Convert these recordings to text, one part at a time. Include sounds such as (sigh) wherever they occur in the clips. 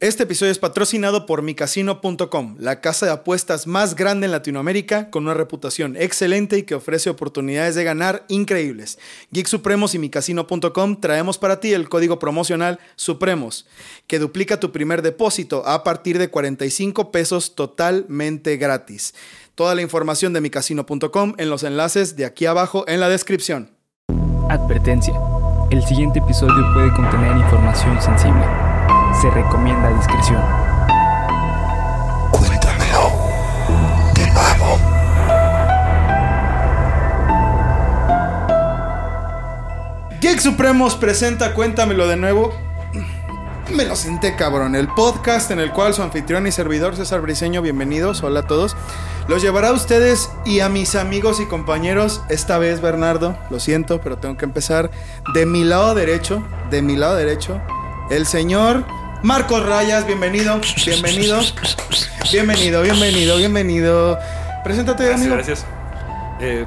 Este episodio es patrocinado por micasino.com, la casa de apuestas más grande en Latinoamérica, con una reputación excelente y que ofrece oportunidades de ganar increíbles. Geek Supremos y micasino.com traemos para ti el código promocional Supremos, que duplica tu primer depósito a partir de 45 pesos totalmente gratis. Toda la información de micasino.com en los enlaces de aquí abajo en la descripción. Advertencia. El siguiente episodio puede contener información sensible. Se recomienda discreción. Cuéntamelo de nuevo. Geek Supremos presenta Cuéntamelo de nuevo. Me lo senté, cabrón. El podcast en el cual su anfitrión y servidor César Briseño, bienvenidos, hola a todos, los llevará a ustedes y a mis amigos y compañeros. Esta vez, Bernardo, lo siento, pero tengo que empezar de mi lado derecho, de mi lado derecho, el señor Marcos Rayas, bienvenido, bienvenido, bienvenido, bienvenido, bienvenido. Preséntate, Gracias, amigo. gracias. Eh,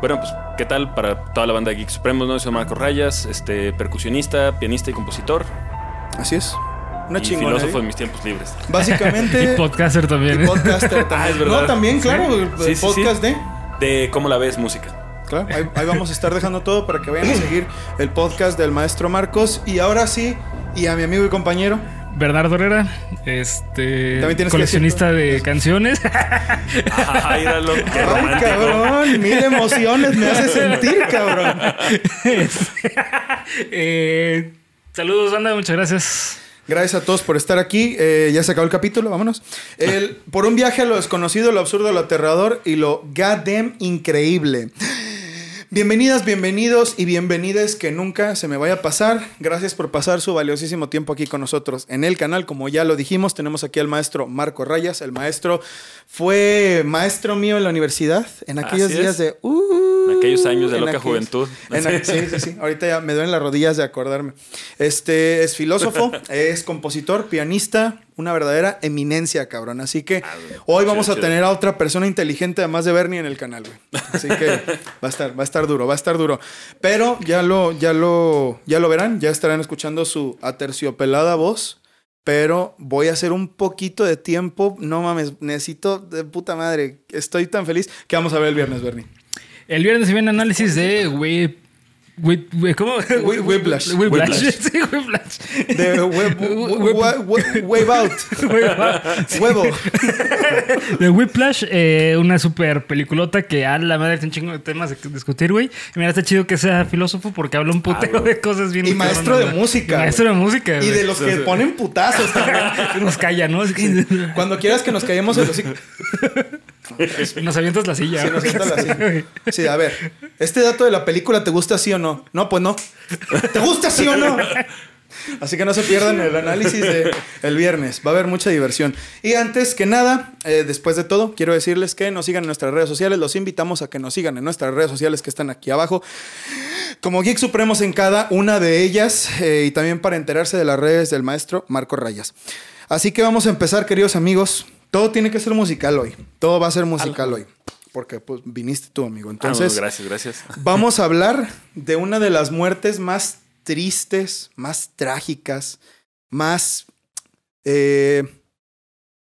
bueno, pues, ¿qué tal para toda la banda de Geek Supremos? No soy Marco Rayas, este, percusionista, pianista y compositor. Así es. Una y chingona. filósofo ¿eh? de mis tiempos libres. Básicamente. (laughs) Y podcaster también. Y podcaster también. (laughs) Ah, es verdad. No, también, claro, Sí, sí, podcast sí. de. De cómo la ves música. Claro, ahí, ahí vamos a estar dejando todo para que vayan a seguir el podcast del maestro Marcos. Y ahora sí, y a mi amigo y compañero. Bernardo Herrera, este También tienes que coleccionista de canciones. Ay, cabrón, mil emociones me hace sentir, cabrón. Eh, saludos, banda, muchas gracias. Gracias a todos por estar aquí. Eh, ya se acabó el capítulo, vámonos. El- por un viaje a lo desconocido, lo absurdo, lo aterrador y lo goddamn increíble. Bienvenidas, bienvenidos y bienvenidas que nunca se me vaya a pasar. Gracias por pasar su valiosísimo tiempo aquí con nosotros en el canal. Como ya lo dijimos, tenemos aquí al maestro Marco Rayas. El maestro fue maestro mío en la universidad en aquellos Así días es. de... uh, En aquellos años de loca aquellos- juventud. en sí, sí, sí. Ahorita ya me duelen las rodillas de acordarme. Este es filósofo, (laughs) es compositor, pianista, una verdadera eminencia, cabrón. Así que hoy vamos a chido. tener a otra persona inteligente además de Bernie en el canal, güey. Así que va a estar, va a estar duro, va a estar duro. Pero ya lo, ya lo, ya lo verán, ya estarán escuchando su aterciopelada voz. Pero voy a hacer un poquito de tiempo. No mames, necesito de puta madre. Estoy tan feliz que vamos a ver el viernes, Bernie. El viernes se viene análisis de Whip. ¿Cómo? Whi- Whiplash. Whiplash. (laughs) Sí, Whiplash. De web, web- wave out. (laughs) Huevo. (laughs) De Whiplash, eh, una super peliculota que a la madre tiene un chingo de temas de discutir, güey. Y mira, está chido que sea filósofo porque habla un putero de cosas bien. Y maestro de música, Y Maestro de música. Y de los que ponen putazos también. nos calla, ¿no? Que- Cuando quieras que nos callemos el hocico. (laughs) nos avientas la silla. Sí, a ver. ¿Este dato de la película te gusta sí o no? No, pues no. ¿Te gusta sí o no? Así que no se pierdan el análisis de el viernes. Va a haber mucha diversión. Y antes que nada, eh, después de todo, quiero decirles que nos sigan en nuestras redes sociales. Los invitamos a que nos sigan en nuestras redes sociales que están aquí abajo. Como Geek Supremos en cada una de ellas. eh, y también para enterarse de las redes del maestro Marco Rayas. Así que vamos a empezar, queridos amigos. Todo tiene que ser musical hoy. Todo va a ser musical hoy. Porque pues viniste tú, amigo. Entonces, Entonces, gracias, gracias. (laughs) Vamos a hablar de una de las muertes más tristes, más trágicas, más eh,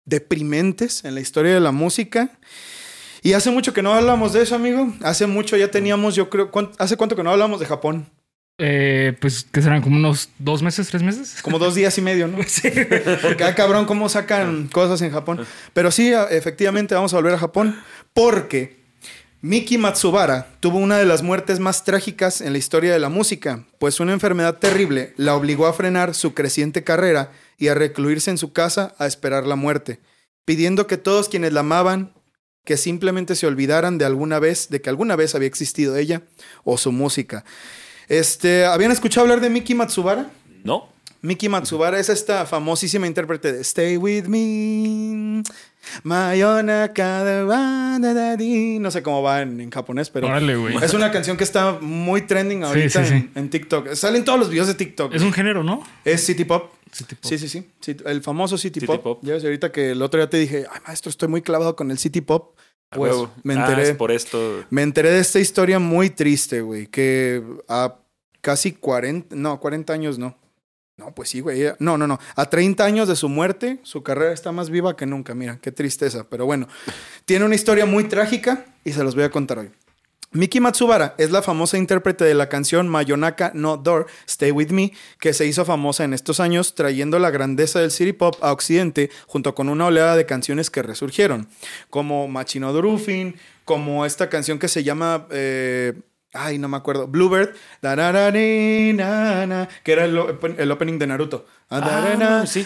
deprimentes en la historia de la música. Y hace mucho que no hablamos de eso, amigo. Hace mucho ya teníamos, yo creo, ¿cuán- ¿hace cuánto que no hablamos de Japón? Eh, pues que serán como unos dos meses, tres meses. Como dos días y medio, ¿no? (laughs) Sí. Porque, ah, cabrón, cómo sacan cosas en Japón. Pero sí, a- efectivamente, vamos a volver a Japón. Porque Miki Matsubara tuvo una de las muertes más trágicas en la historia de la música, pues una enfermedad terrible la obligó a frenar su creciente carrera y a recluirse en su casa a esperar la muerte, pidiendo que todos quienes la amaban que simplemente se olvidaran de alguna vez, de que alguna vez había existido ella o su música. Este, ¿habían escuchado hablar de Miki Matsubara? ¿No? Miki Matsubara es esta famosísima intérprete de Stay With Me. No sé cómo va en, en japonés, pero Órale, es una canción que está muy trending ahorita sí, sí. En, en TikTok. Salen todos los videos de TikTok. Es un género, ¿no? Es City Pop. City pop. Sí, sí, sí, Sí, El famoso City, City Pop. Pop. Ya ves, ahorita que el otro día te dije, ay, maestro, estoy muy clavado con el City Pop. Pues huevo. me Ah, enteré. es por esto. Me enteré de esta historia muy triste, güey. Que a casi 40, no, 40 años no. No, pues sí, güey. No, no, no. A 30 años de su muerte, su carrera está más viva que nunca. Mira, qué tristeza. Pero bueno, tiene una historia muy trágica y se los voy a contar hoy. Miki Matsubara es la famosa intérprete de la canción Mayonaka no Door, Stay With Me, que se hizo famosa en estos años trayendo la grandeza del city pop a Occidente junto con una oleada de canciones que resurgieron, como Machino Drufin, como esta canción que se llama... eh, Ay, no me acuerdo. Bluebird. que era el, open- el opening de Naruto. Ah, sí.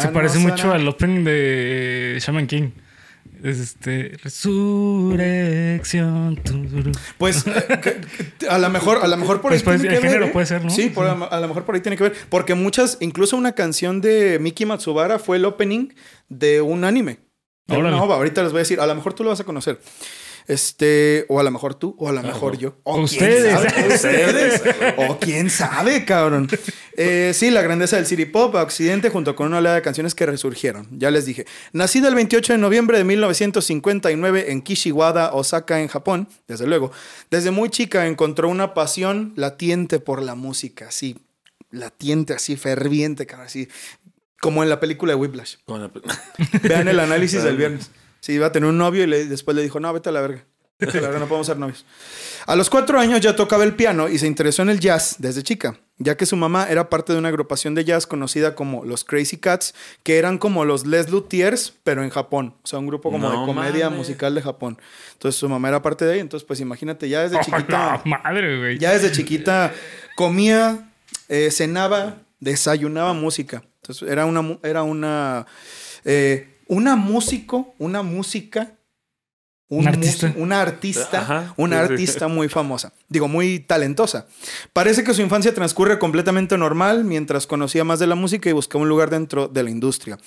Se parece mucho al opening de Shaman King. Es este. Resurrección. Pues eh, a lo mejor, a lo mejor por ahí Pues, pues, tiene el que ver. género ¿eh? puede ser, ¿no? Sí, por- a lo mejor por ahí tiene que ver. Porque muchas, incluso una canción de Miki Matsubara fue el opening de un anime. De una ova. Ahorita les voy a decir, a lo mejor tú lo vas a conocer. Este, o a lo mejor tú, o a lo mejor yo. O Ustedes. quién sabe, (laughs) ustedes. o quién sabe, cabrón. Eh, sí, la grandeza del city pop a Occidente junto con una oleada de canciones que resurgieron. Ya les dije. Nacida el 28 de noviembre de 1959 en Kishiwada, Osaka, en Japón, desde luego. Desde muy chica encontró una pasión latiente por la música, así, latiente, así, ferviente, cabrón, así. Como en la película de Whiplash. Vean el análisis del viernes. Sí, iba a tener un novio y le- después le dijo, no, vete a la verga. Vete a la verga, no podemos ser novios. A los cuatro años ya tocaba el piano y se interesó en el jazz desde chica, ya que su mamá era parte de una agrupación de jazz conocida como los Crazy Cats, que eran como los Les Luthiers, pero en Japón. O sea, un grupo como No de comedia mames. musical de Japón. Entonces su mamá era parte de ahí. Entonces, pues imagínate, ya desde (laughs) chiquita... Oh, madre, güey. Ya desde chiquita comía, eh, cenaba, desayunaba música. Entonces era una, era una, eh, una músico, una música, un Un artista. mus- una artista, Ajá, una sí, sí. artista muy famosa, digo, muy talentosa. Parece que su infancia transcurre completamente normal mientras conocía más de la música y buscaba un lugar dentro de la industria.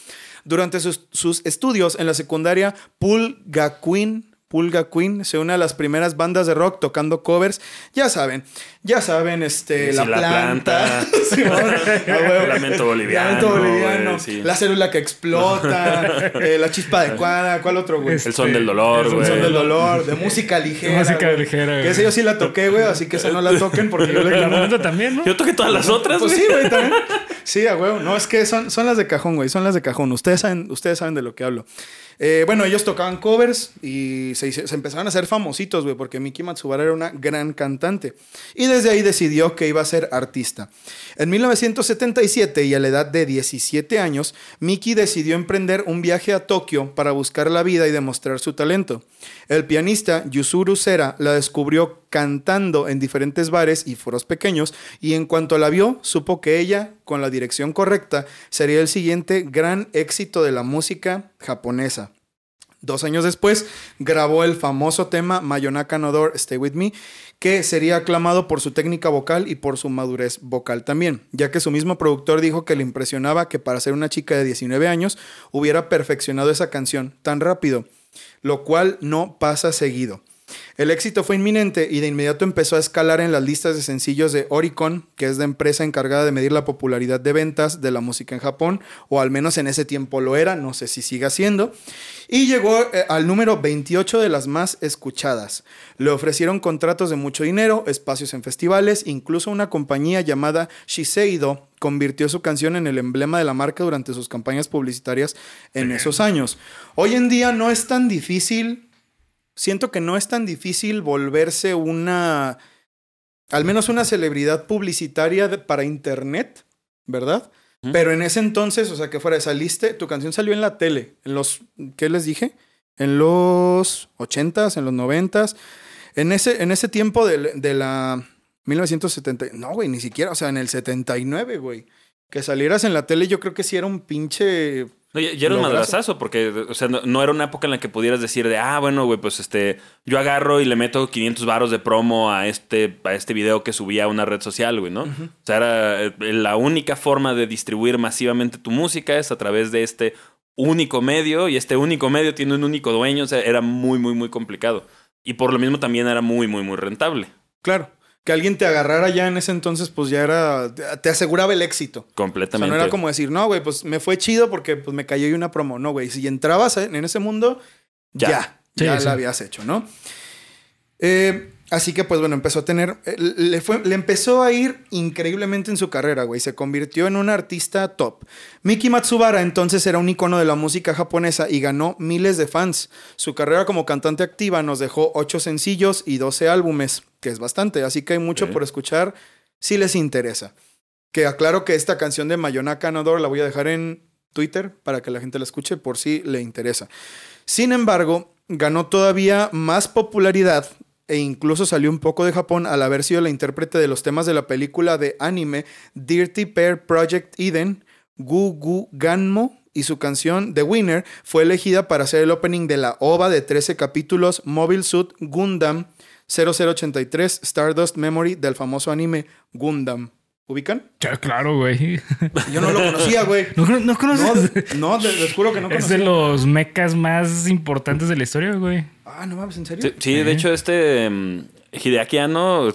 Durante sus, sus estudios en la secundaria, Pulga Queen, Pulga Queen se une a las primeras bandas de rock tocando covers. Ya saben, ya saben, este, Sí, La La Planta, Planta. (laughs) (laughs) Lamento boliviano, Lamento boliviano, güey, sí. La célula que explota, (laughs) eh, La Chispa adecuada, ¿cuál otro, güey? Este, El son del dolor, el El güey. son del dolor, de música ligera. música güey. ligera, Que güey. esa yo sí la toqué, güey, así que esa no la toquen porque yo le La también, ¿no? Yo toqué todas las otras, Pues güey. sí, güey, también. Sí, a huevo. No, es que son, son las de cajón, güey. Son las de cajón. Ustedes saben, ustedes saben de lo que hablo. Eh, bueno, ellos tocaban covers y se, empezaron a hacer famositos, güey, porque Miki Matsubara era una gran cantante. Y desde ahí decidió que iba a ser artista. En 1977 y a la edad de 17 años, Miki decidió emprender un viaje a Tokio para buscar la vida y demostrar su talento. El pianista Yusuru Sera la descubrió cantando en diferentes bares y foros pequeños y en cuanto la vio, supo que ella, con la dirección correcta, sería el siguiente gran éxito de la música japonesa. Dos años después, grabó el famoso tema Mayonaka no Door, Stay With Me, que sería aclamado por su técnica vocal y por su madurez vocal también, ya que su mismo productor dijo que le impresionaba que para ser una chica de 19 años hubiera perfeccionado esa canción tan rápido, lo cual no pasa seguido. El éxito fue inminente y de inmediato empezó a escalar en las listas de sencillos de Oricon, que es la empresa encargada de medir la popularidad de ventas de la música en Japón, o al menos en ese tiempo lo era, no sé si siga siendo, y llegó eh, al número 28 de las más escuchadas. Le ofrecieron contratos de mucho dinero, espacios en festivales, incluso una compañía llamada Shiseido convirtió su canción en el emblema de la marca durante sus campañas publicitarias en esos años. Hoy en día no es tan difícil siento que no es tan difícil volverse una, al menos una celebridad publicitaria de- para internet, ¿verdad? Pero en ese entonces, o sea, que fuera, saliste, tu canción salió en la tele, en los, ¿qué les dije? En los 80s, en los 90s, en ese, en ese tiempo de, de la 1970, no, güey, ni siquiera, o sea, en el 79, güey. Que salieras en la tele, yo creo que sí era un pinche No, ya, ya era un madrazazo, porque, o sea, no, no era una época en la que pudieras decir de, ah, bueno, güey, pues este, yo agarro y le meto 500 varos de promo a este, a este video que subía a una red social, güey, ¿no? O sea, era eh, la única forma de distribuir masivamente tu música es a través de este único medio, y este único medio tiene un único dueño, o sea, era muy, muy, muy complicado. Y por lo mismo también era muy, muy, muy rentable. Claro. Que alguien te agarrara ya en ese entonces, pues ya era. Te aseguraba el éxito. O sea, Completamente. no era como decir, no, güey, pues me fue chido porque pues me cayó ahí una promo. No, güey. Si entrabas en ese mundo, Ya. ya. Ya, Sí, la habías hecho, ¿no? Eh, Así que, pues bueno, empezó a tener. eh, Le, fue, le empezó a ir increíblemente en su carrera, güey. Se convirtió en un artista top. Miki Matsubara entonces era un icono de la música japonesa y ganó miles de fans. Su carrera como cantante activa nos dejó 8 sencillos y 12 álbumes, que es bastante. Así que hay mucho por escuchar si les interesa. Que aclaro que esta canción de Mayonaka Anodor la voy a dejar en Twitter para que la gente la escuche por si le interesa. Sin embargo, ganó todavía más popularidad e incluso salió un poco de Japón al haber sido la intérprete de los temas de la película de anime Dirty Pair Project Eden, Gu Gu Ganmo, y su canción The Winner fue elegida para ser el opening de la OVA de 13 capítulos Mobile Suit Gundam 0083 Stardust Memory del famoso anime Gundam. ¿Ubican? Ya, claro, güey. (laughs) Yo no lo conocía, güey. ¿No, no No, conoces? no, te- les juro que no es de conocía. los mecas más importantes de la historia, güey. Ah, no mames, ¿en serio? Sí, sí, de hecho, este mm, Hideaki Anno,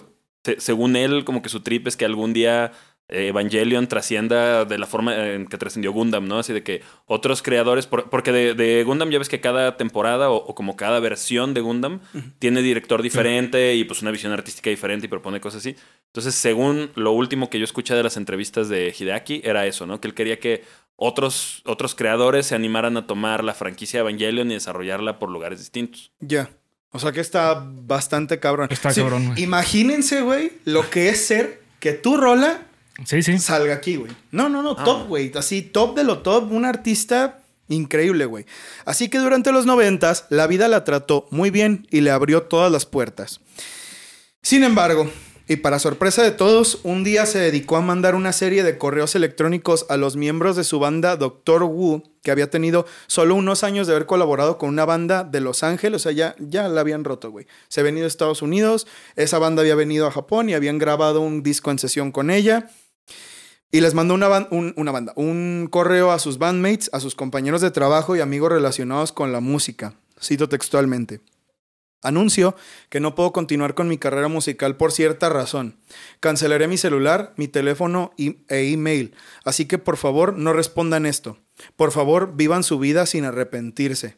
se- según él, como que su trip es que algún día Evangelion trascienda de la forma en que trascendió Gundam, ¿no? Así de que otros creadores, por- porque de, de Gundam ya ves que cada temporada o, o como cada versión de Gundam tiene director diferente y pues una visión artística diferente y propone cosas así. Entonces, según lo último que yo escuché de las entrevistas de Hideaki, era eso, ¿no? Que él quería que otros, otros creadores se animaran a tomar la franquicia de Evangelion y desarrollarla por lugares distintos. Ya. O sea que está bastante cabrón. Está cabrón, güey. Imagínense, güey, lo que es ser que tu rola Sí, sí. salga aquí, güey. No, no, no, Ah. top, güey. Así, top de lo top, un artista increíble, güey. Así que durante los noventas, la vida la trató muy bien y le abrió todas las puertas. Sin embargo, y para sorpresa de todos, un día se dedicó a mandar una serie de correos electrónicos a los miembros de su banda Doctor Wu, que había tenido solo unos años de haber colaborado con una banda de Los Ángeles, o sea, ya, ya la habían roto, güey. Se había venido a Estados Unidos, esa banda había venido a Japón y habían grabado un disco en sesión con ella. Y les mandó una, un, una banda, un correo a sus bandmates, a sus compañeros de trabajo y amigos relacionados con la música. Cito textualmente. Anuncio que no puedo continuar con mi carrera musical por cierta razón. Cancelaré mi celular, mi teléfono e email. Así que por favor no respondan esto. Por favor vivan su vida sin arrepentirse.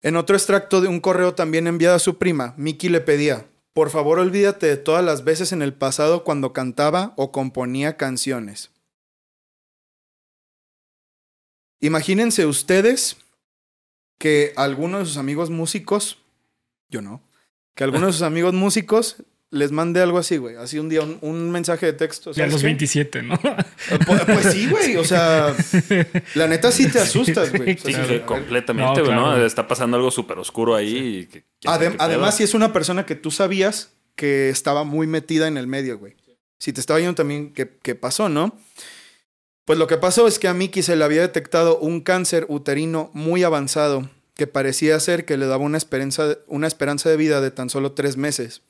En otro extracto de un correo también enviado a su prima, Mickey le pedía, por favor olvídate de todas las veces en el pasado cuando cantaba o componía canciones. Imagínense ustedes que alguno de sus amigos músicos, yo no, que alguno de sus amigos músicos les mande algo así, güey. Así un día un, un mensaje de texto. Ya a ¿sabes los qué? 27, ¿no? Eh, Pues, pues sí, güey. O sea, la neta sí te asustas, güey. O sea, Sí, sí, completamente, No, güey, ¿no? claro. Está pasando algo súper oscuro ahí. y que- Adem- además, si es una persona que tú sabías que estaba muy metida en el medio, güey. Si te estaba yendo también, ¿qué, qué pasó, no? Pues lo que pasó es que a Mickey se le había detectado un cáncer uterino muy avanzado que parecía ser que le daba una esperanza, una esperanza de vida de tan solo tres meses.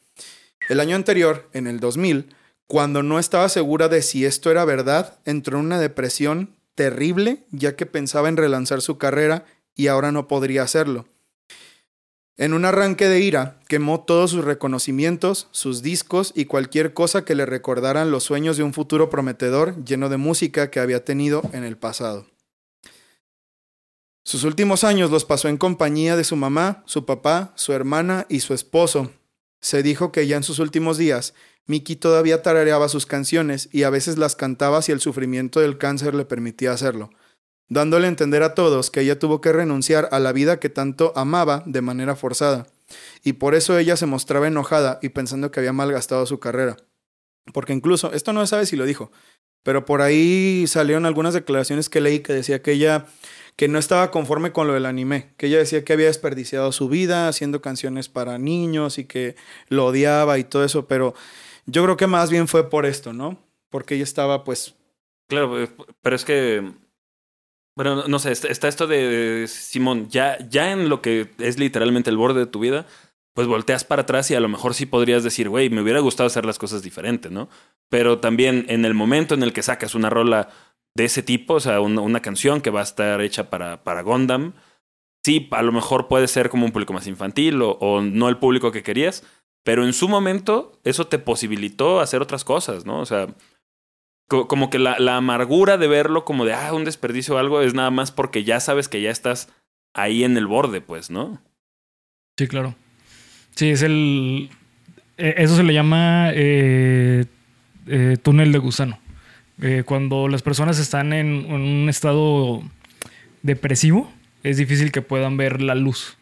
El año anterior, en el 2000, cuando no estaba segura de si esto era verdad, entró en una depresión terrible ya que pensaba en relanzar su carrera y ahora no podría hacerlo. En un arranque de ira, quemó todos sus reconocimientos, sus discos y cualquier cosa que le recordaran los sueños de un futuro prometedor lleno de música que había tenido en el pasado. Sus últimos años los pasó en compañía de su mamá, su papá, su hermana y su esposo. Se dijo que ya en sus últimos días, Mickey todavía tarareaba sus canciones y a veces las cantaba si el sufrimiento del cáncer le permitía hacerlo dándole a entender a todos que ella tuvo que renunciar a la vida que tanto amaba de manera forzada. Y por eso ella se mostraba enojada y pensando que había malgastado su carrera. Porque incluso, esto no se sabe si lo dijo, pero por ahí salieron algunas declaraciones que leí que decía que ella que no estaba conforme con lo del anime, que ella decía que había desperdiciado su vida haciendo canciones para niños y que lo odiaba y todo eso, pero yo creo que más bien fue por esto, ¿no? Porque ella estaba pues Claro, eh, pero es que. Bueno, no- sé, está, está esto de Simón, ya, ya en lo que es literalmente el borde de tu vida, pues volteas para atrás y a lo mejor sí podrías decir, güey, me hubiera gustado hacer las cosas diferentes, ¿no? Pero también en el momento en el que sacas una rola de ese tipo, o sea, una, canción que va a estar hecha para, para Gundam, sí, a lo mejor puede ser como un público más infantil o, no el público que querías, pero en su momento eso te posibilitó hacer otras cosas, ¿no? O sea, co- como que la, la amargura de verlo como de, ah, un desperdicio o algo, es nada más porque ya sabes que ya estás ahí en el borde, pues, ¿no? Sí, claro. Sí, es el. eh, Eso se le llama eh, eh, túnel de gusano. Eh, cuando las personas están en, en un estado depresivo, es difícil que puedan ver la luz.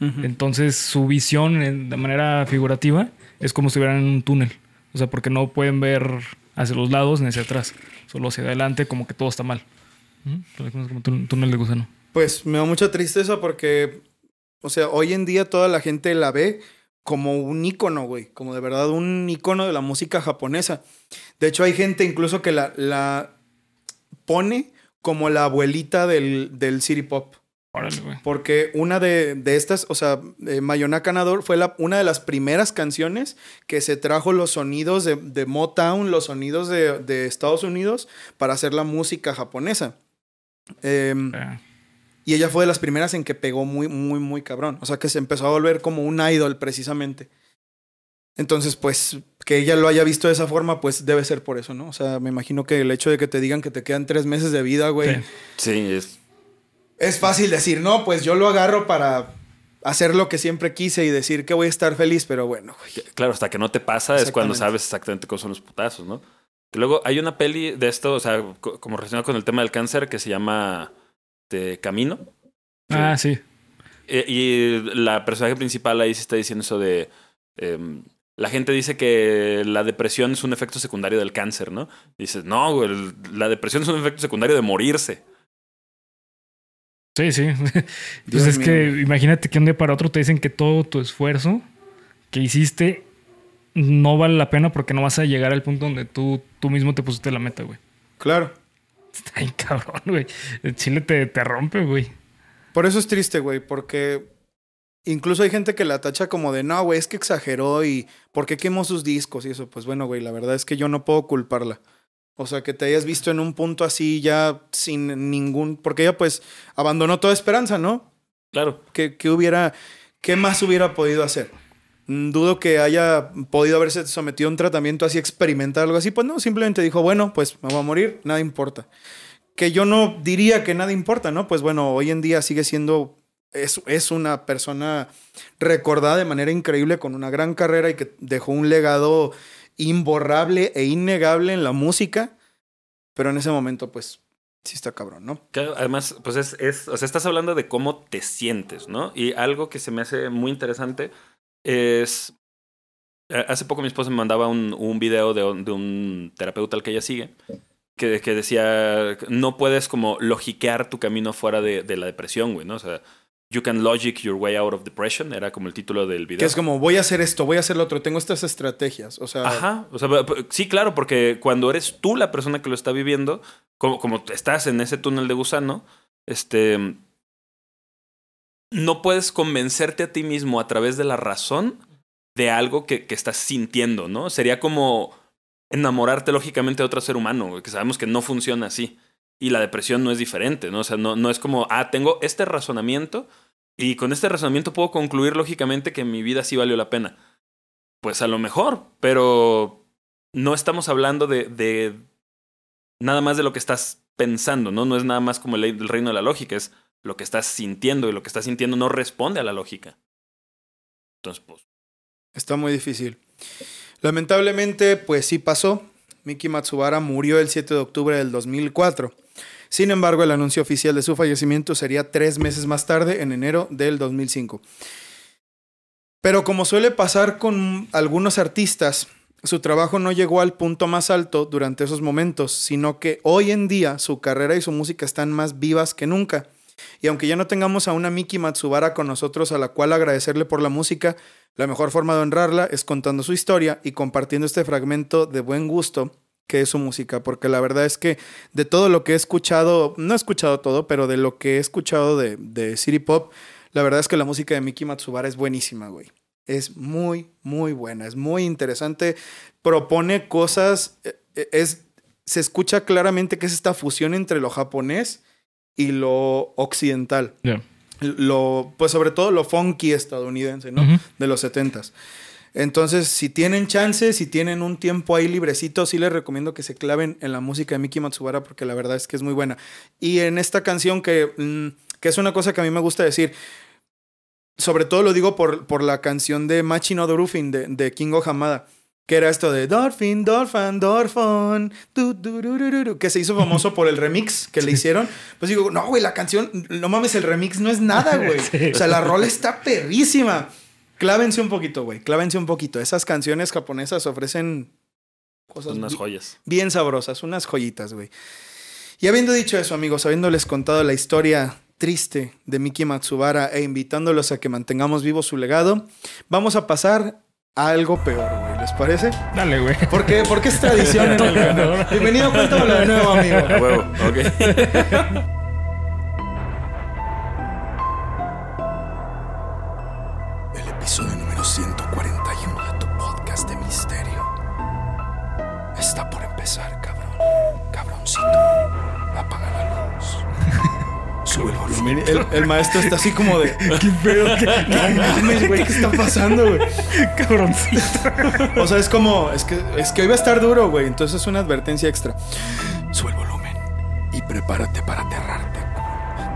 Entonces, su visión en- de manera figurativa es como si estuvieran en un túnel. O sea, porque no pueden ver hacia los lados ni hacia atrás. Solo hacia adelante, como que todo está mal. ¿Mm? Como tún- túnel de gusano. Pues me da mucha tristeza porque, o sea, hoy en día toda la gente la ve como un ícono, güey. Como de verdad un ícono de la música japonesa. De hecho, hay gente incluso que la, la pone como la abuelita del, del city pop. Órale, güey. Porque una de, de estas, o sea, eh, Mayonaka Nador fue la, una de las primeras canciones que se trajo los sonidos de, de Motown, los sonidos de, de Estados Unidos para hacer la música japonesa. Em, y ella fue de las primeras en que pegó muy, muy, muy cabrón. O sea, que se empezó a volver como un idol precisamente. Entonces, pues, que ella lo haya visto de esa forma, pues debe ser por eso, ¿no? O sea, me imagino que el hecho de que te digan que te quedan tres meses de vida, güey, Sí. Sí, es. es fácil decir, no, pues yo lo agarro para hacer lo que siempre quise y decir que voy a estar feliz, pero bueno, güey. Claro, hasta que no te pasa es cuando sabes exactamente cómo son los putazos, ¿no? Que luego hay una peli de esto, o sea, co- como relacionado con el tema del cáncer que se llama de Camino. Ah, sí. Eh, Y la personaje principal ahí sí está diciendo eso de. em, la gente dice que la depresión es un efecto secundario del cáncer, ¿no? Dices, no, güey, el- la depresión es un efecto secundario de morirse. Sí, sí. (laughs) Dios Pues es mío. que imagínate que un día para otro te dicen que todo tu esfuerzo que hiciste no vale la pena porque no vas a llegar al punto donde tú, tú mismo te pusiste la meta, güey. Claro. Está bien cabrón, güey. El chile te, te rompe, güey. Por eso es triste, güey, porque incluso hay gente que la tacha como de, no, güey, es que exageró y ¿por qué quemó sus discos y eso? Pues bueno, güey, la verdad es que yo no puedo culparla. O sea, que te hayas visto en un punto así ya sin ningún... Porque ella pues abandonó toda esperanza, ¿no? Claro. ¿Qué, qué hubiera... ¿Qué más hubiera podido hacer? Dudo que haya podido haberse sometido a un tratamiento así experimental, algo así. Pues no, simplemente dijo, bueno, pues me voy a morir, nada importa. Que yo no diría que nada importa, ¿no? Pues bueno, hoy en día sigue siendo, es, es una persona recordada de manera increíble con una gran carrera y que dejó un legado imborrable e innegable en la música. Pero en ese momento, pues, sí está cabrón, ¿no? Claro, además, pues es, es, o sea, estás hablando de cómo te sientes, ¿no? Y algo que se me hace muy interesante es, eh, hace poco mi esposa me mandaba un, un video de, un- de un terapeuta al que ella sigue, que, que decía, no puedes como logiquear tu camino fuera de, de la depresión, güey, ¿no? O sea, You can logic your way out of depression, era como el título del video. Que es como, voy a hacer esto, voy a hacer lo otro, tengo estas estrategias. O sea, Ajá, o sea, sí, claro, porque cuando eres tú la persona que lo está viviendo, como, como estás en ese túnel de gusano, este, no puedes convencerte a ti mismo a través de la razón de algo que, que estás sintiendo, ¿no? Sería como enamorarte lógicamente de otro ser humano, que sabemos que no funciona así. Y la depresión no es diferente, ¿no? O sea, no, no es como, ah, tengo este razonamiento y con este razonamiento puedo concluir lógicamente que mi vida sí valió la pena. Pues a lo mejor, pero no estamos hablando de, de nada más de lo que estás pensando, ¿no? No es nada más como el, el reino de la lógica, es lo que estás sintiendo y lo que estás sintiendo no responde a la lógica. Entonces, pues, Está muy difícil. Lamentablemente, pues sí pasó. Miki Matsubara murió el 7 de octubre del 2004. Sin embargo, el anuncio oficial de su fallecimiento sería tres meses más tarde, en enero del 2005. Pero como suele pasar con algunos artistas, su trabajo no llegó al punto más alto durante esos momentos, sino que hoy en día su carrera y su música están más vivas que nunca. Y aunque ya no tengamos a una Miki Matsubara con nosotros a la cual agradecerle por la música, la mejor forma de honrarla es contando su historia y compartiendo este fragmento de buen gusto que es su música, porque la verdad es que de todo lo que he escuchado, no he escuchado todo, pero de lo que he escuchado de, de City Pop, la verdad es que la música de Miki Matsubara es buenísima, güey. Es muy, muy buena, es muy interesante, propone cosas, eh, eh, es, se escucha claramente que es esta fusión entre lo japonés y lo occidental. Lo, pues sobre todo lo funky estadounidense, ¿no? De los 70s. Entonces, si tienen chance, si tienen un tiempo ahí librecito, sí les recomiendo que se claven en la música de Miki Matsubara porque la verdad es que es muy buena. Y en esta canción que, mm, que es una cosa que a mí me gusta decir, sobre todo lo digo por, por la canción de Machino Dorufin de, de Kingo Hamada. Que era esto de ru, ru, ru, que se hizo famoso por el remix que le hicieron. Pues digo, no, güey, la canción, no mames, el remix no es nada, güey. Sí. O sea, la rola está perrísima. Clávense un poquito, güey, clávense un poquito. Esas canciones japonesas ofrecen cosas Unas joyas. bien sabrosas, unas joyitas, güey. Y habiendo dicho eso, amigos, habiéndoles contado la historia triste de Miki Matsubara e invitándolos a que mantengamos vivo su legado, vamos a pasar a algo peor, güey. ¿Les parece? Dale, güey. Porque, porque es tradición en el canal. Bienvenido, cuéntamelo de nuevo, amigo. A huevo, ok. El episodio número 141 de tu podcast de misterio está por empezar, cabrón. Cabroncito, apaga la luz. Sube el volumen. El, el maestro está así como de. (laughs) Qué pedo, qué, No mames, güey, ¿qué está pasando, güey? cabroncito. O sea, es como. Es que, es que hoy va a estar duro, güey. Entonces es una advertencia extra. Sube el volumen y prepárate para aterrarte.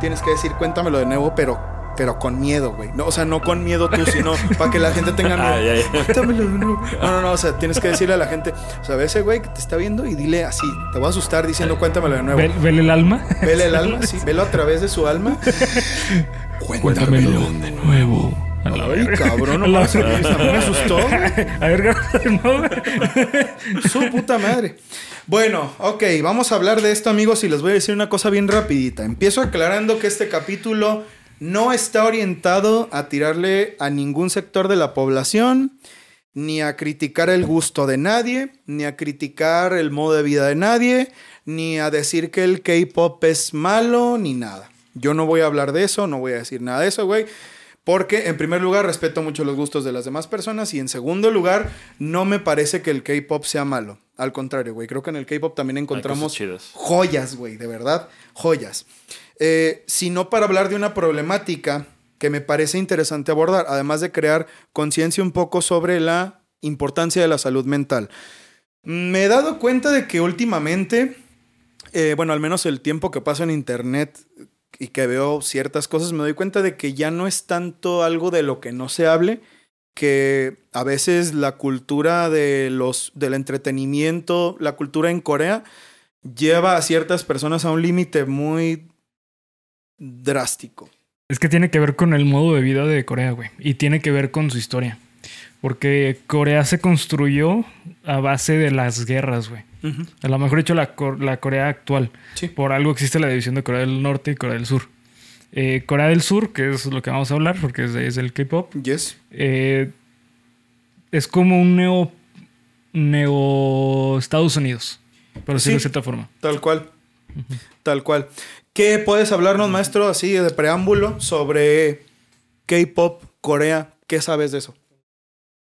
Tienes que decir, cuéntamelo de nuevo, pero, pero con miedo, güey. No, o sea, no con miedo tú, sino (laughs) para que la gente tenga miedo. Cuéntamelo de nuevo. No, no, no. O sea, tienes que decirle a la gente, o sea, ve ese güey que te está viendo y dile así. Te voy a asustar diciendo, cuéntamelo de nuevo. Ve- Vele el alma. Vele el alma, sí. Velo a través de su alma. (laughs) Cuéntamelo de nuevo. A la Ay, verga. cabrón, no A la mames, a mí me asustó. A ver, de nuevo. Su puta madre. Bueno, ok, vamos a hablar de esto, amigos, y les voy a decir una cosa bien rapidita. Empiezo aclarando que este capítulo no está orientado a tirarle a ningún sector de la población, ni a criticar el gusto de nadie, ni a criticar el modo de vida de nadie, ni a decir que el K-pop es malo, ni nada. Yo no voy a hablar de eso, no voy a decir nada de eso, güey. Porque en primer lugar respeto mucho los gustos de las demás personas y en segundo lugar no me parece que el K-pop sea malo. Al contrario, güey, creo que en el K-pop también encontramos joyas, güey, de verdad, joyas. Eh, sino para hablar de una problemática que me parece interesante abordar, además de crear conciencia un poco sobre la importancia de la salud mental. Me he dado cuenta de que últimamente, eh, bueno, al menos el tiempo que paso en internet y que veo ciertas cosas, me doy cuenta de que ya no es tanto algo de lo que no se hable, que a veces la cultura de los, del entretenimiento, la cultura en Corea, lleva a ciertas personas a un límite muy drástico. Es que tiene que ver con el modo de vida de Corea, güey. Y tiene que ver con su historia. Porque Corea se construyó a base de las guerras, güey. A lo mejor dicho la, la Corea actual. Sí. Por algo existe la división de Corea del Norte y Corea del Sur. Eh, Corea del Sur, que es lo que vamos a hablar, porque es, el K-pop, Yes. eh, es como un neo, neo Estados Unidos, por decirlo de cierta forma. Tal cual. Tal cual. ¿Qué puedes hablarnos, maestro, así de preámbulo sobre K-pop, Corea? ¿Qué sabes de eso?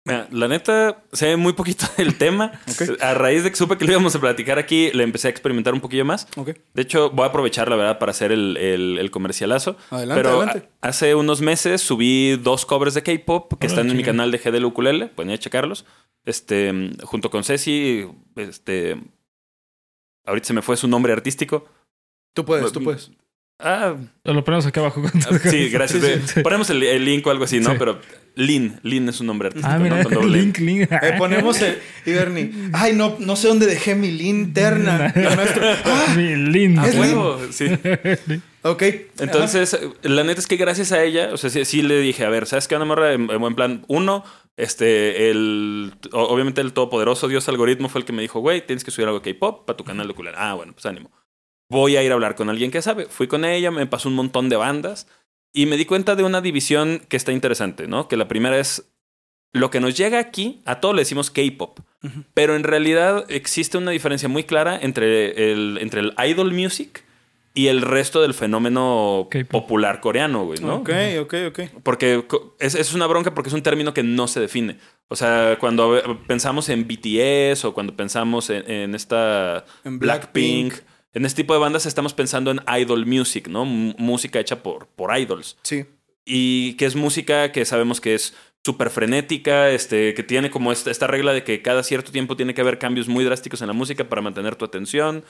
Mira, la neta, sé muy poquito (laughs) del tema. Ok. A raíz de que supe que lo íbamos a platicar aquí, le empecé a experimentar un poquillo más. Ok. De hecho, voy a aprovechar, la verdad, para hacer el, el- el comercialazo. Adelante, Pero adelante. hace unos meses subí dos covers de K-pop que Ah, están en mi canal de GDL Ukulele. Pueden ir a checarlos. Este, junto con Ceci, este... Ahorita se me fue su nombre artístico. Tú puedes, tú puedes. Ah, Lo ponemos aquí abajo. ah, sí, gracias. Sí, De- sí, sí. Ponemos el, el link o algo así, ¿no? Sí. Pero Lin, Lin es un nombre artístico. Ah, ¿no? mira, Con doble N. link, link. Eh, ponemos el... Y Bernie, ay, no, no sé dónde dejé mi (laughs) maestro, ah, Mi link. A Es huevo, sí. (laughs) ok. Entonces, la neta es que gracias a ella, o sea, sí, sí le dije, a ver, ¿sabes qué, Ana Morra? En, en buen plan, uno, este, el, obviamente el todopoderoso Dios algoritmo fue el que me dijo, güey, tienes que subir algo de K-pop para tu canal de ukulele. Ah, bueno, pues ánimo. Voy a ir a hablar con alguien que sabe. Fui con ella, me pasó un montón de bandas y me di cuenta de una división que está interesante, ¿no? Que la primera es lo que nos llega aquí, a todos le decimos K-pop, pero en realidad existe una diferencia muy clara entre el, entre el idol music y el resto del fenómeno popular coreano, güey, ¿no? Ok, ok, ok. Porque es, es una bronca porque es un término que no se define. O sea, cuando pensamos en BTS o cuando pensamos en, en esta En Blackpink, Blackpink. En este tipo de bandas estamos pensando en idol music, ¿no? M- música hecha por, por idols. Sí. Y que es música que sabemos que es súper frenética, este, que tiene como esta, esta regla de que cada cierto tiempo tiene que haber cambios muy drásticos en la música para mantener tu atención.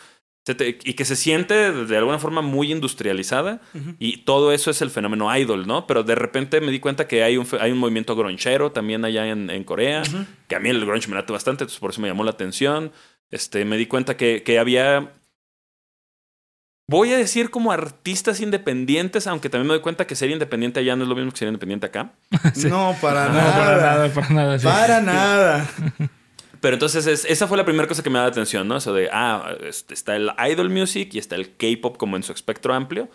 y que se siente de alguna forma muy industrializada y todo eso es el fenómeno idol, ¿no? Pero de repente me di cuenta que hay un, hay un movimiento gronchero también allá en, en Corea, que a mí el grunge me late bastante, entonces por eso me llamó la atención. Este, me di cuenta que, que había... Voy a decir como artistas independientes, aunque también me doy cuenta que ser independiente allá no es lo mismo que ser independiente acá. (laughs) No, para No, nada. para nada, para nada. sí. Para nada. (laughs) Pero entonces es- esa fue la primera cosa que me da la atención, ¿no? Eso de, ah, este, está el idol music y está el K-pop como en su espectro amplio.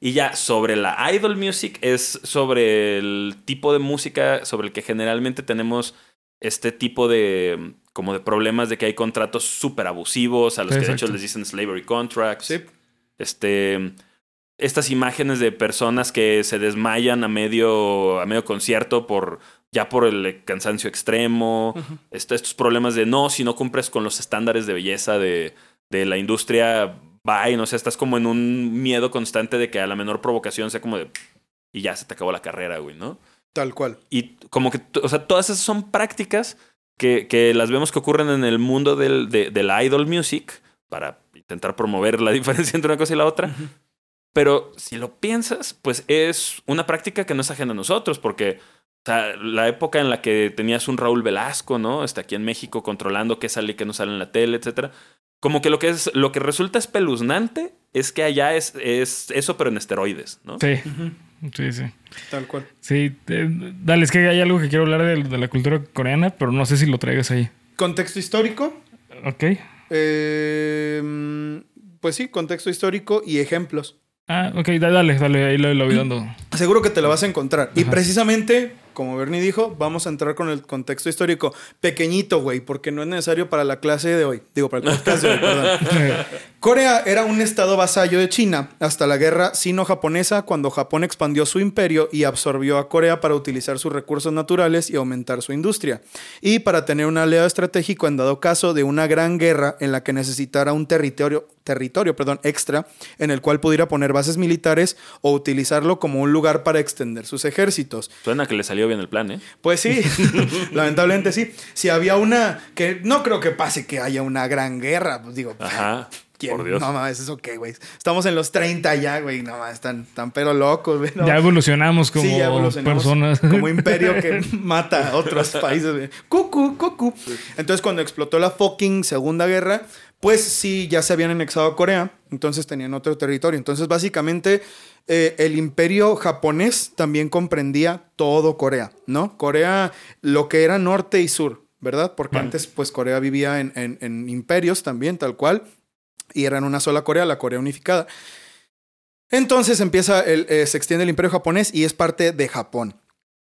Y ya sobre la idol music es sobre el tipo de música sobre el que generalmente tenemos este tipo de como de problemas de que hay contratos súper abusivos a los que de hecho les dicen slavery contracts. Sí. Este estas imágenes de personas que se desmayan a medio a medio concierto por ya por el cansancio extremo, este- estos problemas de no, si no cumples con los estándares de belleza de, de la industria, bye, no sé, estás como en un miedo constante de que a la menor provocación sea como de y ya se te acabó la carrera, güey, ¿no? Tal cual. Y como que, o sea, todas esas son prácticas que, que las vemos que ocurren en el mundo del, de, de la idol music para intentar promover la (laughs) diferencia entre una cosa y la otra. Pero si lo piensas, pues es una práctica que no es ajena a nosotros, porque o sea, la época en la que tenías un Raúl Velasco, ¿no? Está aquí en México controlando qué sale y qué no sale en la tele, etcétera. Como que lo que es, lo que resulta espeluznante es que allá es, es eso, pero en esteroides, ¿no? Sí, sí, sí. Tal cual. Sí, eh, dale, es que hay algo que quiero hablar de, de la cultura coreana, pero no sé si lo traigas ahí. Contexto histórico. Ok. Eh, pues sí, contexto histórico y ejemplos. Ah, ok, da- dale, dale, ahí lo, lo voy dando. Seguro que te lo vas a encontrar. Y precisamente, como Bernie dijo, vamos a entrar con el contexto histórico. Pequeñito, güey, porque no es necesario para la clase de hoy. Digo, para el podcast de hoy, perdón. (laughs) Corea era un estado vasallo de China hasta la guerra sino-japonesa cuando Japón expandió su imperio y absorbió a Corea para utilizar sus recursos naturales y aumentar su industria. Y para tener un aliado estratégico en dado caso de una gran guerra en la que necesitara un territorio, territorio perdón, extra en el cual pudiera poner bases militares o utilizarlo como un lugar para extender sus ejércitos. Suena que le salió bien el plan, ¿eh? Pues sí, (laughs) lamentablemente sí. Si había una, que no creo que pase que haya una gran guerra, pues digo, Ajá. ¿Quién? Por Dios. No mames, eso qué, güey. Estamos en los 30 ya, güey, no mames, están, tan pero locos, güey. no. Ya evolucionamos como Sí, ya evolucionamos personas. (laughs) Como imperio que (laughs) mata a otros (laughs) países. güey. Cucu, cucu. Entonces, cuando explotó la fucking Segunda Guerra, pues sí, ya se habían anexado a Corea. Entonces tenían otro territorio. Entonces, básicamente, eh, el imperio japonés también comprendía todo Corea, ¿no? Corea, lo que era norte y sur, ¿verdad? Porque Vale. antes, pues, Corea vivía en, en- en imperios también, tal cual. Y eran una sola Corea, la Corea unificada. Entonces empieza eh, se extiende el imperio japonés y es parte de Japón.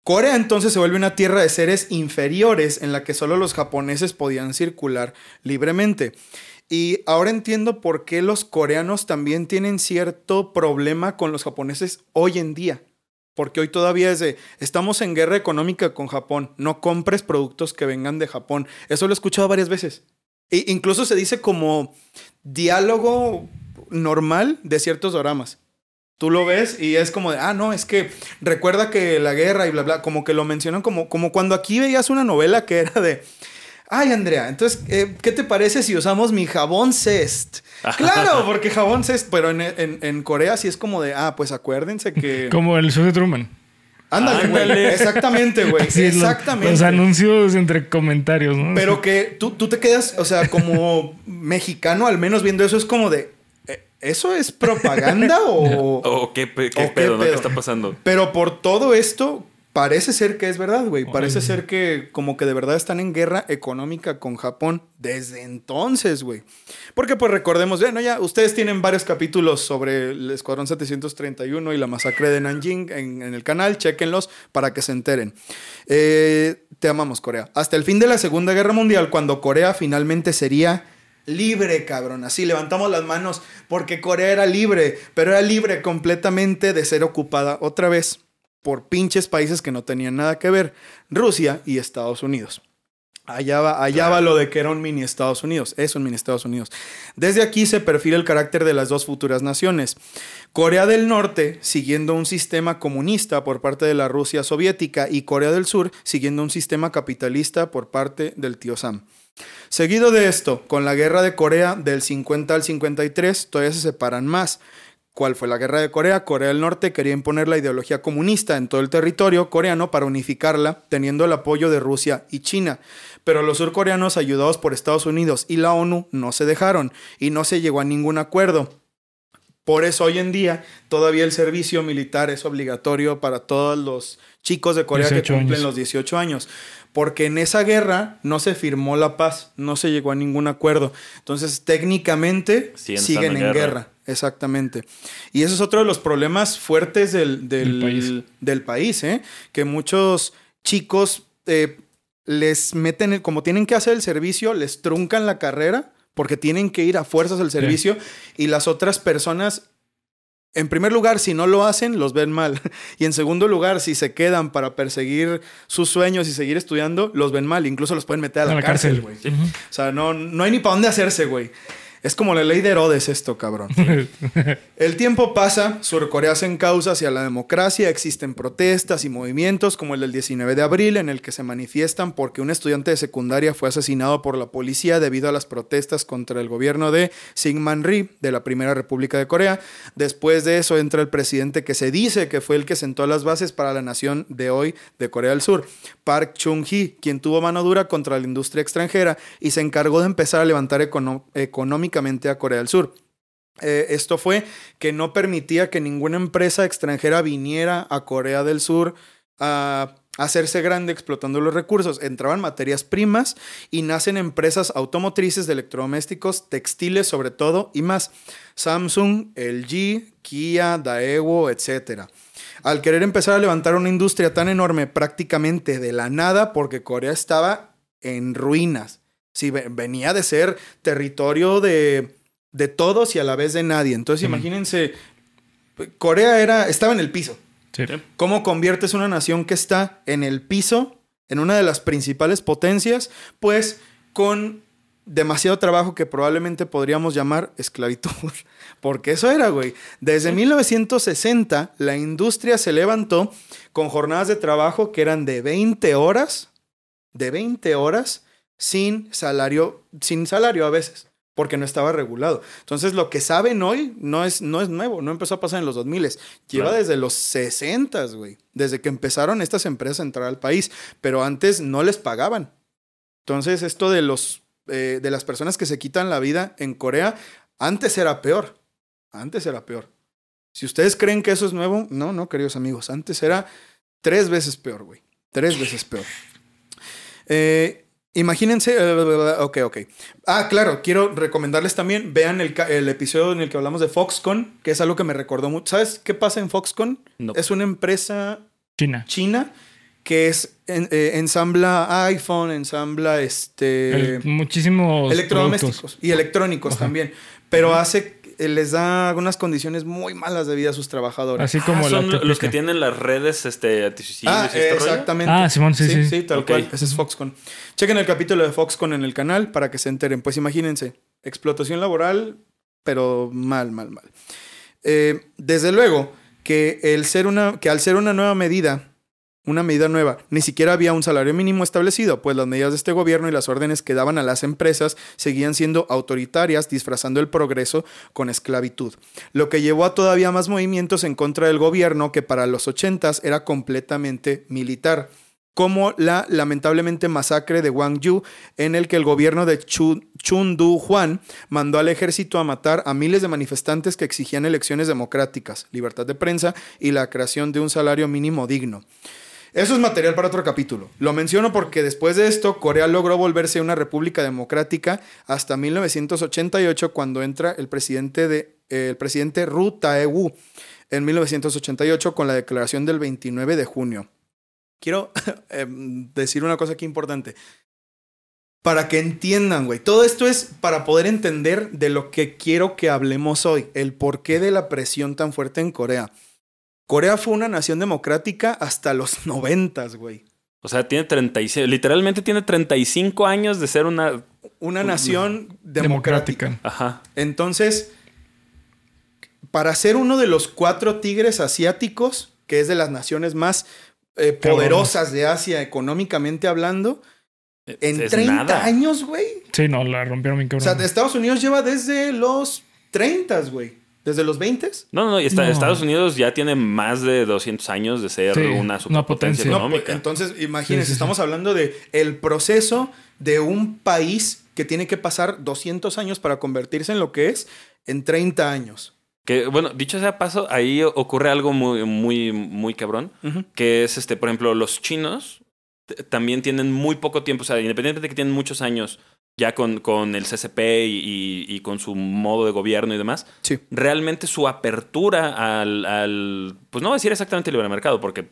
Corea entonces se vuelve una tierra de seres inferiores en la que solo los japoneses podían circular libremente. Y ahora entiendo por qué los coreanos también tienen cierto problema con los japoneses hoy en día. Porque hoy todavía es de, estamos en guerra económica con Japón, no compres productos que vengan de Japón. Eso lo he escuchado varias veces. E incluso se dice como diálogo normal de ciertos dramas. Tú lo ves y es como de, ah, no, es que recuerda que la guerra y bla, bla, como que lo mencionan como, como cuando aquí veías una novela que era de, ay, Andrea, entonces, eh, ¿qué te parece si usamos mi jabón Cest? (laughs) claro, porque jabón Cest, pero en, en- en Corea sí es como de, ah, pues acuérdense que... Como el show de Truman. Ándale, güey. Exactamente, güey. Sí, Exactamente. Los, anuncios entre comentarios, ¿no? Pero que tú, tú te quedas, o sea, como (laughs) mexicano, al menos viendo eso, es como de, "¿Eh, ¿eso es propaganda o...? (laughs) ¿O qué, qué ¿O qué pedo, no? ¿Qué está pasando? Pero por todo esto, parece ser que es verdad, güey. Parece ser que como que de verdad están en guerra económica con Japón desde entonces, güey. Porque pues recordemos, bueno, ya ustedes tienen varios capítulos sobre el Escuadrón 731 y la masacre de Nanjing en, en el canal, chéquenlos para que se enteren. Eh, te amamos, Corea. Hasta el fin de la Segunda Guerra Mundial, cuando Corea finalmente sería libre, cabrón. Así levantamos las manos porque Corea era libre, pero era libre completamente de ser ocupada otra vez por pinches países que no tenían nada que ver, Rusia y Estados Unidos. Allá va, allá va lo de que era un mini Estados Unidos, es un mini Estados Unidos. Desde aquí se perfila el carácter de las dos futuras naciones. Corea del Norte siguiendo un sistema comunista por parte de la Rusia soviética y Corea del Sur siguiendo un sistema capitalista por parte del tío Sam. Seguido de esto, con la guerra de Corea del 50 al 53, todavía se separan más. ¿Cuál fue la guerra de Corea? Corea del Norte quería imponer la ideología comunista en todo el territorio coreano para unificarla, teniendo el apoyo de Rusia y China. Pero los surcoreanos, ayudados por Estados Unidos y la ONU, no se dejaron y no se llegó a ningún acuerdo. Por eso hoy en día todavía el servicio militar es obligatorio para todos los chicos de Corea que 18 cumplen años. los 18 años. Porque en esa guerra no se firmó la paz, no se llegó a ningún acuerdo. Entonces, técnicamente Siguen en en guerra. guerra. Exactamente. Y eso es otro de los problemas fuertes del, del, país. del país, ¿eh? Que muchos chicos eh, les meten, el- como tienen que hacer el servicio, les truncan la carrera porque tienen que ir a fuerzas al servicio y las otras personas, en primer lugar, si no lo hacen, los ven mal. (laughs) Y en segundo lugar, si se quedan para perseguir sus sueños y seguir estudiando, los ven mal. Incluso los pueden meter a la, A la cárcel, cárcel. güey. O sea, no, no hay ni para dónde hacerse, güey. Es como la ley de Herodes esto, cabrón. (laughs) El tiempo pasa, Surcorea se encausa hacia la democracia, existen protestas y movimientos como el del 19 de abril en el que se manifiestan porque un estudiante de secundaria fue asesinado por la policía debido a las protestas contra el gobierno de Syngman Rhee de la Primera República de Corea. Después de eso entra el presidente que se dice que fue el que sentó las bases para la nación de hoy de Corea del Sur, Park Chung-hee, quien tuvo mano dura contra la industria extranjera y se encargó de empezar a levantar econo- a Corea del Sur. Eh, esto fue que no permitía que ninguna empresa extranjera viniera a Corea del Sur a hacerse grande explotando los recursos. Entraban materias primas y nacen empresas automotrices de electrodomésticos, textiles sobre todo y más. Samsung, LG, Kia, Daewoo, etc. Al querer empezar a levantar una industria tan enorme prácticamente de la nada porque Corea estaba en ruinas. Sí, ve- venía de ser territorio de, de todos y a la vez de nadie. Entonces, imagínense, Corea era, estaba en el piso. Sí. ¿Cómo conviertes una nación que está en el piso, en una de las principales potencias? Pues con demasiado trabajo que probablemente podríamos llamar esclavitud. (laughs) Porque eso era, güey. Desde 1960 la industria se levantó con jornadas de trabajo que eran de 20 horas, de 20 horas sin salario, sin salario a veces, porque no estaba regulado. Entonces lo que saben hoy no es, no es nuevo, no empezó a pasar en los 2000, lleva Claro. desde los 60, güey, desde que empezaron estas empresas a entrar al país, pero antes no les pagaban. Entonces esto de los eh, de las personas que se quitan la vida en Corea antes era peor, antes era peor. Si ustedes creen que eso es nuevo, no, no, queridos amigos, antes era tres veces peor, güey, tres veces peor. Eh, imagínense, ok, ok. Ah, claro, quiero recomendarles también, vean el, ca- el episodio en el que hablamos de Foxconn, que es algo que me recordó mucho. ¿Sabes qué pasa en Foxconn? No. Es una empresa China. china que es en- eh, ensambla iPhone, ensambla este El- muchísimos electrodomésticos productos. y electrónicos Ajá. también, pero hace les da algunas condiciones muy malas de vida a sus trabajadores. Así como Ah, son los que tienen las redes este, antisociales Ah, este rollo? exactamente. Ah, Simón, sí, sí. Sí, tal cual. Ese es Foxconn. Chequen el capítulo de Foxconn en el canal para que se enteren. Pues imagínense, explotación laboral, pero mal, mal, mal. Eh, desde luego que, el ser una, que al ser una nueva medida, una medida nueva, ni siquiera había un salario mínimo establecido, pues las medidas de este gobierno y las órdenes que daban a las empresas seguían siendo autoritarias, disfrazando el progreso con esclavitud, lo que llevó a todavía más movimientos en contra del gobierno que para los 80s era completamente militar como la lamentablemente masacre de Gwangju, en el que el gobierno de Chu- Chun Du-hwan mandó al ejército a matar a miles de manifestantes que exigían elecciones democráticas, libertad de prensa y la creación de un salario mínimo digno. Eso es material para otro capítulo. Lo menciono porque después de esto, Corea logró volverse una república democrática hasta 1988, cuando entra el presidente, de, eh, el presidente Ru Tae-woo en 1988 con la declaración del 29 de junio. Quiero (laughs) em, decir una cosa aquí importante. Para que entiendan, güey. Todo esto es para poder entender de lo que quiero que hablemos hoy. El porqué de la presión tan fuerte en Corea. Corea fue una nación democrática hasta los (laughs) noventas, güey. O sea, tiene 35, literalmente tiene 35 años de ser una... Una nación democrática. Democrática. Ajá. Entonces, para ser uno de los cuatro tigres asiáticos, que es de las naciones más eh, poderosas de Asia económicamente hablando, En Es 30 nada. años, güey. Sí, no, la rompieron bien O cabrón. sea, de Estados Unidos lleva desde los 30, güey. Desde los 20. No, no, no. y está- No. Estados Unidos ya tiene más de 200 años de ser Sí, una una superpotencia potencia. No, económica. pues, entonces, imagínense, Sí, sí, sí. estamos hablando de el proceso de un país que tiene que pasar 200 años para convertirse en lo que es en 30 años. Que, bueno, dicho sea paso, ahí ocurre algo muy, muy, muy cabrón. Que es, este, por ejemplo, los chinos también tienen muy poco tiempo. O sea, independientemente de que tienen muchos años ya con, con el CCP y, y- y con su modo de gobierno y demás, Sí. realmente su apertura al, al, pues no voy a decir exactamente libre mercado, porque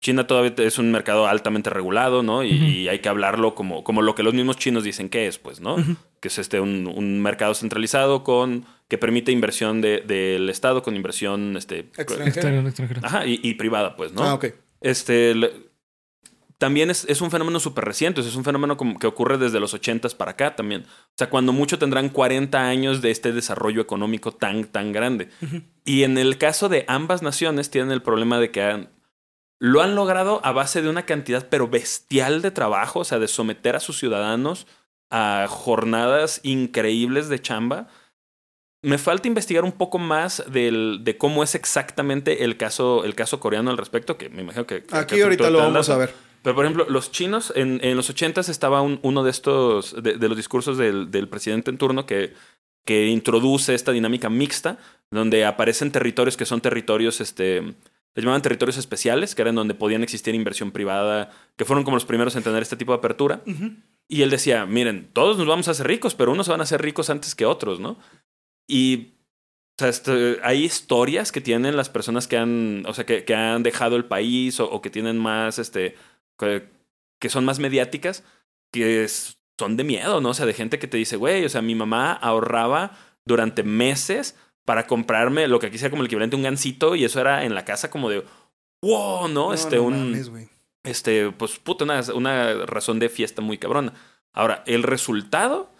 China todavía es un mercado altamente regulado, ¿no? Y, hay que hablarlo como, como lo que los mismos chinos dicen que es, pues, ¿no? Que es este un, un mercado centralizado con que permite inversión de- del Estado con inversión este, Extranjera. Ajá, y, y privada, pues, ¿no? Ah, ok. Este le- también es, es un fenómeno súper reciente, o sea, es un fenómeno como que ocurre desde los 80s para acá también. O sea, cuando mucho tendrán 40 años de este desarrollo económico tan, tan grande. Y en el caso de ambas naciones tienen el problema de que han- lo han logrado a base de una cantidad pero bestial de trabajo, o sea, de someter a sus ciudadanos a jornadas increíbles de chamba. Me falta investigar un poco más del, de cómo es exactamente el caso, el caso coreano al respecto, que me imagino que... que- Aquí ahorita lo vamos a ver. Pero, por ejemplo, los chinos, en, en los ochentas estaba un- uno de estos, de, de los discursos del, del presidente en turno que, que introduce esta dinámica mixta, donde aparecen territorios que son territorios, este, les llamaban territorios especiales, que eran donde podían existir inversión privada, que fueron como los primeros en tener este tipo de apertura. Y él decía, miren, todos nos vamos a hacer ricos, pero unos se van a hacer ricos antes que otros, ¿no? Y o sea, este, hay historias que tienen las personas que han, o sea, que, que han dejado el país o, o que tienen más, este, que, que son más mediáticas, que es- son de miedo, ¿no? O sea, de gente que te dice, güey, o sea, mi mamá ahorraba durante meses para comprarme lo que aquí sea como el equivalente a un gansito y eso era en la casa como de, wow, ¿no? este, no un, mames, este, pues, puta, una, una razón de fiesta muy cabrona. Ahora, el resultado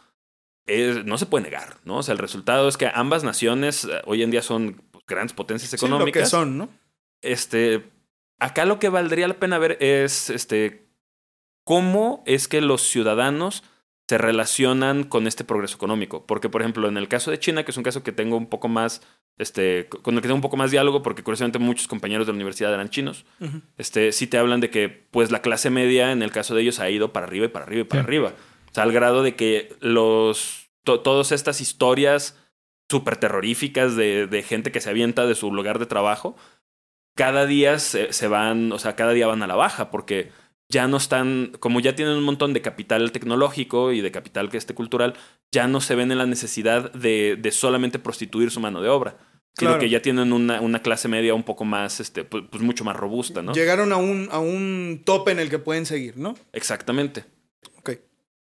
es- no se puede negar, ¿no? O sea, el resultado es que ambas naciones eh, hoy en día son pues, grandes potencias Sí, lo económicas. que son, ¿no? Este, acá lo que valdría la pena ver es, este, cómo es que los ciudadanos se relacionan con este progreso económico. Porque, por ejemplo, en el caso de China, que es un caso que tengo un poco más, este, con el que tengo un poco más diálogo, porque curiosamente muchos compañeros de la universidad eran chinos, este, sí te hablan de que pues la clase media en el caso de ellos ha ido para arriba y para arriba y para Sí. arriba. O sea, al grado de que los to- todas estas historias súper terroríficas de, de gente que se avienta de su lugar de trabajo, cada día se, se van, o sea, cada día van a la baja porque ya no están, como ya tienen un montón de capital tecnológico y de capital que esté cultural, ya no se ven en la necesidad de, de solamente prostituir su mano de obra. Sino que ya tienen una, una clase media un poco más, este, pues, pues mucho más robusta, ¿no? Llegaron a un, a un tope en el que pueden seguir, ¿no? Exactamente. Ok.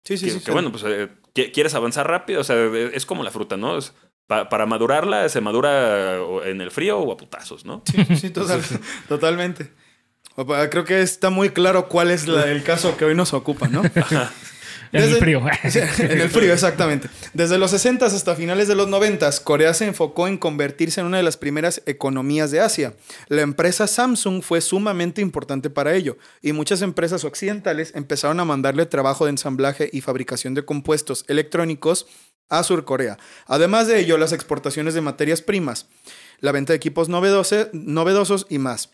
Sí, sí, que, sí. que sí. bueno, pues eh, qui- quieres avanzar rápido, o sea, es como la fruta, ¿no? Es- pa- para madurarla se madura en el frío o a putazos, ¿no? Sí, sí, total- totalmente. Creo que está muy claro cuál es la- el caso que hoy nos ocupa, ¿no? (laughs) En el frío. En el frío, exactamente. Desde los 60 hasta finales de los 90, Corea se enfocó en convertirse en una de las primeras economías de Asia. La empresa Samsung fue sumamente importante para ello, y muchas empresas occidentales empezaron a mandarle trabajo de ensamblaje y fabricación de compuestos electrónicos a Surcorea. Además de ello, las exportaciones de materias primas, la venta de equipos novedosos y más.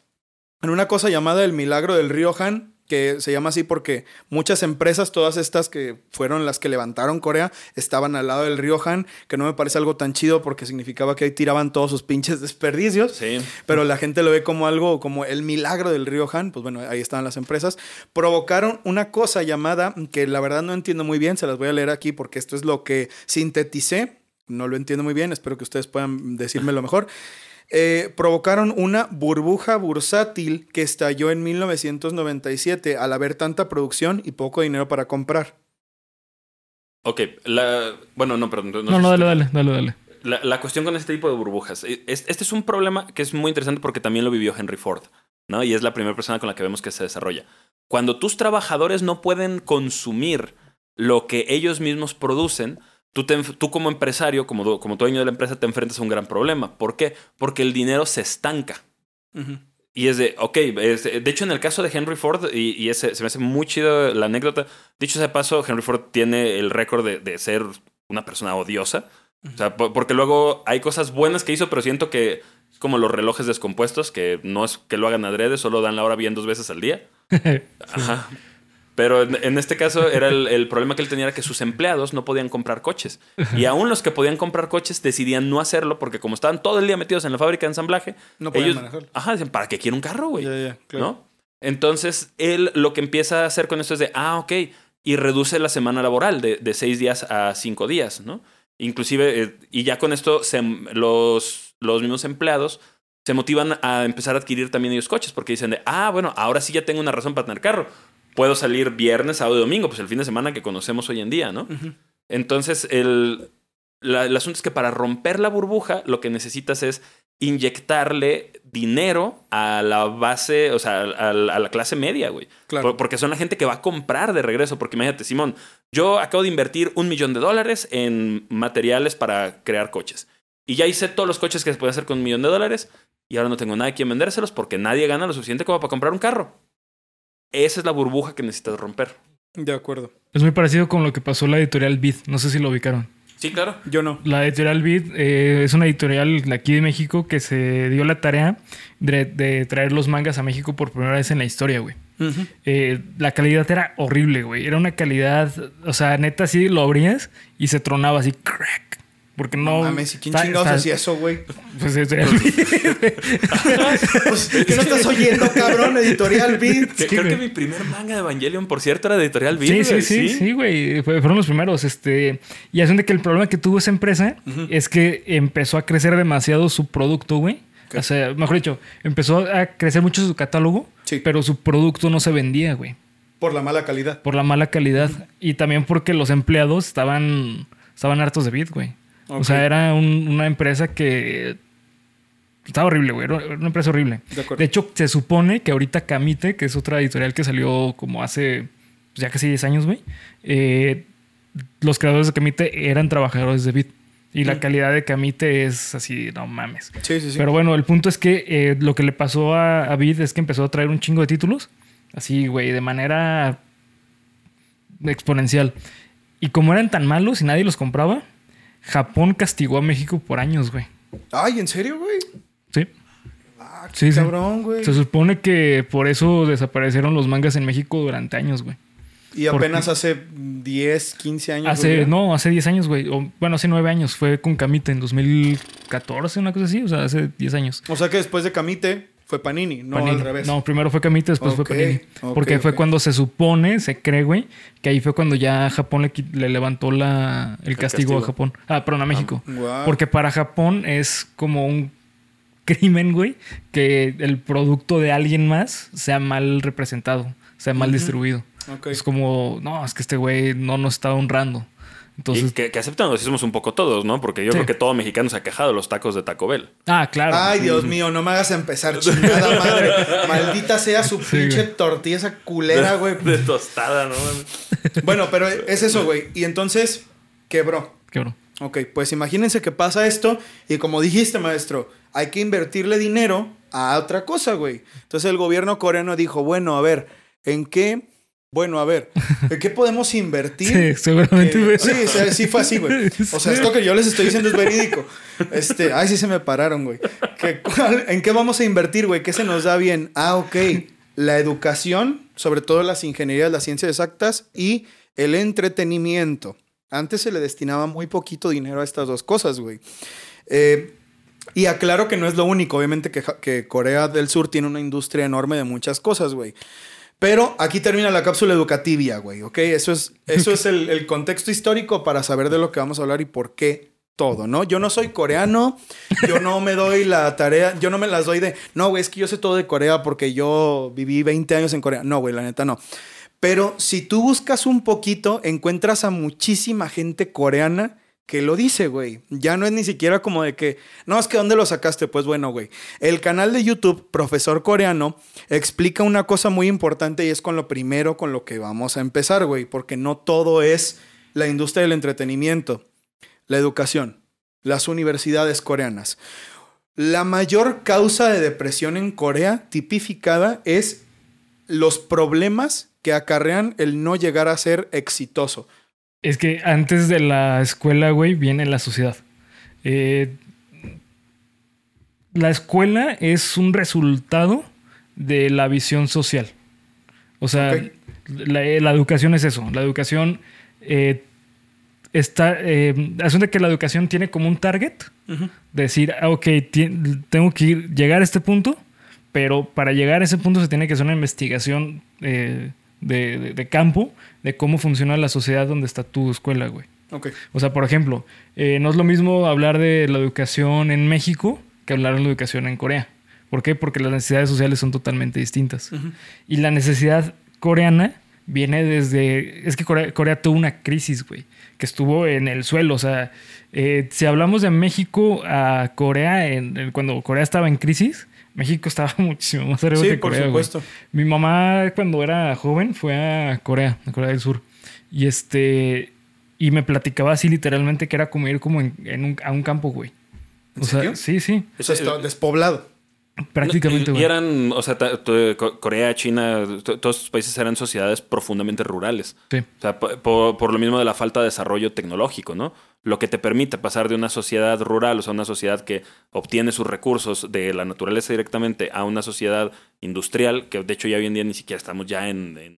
En una cosa llamada el milagro del río Han, que se llama así porque muchas empresas, todas estas que fueron las que levantaron Corea, estaban al lado del río Han, que no me parece algo tan chido porque significaba que ahí tiraban todos sus pinches (laughs) desperdicios. Sí. Pero la gente lo ve como algo, como el milagro del río Han. Pues bueno, ahí estaban las empresas. Provocaron una cosa llamada, que la verdad no entiendo muy bien, se las voy a leer aquí porque esto es lo que sinteticé. No lo entiendo muy bien, espero que ustedes puedan decírmelo mejor. Eh, provocaron una burbuja bursátil que estalló en 1997 al haber tanta producción y poco dinero para comprar. Ok, la... Bueno, no, perdón. No, no, dale, dale, dale, dale. La, la cuestión con este tipo de burbujas. es- Este es un problema que es muy interesante porque también lo vivió Henry Ford, ¿no? Y es la primera persona con la que vemos que se desarrolla. Cuando tus trabajadores no pueden consumir lo que ellos mismos producen, tú, te tú como empresario, como, como dueño de la empresa, te enfrentas a un gran problema. ¿Por qué? Porque el dinero se estanca. Y es de, ok, es- de hecho en el caso de Henry Ford, y, y ese, se me hace muy chido la anécdota, dicho sea paso, Henry Ford tiene el récord de, de ser una persona odiosa. O sea, po- porque luego hay cosas buenas que hizo, pero siento que es como los relojes descompuestos, que no es que lo hagan adrede, solo dan la hora bien dos veces al día. (laughs) Ajá. Pero en, en este caso era el, el problema que él tenía era que sus empleados no podían comprar coches. Y aún los que podían comprar coches decidían no hacerlo porque como estaban todo el día metidos en la fábrica de ensamblaje, No podían ellos, manejarlo. ajá, dicen, ¿para qué quiero un carro, güey? Ya, ya, claro. ¿No? Entonces, él lo que empieza a hacer con esto es de, ah, ok, y reduce la semana laboral de, de seis días a cinco días, ¿no? Inclusive, eh, y ya con esto, se- los, los mismos empleados se motivan a empezar a adquirir también ellos coches, porque dicen de, ah, bueno, ahora sí ya tengo una razón para tener carro. Puedo salir viernes, sábado y domingo, pues el fin de semana que conocemos hoy en día, ¿no? Entonces, el, la- el asunto es que para romper la burbuja, lo que necesitas es inyectarle dinero a la base, o sea, a, a la clase media, güey. Claro. Por- porque son la gente que va a comprar de regreso. Porque imagínate, Simón, yo acabo de invertir un millón de dólares en materiales para crear coches. Y ya hice todos los coches que se puede hacer con un millón de dólares. Y ahora no tengo nada a quien vendérselos porque nadie gana lo suficiente como para comprar un carro. Esa es la burbuja que necesitas romper. De acuerdo. Es muy parecido con lo que pasó en la editorial Vid. No sé si lo ubicaron. Sí, claro. Yo no. La editorial Vid eh, es una editorial de aquí de México que se dio la tarea de, de traer los mangas a México por primera vez en la historia, güey. Eh, la calidad era horrible, güey. Era una calidad, o sea, neta, sí lo abrías y se tronaba así, crack. Porque no. No mames, ¿y quién está- chingados está- hacía eso, güey? Pues editorial Vid. (laughs) Pues, ¿Qué no estás oyendo, cabrón? Editorial Beat. Sí, creo güey. que mi primer manga de Evangelion, por cierto, era de Editorial Sí, Vid, sí, güey, sí, sí, güey. Fue- Fueron los primeros. Este, y hacen de que el problema que tuvo esa empresa es que empezó a crecer demasiado su producto, güey. O sea, mejor dicho, empezó a crecer mucho su catálogo, Sí. pero su producto no se vendía, güey. Por la mala calidad. Por la mala calidad. Y también porque los empleados estaban, estaban hartos de Bit, güey. O Ok. sea, era un- una empresa que estaba horrible, güey. Era una empresa horrible. De. De hecho, se supone que ahorita Camite, que es otra editorial que salió como hace pues, ya casi 10 años, güey, eh, los creadores de Camite eran trabajadores de Bit. Y la calidad de Camite es así, no mames. Sí, sí, sí. Pero bueno, el punto es que eh, lo que le pasó a, a Bit es que empezó a traer un chingo de títulos. Así, güey, de manera exponencial. Y como eran tan malos y nadie los compraba, Japón castigó a México por años, güey. Ay, ¿en serio, güey? Sí. Ah, qué Sí, cabrón, güey. Se supone que por eso desaparecieron los mangas en México durante años, güey. Y apenas hace 10, 15 años. Hace, güey. no, hace 10 años, güey. O, bueno, hace 9 años. Fue con Camite en 2014, una cosa así. O sea, hace 10 años. O sea que después de Camite fue Panini, no Panini. al revés. No, primero fue Camite, después fue Panini. Porque fue cuando se supone, se cree, güey, que ahí fue cuando ya Japón le, levantó la, el, castigo, castigo. a Japón. Ah, perdón, a México. guau. Porque para Japón es como un crimen, güey, que el producto de alguien más sea mal representado, sea mal distribuido. Es como, no, es que este güey no nos está honrando. Entonces, y que, que aceptan lo hicimos un poco todos, ¿no? Porque yo Sí. creo que todo mexicano se ha quejado de los tacos de Taco Bell. ah, claro. Ay, Dios mío, no me hagas empezar, chingada madre. (laughs) Maldita sea su Sí, pinche güey. tortilla, esa culera, güey. De tostada, ¿no? Bueno, pero es eso, güey. Y entonces, quebró. Qué bro. Ok, pues imagínense que pasa esto y como dijiste, maestro, hay que invertirle dinero a otra cosa, güey. Entonces el gobierno coreano dijo, bueno, a ver, ¿en qué? Bueno, a ver, ¿en (laughs) qué podemos invertir? Sí, seguramente. Eh, sí, o sea, sí fue así, güey. O sea, esto que yo les estoy diciendo es verídico. Este, ay, sí se me pararon, güey. ¿Qué- cuál- ¿En qué vamos a invertir, güey? ¿Qué se nos da bien? Ah, ok. La educación, sobre todo las ingenierías, las ciencias exactas y el entretenimiento. Antes se le destinaba muy poquito dinero a estas dos cosas, güey. Eh, y aclaro que no es lo único. Obviamente que Corea del Sur tiene una industria enorme de muchas cosas, güey. Pero aquí termina la cápsula educativa, güey, ¿ok? Eso es, eso es el, el contexto histórico para saber de lo que vamos a hablar y por qué todo, ¿no? Yo no soy coreano, yo no me doy la tarea, yo no me las doy de, no, güey, es que yo sé todo de Corea porque yo viví 20 años en Corea. No, güey, la neta no. Pero si tú buscas un poquito, encuentras a muchísima gente coreana que lo dice, güey. Ya no es ni siquiera como de que, no, es que ¿dónde lo sacaste? Pues bueno, güey. El canal de YouTube, Profesor Coreano, explica una cosa muy importante y es con lo primero con lo que vamos a empezar, güey. Porque no todo es la industria del entretenimiento, la educación, las universidades coreanas. La mayor causa de depresión en Corea, tipificada, es los problemas que acarrean el no llegar a ser exitoso. Es que antes de la escuela, güey, viene la sociedad. Eh, la escuela es un resultado de la visión social. O sea, la, eh, la educación es eso. La educación eh, está. Eh, asume que la educación tiene como un target. Decir, ah, ok, tengo que ir- llegar a este punto, pero para llegar a ese punto se tiene que hacer una investigación eh, de, de- de campo de cómo funciona la sociedad donde está tu escuela, güey. O sea, por ejemplo, eh, no es lo mismo hablar de la educación en México que hablar de la educación en Corea. ¿Por qué? Porque las necesidades sociales son totalmente distintas. Y la necesidad coreana viene desde... Es que Corea, Corea tuvo una crisis, güey, que estuvo en el suelo. O sea, eh, si hablamos de México a Corea, en- en- cuando Corea estaba en crisis, México estaba (laughs) muchísimo más arriba Sí, que por Corea, güey. supuesto. Mi mamá cuando era joven fue a Corea, a Corea del Sur. Y este y me platicaba así literalmente que era como ir como en, en un, a un campo, güey. ¿En O sea, sí, sí, O sea, está despoblado. prácticamente, Y, y güey. eran, o sea, Co- Corea, China, to- todos estos países eran sociedades profundamente rurales. Sí. O sea, po- por, por lo mismo de la falta de desarrollo tecnológico, ¿no? Lo que te permite pasar de una sociedad rural, o sea, una sociedad que obtiene sus recursos de la naturaleza directamente, a una sociedad industrial, que de hecho ya hoy en día ni siquiera estamos ya en, en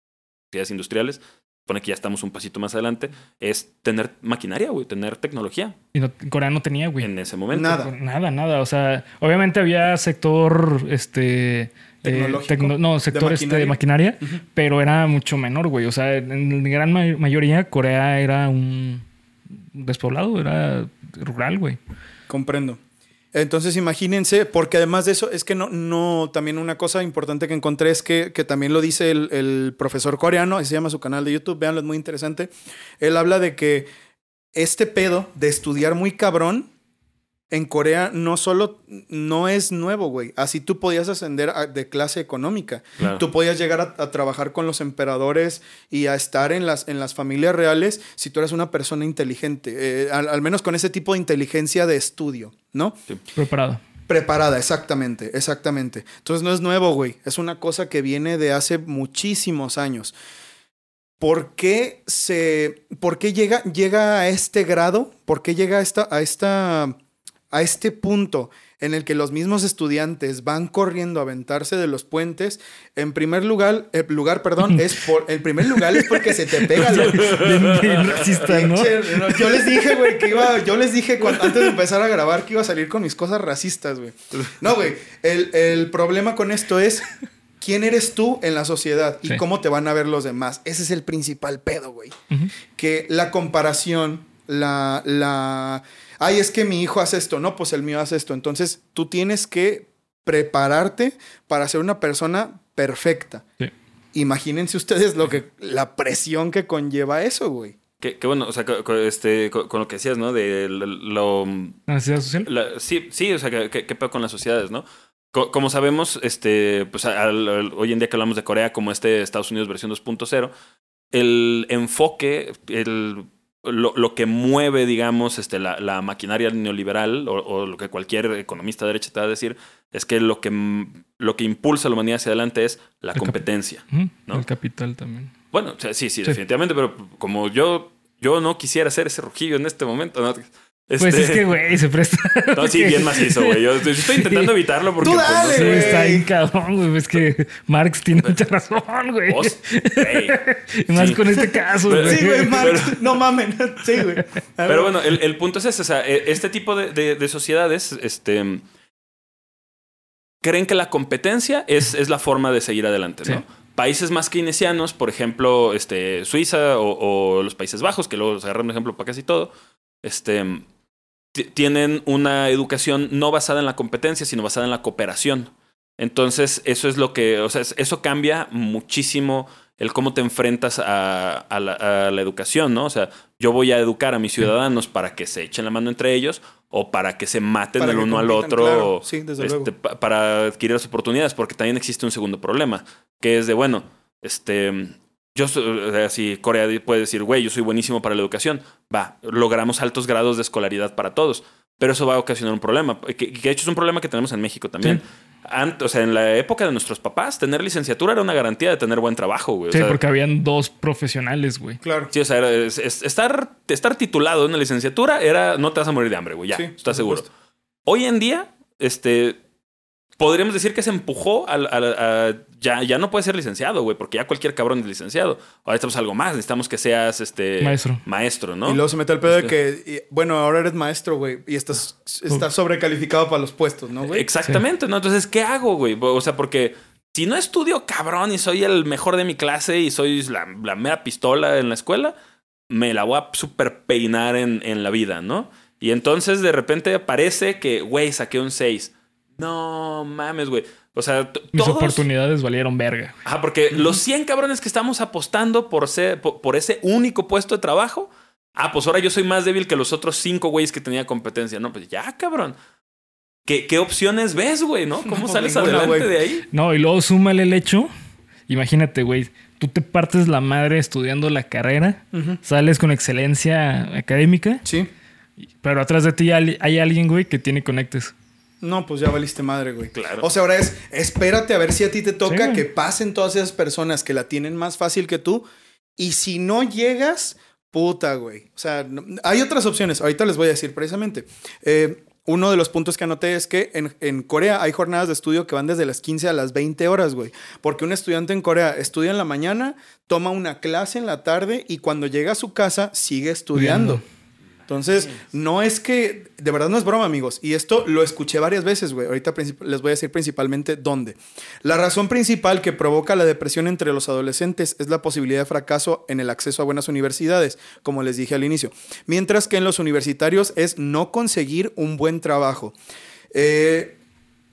sociedades industriales, supone que ya estamos un pasito más adelante, es tener maquinaria, güey, tener tecnología Y no- Corea no tenía, güey. en ese momento. Nada. Nada, nada. O sea, obviamente había sector, este... eh, tecno- no, sector De este, de maquinaria, pero era mucho menor, güey. O sea, en gran ma- mayoría Corea era un despoblado, era rural, güey. Comprendo. Entonces imagínense, porque además de eso, es que no, no, también una cosa importante que encontré es que, que también lo dice el, el profesor coreano, así se llama su canal de YouTube, véanlo, es muy interesante. Él habla de que este pedo de estudiar muy cabrón en Corea no solo no es nuevo, güey. Así tú podías ascender a- de clase económica. Claro. Tú podías llegar a, a trabajar con los emperadores y a estar en las, en las familias reales si tú eras una persona inteligente. eh, al, al menos con ese tipo de inteligencia de estudio, ¿no? Preparado. Preparada, exactamente, exactamente. Entonces no es nuevo, güey. Es una cosa que viene de hace muchísimos años. ¿Por qué se. ¿Por qué llega, llega a este grado? ¿Por qué llega a esta, a esta. A este punto en el que los mismos estudiantes van corriendo a aventarse de los puentes? En primer lugar, eh, lugar, perdón, (laughs) es por. En primer lugar es porque se te pega la. (laughs) ¿no? Yo les dije, güey, que iba. Yo les dije cuando- antes de empezar a grabar que iba a salir con mis cosas racistas, güey. No, güey. El, el problema con esto es. ¿Quién eres tú en la sociedad y Sí. cómo te van a ver los demás? Ese es el principal pedo, güey. Que la comparación, la, la... Ay, es que mi hijo hace esto. No, pues el mío hace esto. Entonces, tú tienes que prepararte para ser una persona perfecta. Sí. Imagínense ustedes lo que... La presión que conlleva eso, güey. Que, que bueno, o sea, co- co- este, co- con, lo que decías, ¿no? De lo, La necesidad social. la- sí, sí, o sea, que- que- qué pedo con las sociedades, ¿no? Co- como sabemos, este, pues al- al- hoy en día que hablamos de Corea como este Estados Unidos versión 2.0, el enfoque, el, lo, lo que mueve, digamos, este, la, la maquinaria neoliberal o, o lo que cualquier economista de derecha te va a decir, es que lo que, lo que impulsa a la humanidad hacia adelante es la El competencia. El capital también. Bueno, sí, sí, Sí. definitivamente, pero como yo, yo no quisiera hacer ese rojillo en este momento, ¿no? Pues Este- es que, güey, se presta. (laughs) No, sí, bien macizo, güey. Yo estoy intentando evitarlo porque... Tú pues, no sé. está bien cabrón, güey. Es que Marx tiene mucha razón, güey. (laughs) Más sí. con este caso, güey. Sí, güey, Marx. No mamen. (laughs) Sí, güey. Pero bueno, el, el punto es ese. O sea, e- este tipo de, de- de sociedades este, creen que la competencia es, es la forma de seguir adelante, ¿no? Sí. Países más keynesianos, por ejemplo, este, Suiza o, o los Países Bajos, que luego se agarran un ejemplo para casi todo, este, tienen una educación no basada en la competencia, sino basada en la cooperación. Entonces, eso es lo que, o sea, es- eso cambia muchísimo el cómo te enfrentas a, a la, a la educación, ¿no? O sea, yo voy a educar a mis ciudadanos para que se echen la mano entre ellos o para que se maten Para el uno al otro, claro. o, Sí, desde este, luego. para adquirir las oportunidades, porque también existe un segundo problema, que es de, bueno, este, yo, so- o sea, si Corea puede decir, güey, yo soy buenísimo para la educación, va, logramos altos grados de escolaridad para todos, pero eso va a ocasionar un problema. Que, que de hecho es un problema que tenemos en México también. Ant- o sea, en la época de nuestros papás, tener licenciatura era una garantía de tener buen trabajo, güey. O Sí, sea, porque habían dos profesionales, güey. Claro. Sí, o sea, era- es- es- estar, estar titulado en una licenciatura era no te vas a morir de hambre, güey. Ya, Sí, estás seguro. supuesto. Hoy en día, este. Podríamos decir que se empujó a, ya, ya no puedes ser licenciado, güey, porque ya cualquier cabrón es licenciado. Ahora necesitamos algo más, necesitamos que seas este Maestro. Maestro, ¿no? Y luego se mete el pedo de Este- que, y- bueno, ahora eres maestro, güey, y estás, estás sobrecalificado para los puestos, ¿no, güey? Exactamente, ¿no? Entonces, ¿qué hago, güey? O sea, porque si no estudio cabrón y soy el mejor de mi clase y soy la, la mera pistola en la escuela, me la voy a super peinar en, en la vida, ¿no? Y entonces de repente parece que, güey, saqué un 6. No mames, güey. O sea, Mis todos... oportunidades valieron verga. Ajá, porque los 100 cabrones que estamos apostando por, ser, por, por ese único puesto de trabajo, ah, pues ahora yo soy más débil que los otros 5 güeyes que tenía competencia. No, pues ya, cabrón. ¿Qué, qué opciones ves, güey, no? ¿Cómo No, sales ninguna, adelante de ahí? No, y luego súmale el hecho. Imagínate, güey. Tú te partes la madre estudiando la carrera, sales con excelencia académica, Sí. pero atrás de ti hay hay alguien, güey, que tiene conectes. No, pues ya valiste madre, güey. Claro. O sea, ahora es, espérate a ver si a ti te toca Sí. que pasen todas esas personas que la tienen más fácil que tú. Y si no llegas, puta, güey. O sea, no- hay otras opciones. Ahorita les voy a decir precisamente. Eh, uno de los puntos que anoté es que en, en Corea hay jornadas de estudio que van desde las 15 a las 20 horas, güey. Porque un estudiante en Corea estudia en la mañana, toma una clase en la tarde y cuando llega a su casa sigue estudiando. Estudiando. Entonces, no es que, de verdad no es broma, amigos. Y esto lo escuché varias veces, güey. Ahorita les voy a decir principalmente dónde. La razón principal que provoca la depresión entre los adolescentes es la posibilidad de fracaso en el acceso a buenas universidades, como les dije al inicio. Mientras que en los universitarios es no conseguir un buen trabajo. Eh,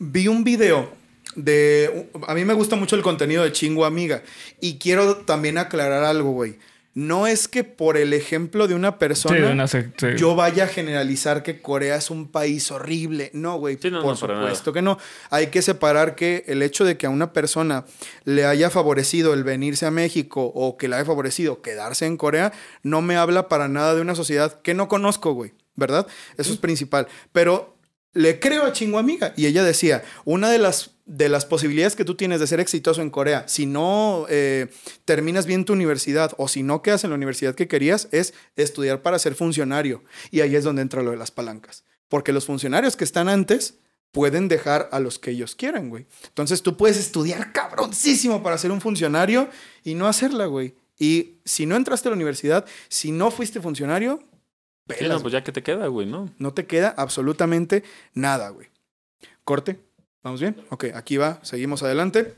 vi un video de... A mí me gusta mucho el contenido de Chingo Amiga. Y quiero también aclarar algo, güey. No es que por el ejemplo de una persona Sí, de una yo vaya a generalizar que Corea es un país horrible. No, güey, Sí, no, por no, supuesto que no. Hay que separar que el hecho de que a una persona le haya favorecido el venirse a México o que le haya favorecido quedarse en Corea no me habla para nada de una sociedad que no conozco, güey, ¿verdad? Eso es principal. Pero le creo a Chingo Amiga y ella decía, una de las de las posibilidades que tú tienes de ser exitoso en Corea, si no eh, terminas bien tu universidad o si no quedas en la universidad que querías, es estudiar para ser funcionario. Y ahí es donde entra lo de las palancas. Porque los funcionarios que están antes pueden dejar a los que ellos quieran, güey. Entonces tú puedes estudiar cabroncísimo para ser un funcionario y no hacerla, güey. Y si no entraste a la universidad, si no fuiste funcionario, Sí, pelas, no, pues ya que te queda, güey, ¿no? no te queda absolutamente nada, güey. Corte. ¿Vamos bien? Ok, aquí va. Seguimos adelante.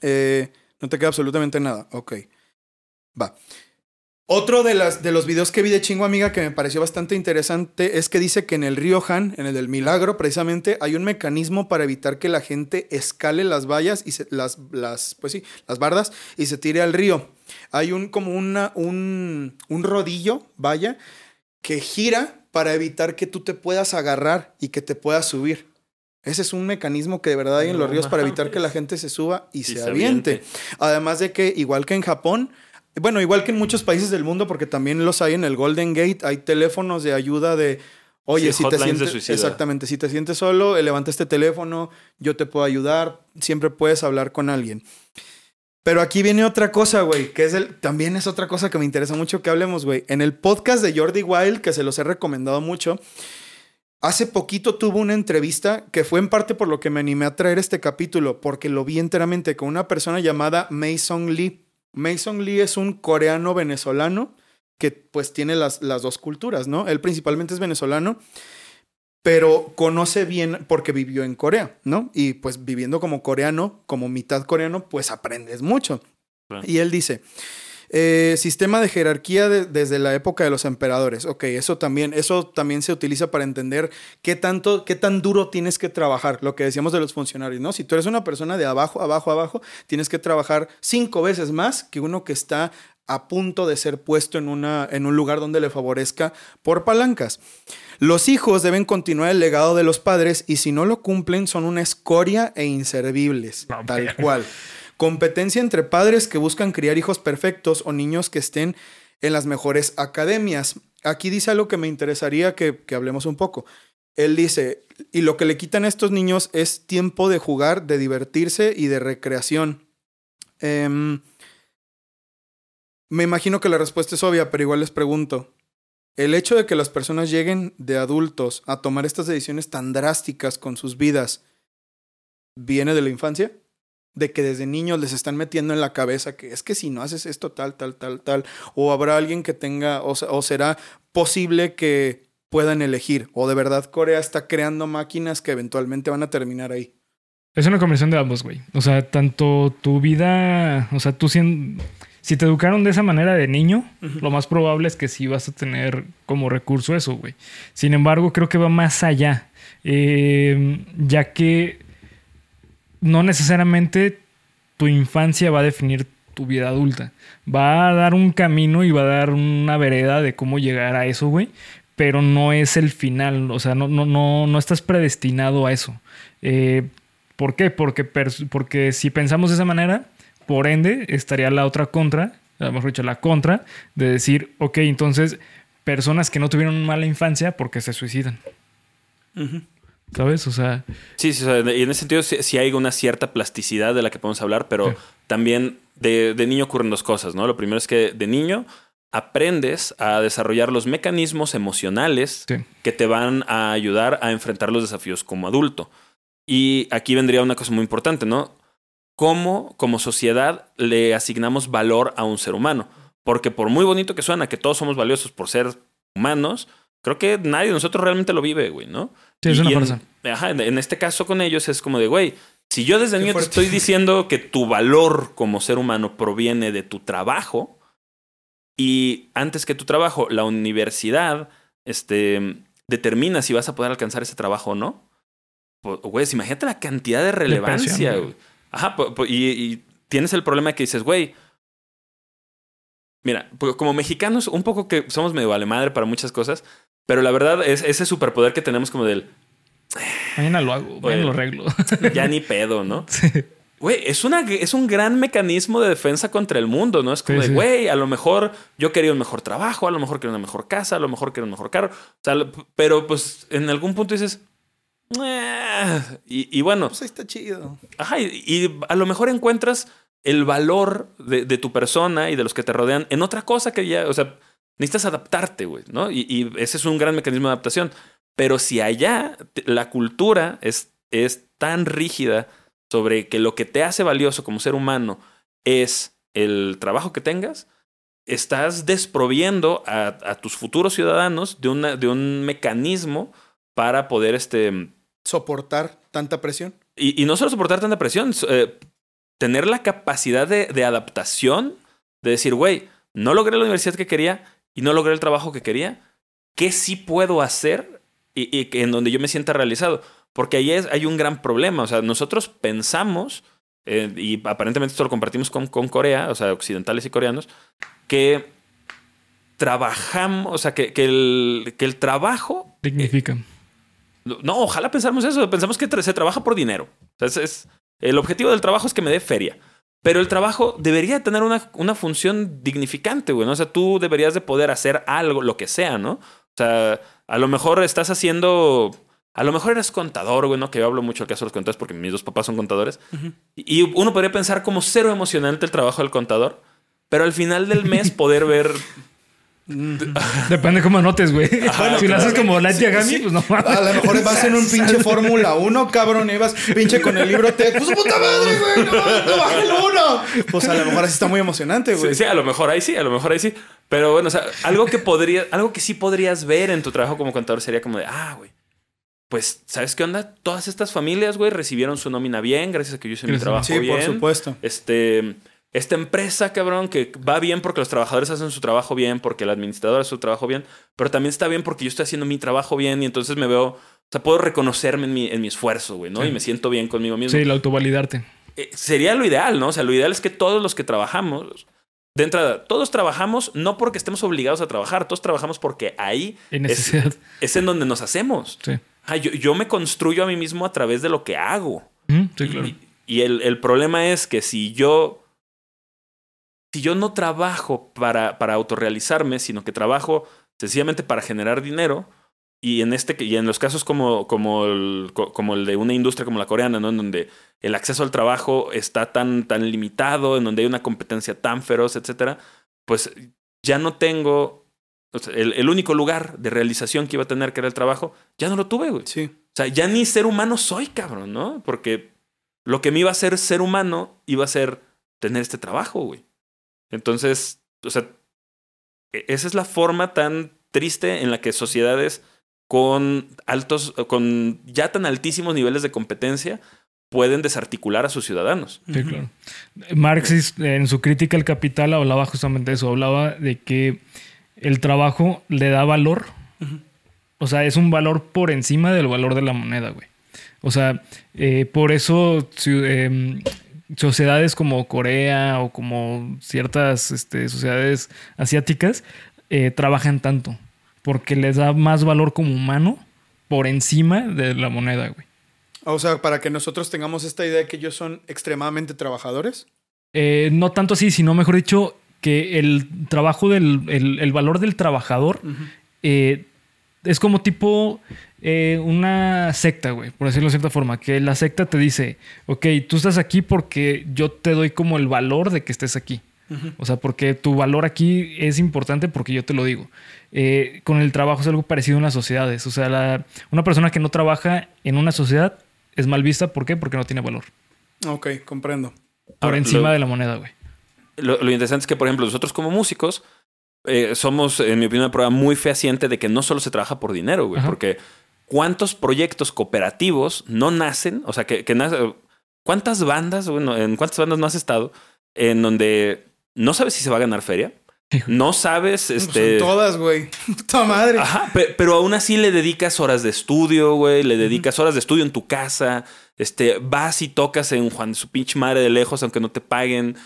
Eh, no te queda absolutamente nada. Ok. Va. Otro de, las, de los videos que vi de Chingo Amiga que me pareció bastante interesante es que dice que en el río Han, en el del Milagro, precisamente, hay un mecanismo para evitar que la gente escale las vallas y se- las, las, pues sí, las bardas y se tire al río. Hay un como una, un, un rodillo, vaya, que gira para evitar que tú te puedas agarrar y que te puedas subir. Ese es un mecanismo que de verdad hay en los ríos para evitar que la gente se suba y, Y se, se aviente. aviente. Además de que, igual que en Japón, bueno, igual que en muchos países del mundo, porque también los hay en el Golden Gate, hay teléfonos de ayuda de, oye, Sí, si te sientes, exactamente, si te sientes solo, levanta este teléfono, yo te puedo ayudar, siempre puedes hablar con alguien. Pero aquí viene otra cosa, güey, que es el, también es otra cosa que me interesa mucho que hablemos, güey. En el podcast de Jordi Wild, que se los he recomendado mucho, hace poquito tuvo una entrevista que fue en parte por lo que me animé a traer este capítulo, porque lo vi enteramente con una persona llamada Mason Lee. Mason Lee es un coreano venezolano que pues tiene las, las dos culturas, ¿no? Él principalmente es venezolano, pero conoce bien porque vivió en Corea, ¿no? Y pues viviendo como coreano, como mitad coreano, pues aprendes mucho. Y él dice, eh, sistema de jerarquía de- desde la época de los emperadores. Ok, eso también, eso también se utiliza para entender qué tanto, qué tan duro tienes que trabajar. Lo que decíamos de los funcionarios, ¿no? Si tú eres una persona de abajo, abajo, abajo, tienes que trabajar cinco veces más que uno que está a punto de ser puesto en, una, en un lugar donde le favorezca por palancas. Los hijos deben continuar el legado de los padres y si no lo cumplen son una escoria e inservibles, No, tal cual. Competencia entre padres que buscan criar hijos perfectos o niños que estén en las mejores academias. Aquí dice algo que me interesaría que, que hablemos un poco. él dice, y lo que le quitan a estos niños es tiempo de jugar, de divertirse y de recreación. Em, me imagino que la respuesta es obvia, pero igual les pregunto. El hecho de que las personas lleguen de adultos a tomar estas decisiones tan drásticas con sus vidas, ¿viene de la infancia? De que desde niños les están metiendo en la cabeza que es que si no haces esto, tal, tal, tal, tal. O habrá alguien que tenga, o, o será posible que puedan elegir. O de verdad Corea está creando máquinas que eventualmente van a terminar ahí. Es una combinación de ambos, güey. O sea, tanto tu vida, o sea, tú siendo si te educaron de esa manera de niño, lo más probable es que sí vas a tener como recurso eso, güey. Sin embargo, creo que va más allá, eh, ya que no necesariamente tu infancia va a definir tu vida adulta. Va a dar un camino y va a dar una vereda de cómo llegar a eso, güey. Pero no es el final, o sea, no, no, no, no estás predestinado a eso. Eh, ¿Por qué? Porque, porque si pensamos de esa manera, por ende, estaría la otra contra, mejor dicho, la contra, de decir, ok, entonces, personas que no tuvieron mala infancia porque se suicidan. ¿Sabes? O sea. Sí, sí, y en ese sentido sí, hay una cierta plasticidad de la que podemos hablar, pero también de, niño ocurren dos cosas, ¿no? Lo primero es que de niño aprendes a desarrollar los mecanismos emocionales que te van a ayudar a enfrentar los desafíos como adulto. Y aquí vendría una cosa muy importante, ¿no? cómo como sociedad le asignamos valor a un ser humano. Porque por muy bonito que suena que todos somos valiosos por ser humanos, creo que nadie de nosotros realmente lo vive, güey, ¿no? Sí, es una en, ajá, en este caso con ellos es como de, güey, si yo desde niño te estoy diciendo que tu valor como ser humano proviene de tu trabajo y antes que tu trabajo, la universidad este, determina si vas a poder alcanzar ese trabajo o no. Pues, güey, imagínate la cantidad de relevancia, güey. Ajá, y, tienes el problema que dices, güey, mira, como mexicanos, un poco que somos medio vale madre para muchas cosas, pero la verdad es ese superpoder que tenemos como del... Mañana lo hago, mañana lo arreglo. (laughs) Ya ni pedo, ¿no? (laughs) Sí. Güey, es, una, es un gran mecanismo de defensa contra el mundo, ¿no? Es como de, güey, a lo mejor yo quería un mejor trabajo, a lo mejor quería una mejor casa, a lo mejor quería un mejor carro. O sea, pero pues en algún punto dices, eh, y, bueno. Pues está chido. Ajá, y, a lo mejor encuentras el valor de, tu persona y de los que te rodean en otra cosa que ya, o sea, necesitas adaptarte, güey, ¿no? Y, ese es un gran mecanismo de adaptación. Pero si allá la cultura es, es tan rígida sobre que lo que te hace valioso como ser humano es el trabajo que tengas, estás desproviendo a, tus futuros ciudadanos de, una, de un mecanismo para poder este, soportar tanta presión. Y, no solo soportar tanta presión, eh, tener la capacidad de, adaptación, de decir, güey, no logré la universidad que quería y no logré el trabajo que quería, ¿qué sí puedo hacer y, en donde yo me sienta realizado? Porque ahí es, hay un gran problema. O sea, nosotros pensamos, eh, y aparentemente esto lo compartimos con, con Corea, o sea, occidentales y coreanos, que trabajamos, o sea, que, que, el, que el trabajo... Dignifica. No, ojalá pensamos eso. Pensamos que se trabaja por dinero. es, el objetivo del trabajo es que me dé feria. Pero el trabajo debería tener una, una función dignificante, güey, ¿no? O sea, tú deberías de poder hacer algo, lo que sea, ¿no? O sea, a lo mejor estás haciendo... A lo mejor eres contador, güey, ¿no? Que yo hablo mucho del caso de los contadores porque mis dos papás son contadores. Y uno podría pensar como cero emocionante el trabajo del contador. Pero al final del mes (laughs) poder ver (laughs) Depende cómo anotes, güey. si lo haces como Light Yagami, pues no A lo mejor vas en un pinche Fórmula 1, cabrón, y vas pinche con el libro te. Pues puta madre, güey, no, no el uno. Pues a lo mejor así está muy emocionante, güey. Sí, sí, a lo mejor ahí sí, a lo mejor ahí sí. Pero bueno, o sea, algo que podría, algo que sí podrías ver en tu trabajo como contador sería como de, ah, güey. Pues, ¿sabes qué onda? Todas estas familias, güey, recibieron su nómina bien, gracias a que yo hice mi trabajo bien. Sí, por supuesto. Este esta empresa, cabrón, que va bien porque los trabajadores hacen su trabajo bien, porque el administrador hace su trabajo bien, pero también está bien porque yo estoy haciendo mi trabajo bien y entonces me veo, o sea, puedo reconocerme en mi, en mi esfuerzo, güey, ¿no? Y me siento bien conmigo mismo. Sí, la autovalidarte. Eh, sería lo ideal, ¿no? O sea, lo ideal es que todos los que trabajamos, de entrada, todos trabajamos no porque estemos obligados a trabajar, todos trabajamos porque ahí es, es, en donde nos hacemos. Sí. yo, me construyo a mí mismo a través de lo que hago. sí, claro. Y, el, el problema es que si yo si yo no trabajo para, para autorrealizarme, sino que trabajo sencillamente para generar dinero, y en este y en los casos como, como, el, co- como el de una industria como la coreana, ¿no? En donde el acceso al trabajo está tan, tan limitado, en donde hay una competencia tan feroz, etcétera, pues ya no tengo o sea, el, el único lugar de realización que iba a tener, que era el trabajo, ya no lo tuve, güey. Sí. O sea, ya ni ser humano soy, cabrón, ¿no? Porque lo que me iba a hacer ser humano iba a ser tener este trabajo, güey. Entonces, o sea, e- esa es la forma tan triste en la que sociedades con altos, con ya tan altísimos niveles de competencia pueden desarticular a sus ciudadanos. Sí, claro. Marx en su crítica al capital hablaba justamente de eso, hablaba de que el trabajo le da valor, o sea, es un valor por encima del valor de la moneda, güey. O sea, eh, por eso em, sociedades como Corea o como ciertas este, sociedades asiáticas eh, trabajan tanto, porque les da más valor como humano por encima de la moneda, güey. O sea, para que nosotros tengamos esta idea de que ellos son extremadamente trabajadores. Eh, no tanto así, sino mejor dicho, que el trabajo del el, el valor del trabajador eh, es como tipo eh, una secta, güey, por decirlo de cierta forma, que la secta te dice, ok, tú estás aquí porque yo te doy como el valor de que estés aquí. O sea, porque tu valor aquí es importante porque yo te lo digo. Eh, con el trabajo es algo parecido en las sociedades. O sea, la- una persona que no trabaja en una sociedad es mal vista. ¿Por qué? Porque no tiene valor. Ok, comprendo. Por Ahora, encima lo- de la moneda, güey. Lo, lo interesante es que, por ejemplo, nosotros como músicos eh, somos, en mi opinión, una prueba muy fehaciente de que no solo se trabaja por dinero, güey. Ajá. Porque ¿cuántos proyectos cooperativos no nacen? O sea, que, que nace- ¿Cuántas bandas, bueno, en cuántas bandas no has estado en donde no sabes si se va a ganar feria? No sabes, Pues este... Son todas, güey. (laughs) Puta madre. Ajá, pe- pero aún así le dedicas horas de estudio, güey, le dedicas horas de estudio en tu casa, este, vas y tocas en Juan de su pinche madre de lejos aunque no te paguen.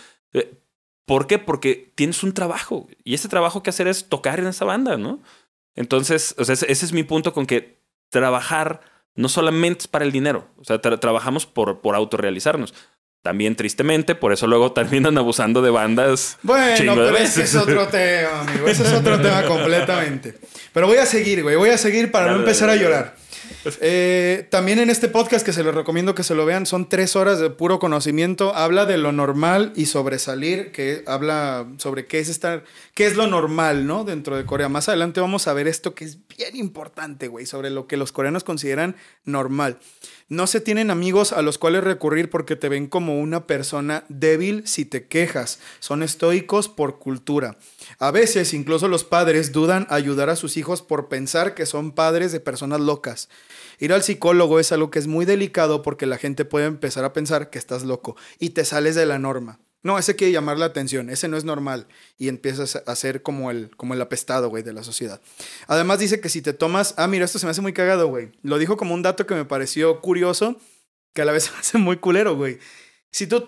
¿Por qué? Porque tienes un trabajo y ese trabajo que hacer es tocar en esa banda, ¿no? Entonces, o sea, ese ese es mi punto con que trabajar no solamente es para el dinero, o sea, tra- trabajamos por, por autorrealizarnos. También tristemente, por eso luego (laughs) terminan abusando de bandas. Bueno, pero ese es otro (laughs) tema, amigo. Ese es otro tema completamente. Pero voy a seguir, güey. Voy a seguir para no empezar a llorar. Eh, también en este podcast, que se los recomiendo que se lo vean, son tres horas de puro conocimiento. Habla de lo normal y sobresalir, que habla sobre qué es estar, qué es lo normal, ¿no? Dentro de Corea. Más adelante vamos a ver esto que es bien importante, güey, sobre lo que los coreanos consideran normal. No se tienen amigos a los cuales recurrir porque te ven como una persona débil si te quejas. Son estoicos por cultura. A veces incluso los padres dudan ayudar a sus hijos por pensar que son padres de personas locas. Ir al psicólogo es algo que es muy delicado porque la gente puede empezar a pensar que estás loco y te sales de la norma. No, ese quiere llamar la atención, ese no es normal y empiezas a ser como el, como el apestado, güey, de la sociedad. Además dice que si te tomas, ah, mira, esto se me hace muy cagado, güey. Lo dijo como un dato que me pareció curioso, que a la vez (laughs) se me hace muy culero, güey. Si tú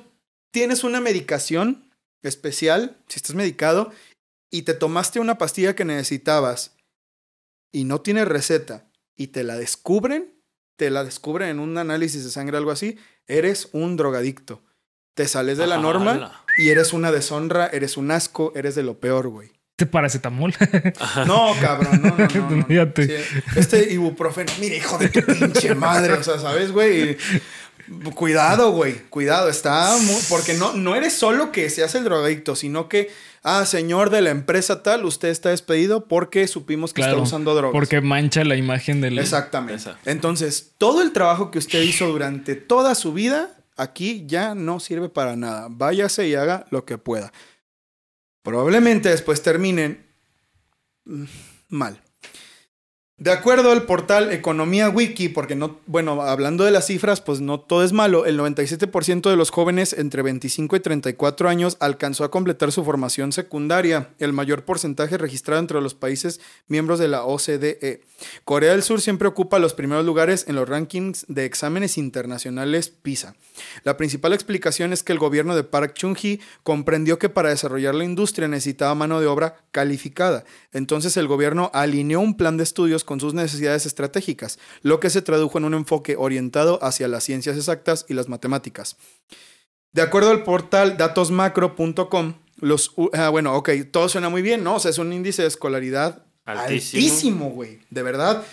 tienes una medicación especial, si estás medicado y te tomaste una pastilla que necesitabas y no tienes receta y te la descubren, te la descubren en un análisis de sangre, algo así, eres un drogadicto. Te sales de la norma Ala. y eres una deshonra, eres un asco, eres de lo peor, güey. Este paracetamol. No, cabrón, no, no, no. no. (laughs) Sí, este ibuprofeno, mire, hijo de tu pinche madre, o sea, ¿sabes, güey? Cuidado, güey, cuidado, está muy... Porque no, no eres solo que seas el drogadicto, sino que, ah, señor de la empresa tal, usted está despedido porque supimos que Claro, está usando drogas. Porque mancha la imagen del. Exactamente. Esa. Entonces, todo el trabajo que usted hizo durante toda su vida, aquí ya no sirve para nada. Váyase y haga lo que pueda. Probablemente después terminen mm, mal. De acuerdo al portal Economía Wiki, porque no, bueno, hablando de las cifras, pues no todo es malo, el 97% de los jóvenes entre 25 y 34 años alcanzó a completar su formación secundaria, el mayor porcentaje registrado entre los países miembros de la OCDE. Corea del Sur siempre ocupa los primeros lugares en los rankings de exámenes internacionales PISA. La principal explicación es que el gobierno de Park Chung-hee comprendió que para desarrollar la industria necesitaba mano de obra calificada. Entonces el gobierno alineó un plan de estudios con sus necesidades estratégicas, lo que se tradujo en un enfoque orientado hacia las ciencias exactas y las matemáticas. De acuerdo al portal datosmacro.com, los... u- ah, bueno, ok, todo suena muy bien, ¿no? O sea, es un índice de escolaridad Altísimo. altísimo, güey. De verdad.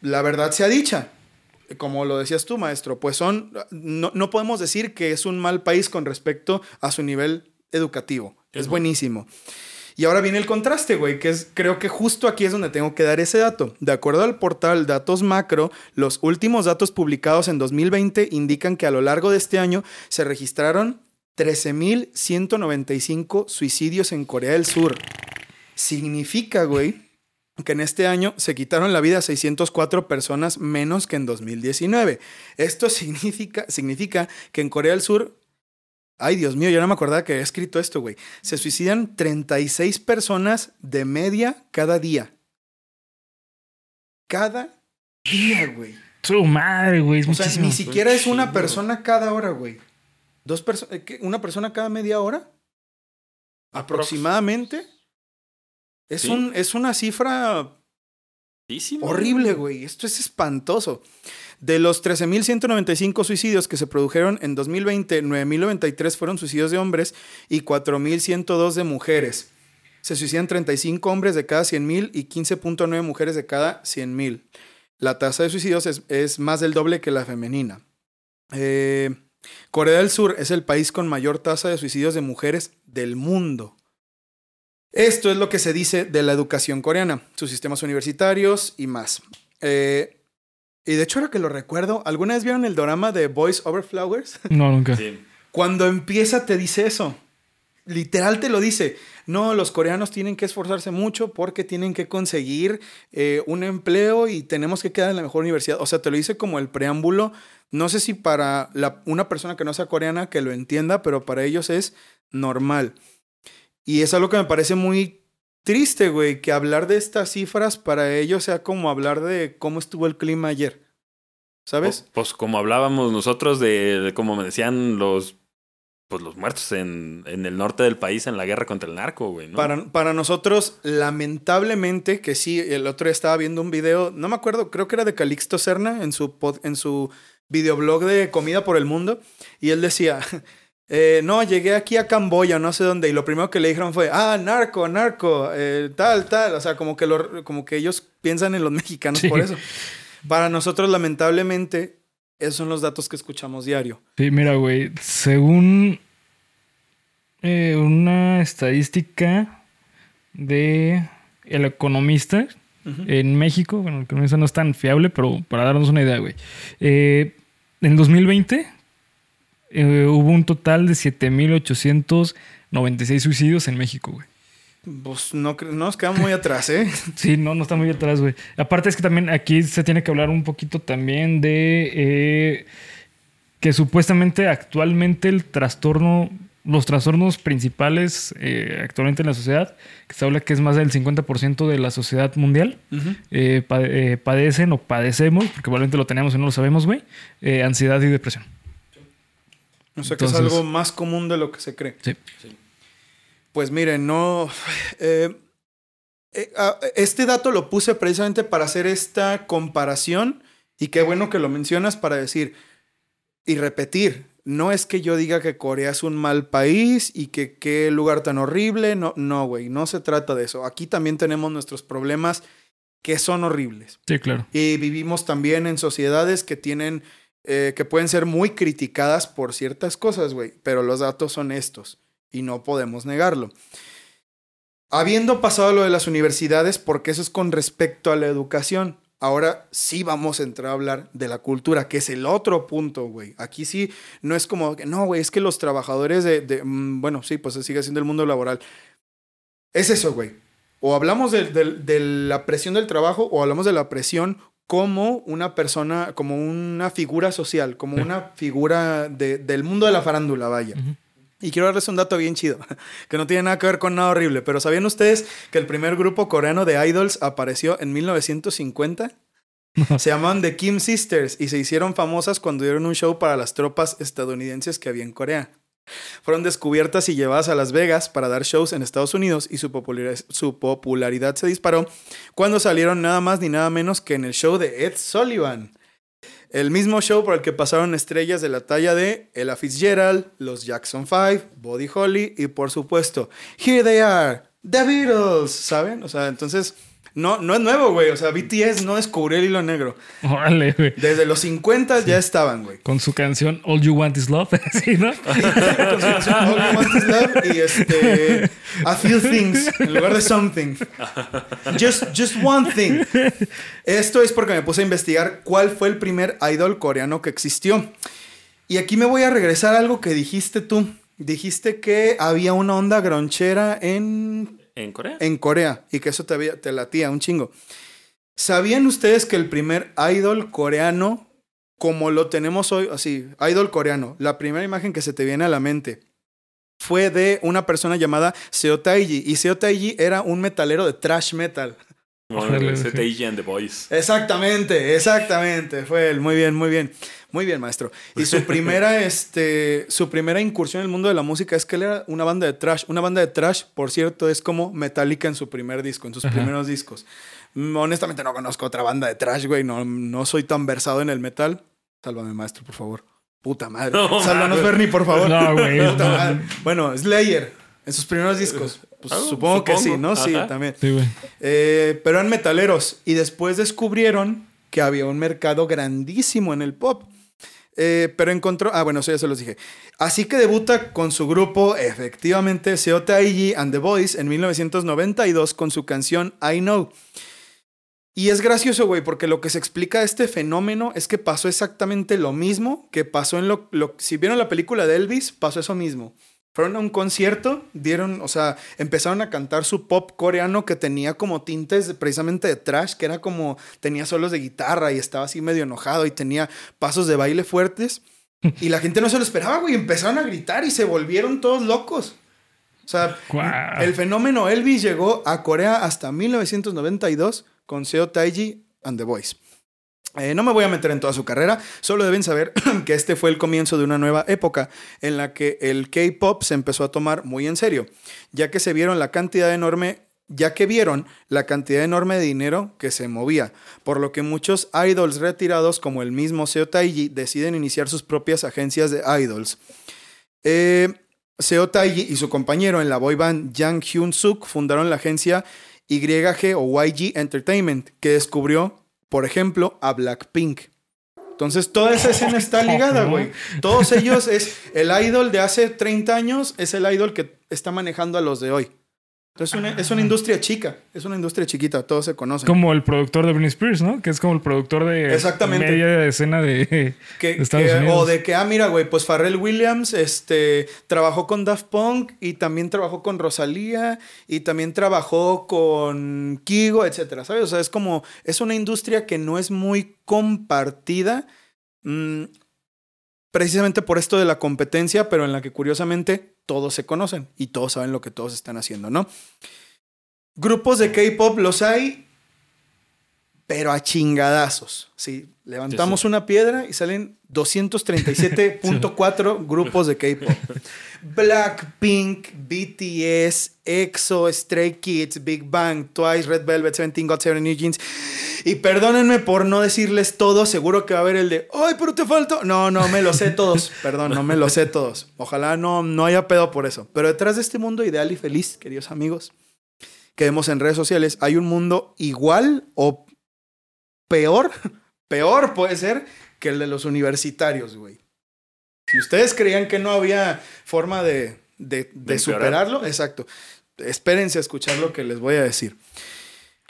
la verdad sea dicha, como lo decías tú, maestro, pues son, no, no podemos decir que es un mal país con respecto a su nivel educativo. Es buenísimo. Y ahora viene el contraste, güey, que es, creo que justo aquí es donde tengo que dar ese dato. De acuerdo al portal Datos Macro, los últimos datos publicados en 2020 indican que a lo largo de este año se registraron 13.195 suicidios en Corea del Sur. Significa, güey, que en este año se quitaron la vida 604 personas menos que en 2019. Esto (laughs) significa, significa que en Corea del Sur Ay, Dios mío, yo no me acordaba que había escrito esto, güey. Se suicidan 36 personas de media cada día. Cada día, güey. Su madre, güey. O sea, ni siquiera es una persona cada hora, güey. Dos personas, ¿una persona cada media hora? Aproximadamente. Es, Sí. un, es una cifra. Horrible, güey. Esto es espantoso. De los 13.195 suicidios que se produjeron en 2020, 9.093 fueron suicidios de hombres y 4.102 de mujeres. Se suicidan 35 hombres de cada 100.000 y 15.9 mujeres de cada 100.000. La tasa de suicidios es, más del doble que la femenina. Eh, Corea del Sur es el país con mayor tasa de suicidios de mujeres del mundo. Esto es lo que se dice de la educación coreana, sus sistemas universitarios y más. Eh, y de hecho, ahora que lo recuerdo, ¿alguna vez vieron el drama de Boys Over Flowers? (laughs) No, nunca. Sí. Cuando empieza te dice eso. Literal te lo dice. No, los coreanos tienen que esforzarse mucho porque tienen que conseguir eh, un empleo y tenemos que quedar en la mejor universidad. O sea, te lo dice como el preámbulo. No sé si para la- una persona que no sea coreana que lo entienda, pero para ellos es normal. Y es algo que me parece muy triste, güey, que hablar de estas cifras para ellos sea como hablar de cómo estuvo el clima ayer. ¿Sabes? Pues, pues como hablábamos nosotros de, de como me decían los pues los muertos en, en el norte del país en la guerra contra el narco, güey, ¿no? Para, para nosotros, lamentablemente, que sí, el otro día estaba viendo un video, no me acuerdo, creo que era de Calixto Serna en su, pod- en su videoblog de Comida por el Mundo, y él decía, eh, no, llegué aquí a Camboya, no sé dónde, y lo primero que le dijeron fue, ah, narco, narco, eh, tal, tal, o sea, como que, lo- como que ellos piensan en los (laughs) mexicanos Sí. por eso. Para nosotros, lamentablemente, esos son los datos que escuchamos diario. Sí, mira, güey. Según eh, una estadística de El Economista en México, bueno, el Economista no es tan fiable, pero para darnos una idea, güey. En 2020 eh, hubo un total de 7.896 suicidios en México, güey. Pues no, nos quedamos muy atrás, ¿eh? (laughs) Sí, no, no está muy atrás, güey. Aparte es que también aquí se tiene que hablar un poquito también de eh, que supuestamente actualmente el trastorno, los trastornos principales eh, actualmente en la sociedad, que se habla que es más del 50% de la sociedad mundial, pa- eh, padecen o padecemos, porque probablemente lo tenemos y no lo sabemos, güey, ansiedad y depresión. O sea, que es algo más común de lo que se cree. Sí. Pues miren, no. eh, eh, este dato lo puse precisamente para hacer esta comparación y qué bueno que lo mencionas para decir y repetir. No es que yo diga que Corea es un mal país y que qué lugar tan horrible. No, no, güey, no se trata de eso. Aquí también tenemos nuestros problemas que son horribles. Sí, claro. Y vivimos también en sociedades que tienen, eh, que pueden ser muy criticadas por ciertas cosas, güey. Pero los datos son estos y no podemos negarlo. Habiendo pasado lo de las universidades, porque eso es con respecto a la educación, ahora sí vamos a entrar a hablar de la cultura, que es el otro punto, güey. Aquí sí, no es como, no, güey, es que los trabajadores de, de- mm, bueno, sí, pues sigue siendo el mundo laboral. Es eso, güey. O hablamos de la presión del trabajo o hablamos de la presión como una persona, como una figura social, como Sí. una figura de- del mundo de la farándula, vaya. Y quiero darles un dato bien chido, (laughs) que no tiene nada que ver con nada horrible, pero ¿sabían ustedes que el primer grupo coreano de idols apareció en 1950? (laughs) Se llamaban The Kim Sisters y se hicieron famosas cuando dieron un show para las tropas estadounidenses que había en Corea. Fueron descubiertas y llevadas a Las Vegas para dar shows en Estados Unidos y su popularidad, se disparó cuando salieron nada más ni nada menos que en el show de Ed Sullivan. El mismo show por el que pasaron estrellas de la talla de Ella Fitzgerald, los Jackson 5, Buddy Holly y por supuesto, Here They Are, The Beatles, ¿saben? O sea, entonces no, no es nuevo, güey. O sea, BTS no descubrió el hilo negro. Órale, güey. Desde los 50 ya estaban, güey. Con su canción All You Want Is Love. (laughs) sí, ¿no? (laughs) Con su canción All You Want Is Love y este. A few things en lugar de something. Just, just one thing. Esto es porque me puse a investigar cuál fue el primer idol coreano que existió. Y aquí me voy a regresar a algo que dijiste tú. Dijiste que había una onda gronchera en, ¿En Corea? en Corea y que eso te, había- te latía un chingo. ¿Sabían ustedes que el primer idol coreano, como lo tenemos hoy, así, idol coreano, la primera imagen que se te viene a la mente, fue de una persona llamada Seo Taiji? Y Seo Taiji era un metalero de thrash metal. Ese sí. Taiji and the Boys. Exactamente, exactamente. Fue él. Muy bien, muy bien. Muy bien, maestro. (laughs) Y su primera, este, su primera incursión en el mundo de la música es que él era una banda de trash. Una banda de trash, por cierto, es como Metallica en su primer disco, en sus Ajá. primeros discos. Mm, Honestamente no conozco otra banda de trash, güey. No, no soy tan versado en el metal. Sálvame, maestro, por favor. Puta madre. No, (laughs) Sálvanos. Bernie, por favor. No, güey, Puta no. madre. Bueno, Slayer, en sus primeros discos. Pues, Ah, supongo, que sí. ¿no? Sí, Ajá. también. Sí, güey. Eh, pero eran metaleros y después descubrieron que había un mercado grandísimo en el pop. Eh, pero encontró, ah bueno, eso ya se los dije. Así que debuta con su grupo, efectivamente, Seo Taiji and the Boys en 1992 con su canción I Know. Y es gracioso, güey, porque lo que se explica este fenómeno es que pasó exactamente lo mismo que pasó en lo, lo- Si vieron la película de Elvis, pasó eso mismo. Fueron a un concierto, dieron, o sea, empezaron a cantar su pop coreano que tenía como tintes precisamente de trash, que era como, tenía solos de guitarra y estaba así medio enojado y tenía pasos de baile fuertes. Y la gente no se lo esperaba, güey. Empezaron a gritar y se volvieron todos locos. O sea, el fenómeno Elvis llegó a Corea hasta 1992 con Seo Taiji and the Boys. Eh, no me voy a meter en toda su carrera, solo deben saber (clears throat) que este fue el comienzo de una nueva época en la que el K-pop se empezó a tomar muy en serio, ya que se vieron la cantidad enorme, ya que vieron la cantidad enorme de dinero que se movía, por lo que muchos idols retirados como el mismo Seo Taiji deciden iniciar sus propias agencias de idols. Eh, Seo Taiji y su compañero en la boy band Jang Hyun Suk fundaron la agencia YG o YG Entertainment, que descubrió, por ejemplo, a Blackpink. Entonces, toda esa escena está ligada, güey. Todos ellos es el idol de hace 30 años, es el idol que está manejando a los de hoy. Entonces, una- es una industria chica, es una industria chiquita, todos se conocen. Como el productor de Britney Spears, ¿no? Que es como el productor de Exactamente. media escena (laughs) de, Que- de Estados que- Unidos. o de que, ah, mira, güey, pues Pharrell Williams este, trabajó con Daft Punk y también trabajó con Rosalía y también trabajó con Kigo, etcétera, ¿sabes? O sea, es como, es una industria que no es muy compartida mm, precisamente por esto de la competencia, pero en la que curiosamente todos se conocen y todos saben lo que todos están haciendo, ¿no? Grupos de K-pop los hay, pero a chingadazos. Sí, levantamos una piedra y salen 237.4 grupos de K-pop. Blackpink, BTS, EXO, Stray Kids, Big Bang, Twice, Red Velvet, Seventeen, God Seven, New Jeans. Y perdónenme por no decirles todo, seguro que va a haber el de, ay, pero te falta. No, no, me lo sé todos. (laughs) Perdón, no me lo sé todos. Ojalá no, no haya pedo por eso. Pero detrás de este mundo ideal y feliz, queridos amigos, que vemos en redes sociales, hay un mundo igual o peor, (laughs) peor puede ser que el de los universitarios, güey. Si ustedes creían que no había forma de, de, de superarlo, exacto. Espérense a escuchar lo que les voy a decir.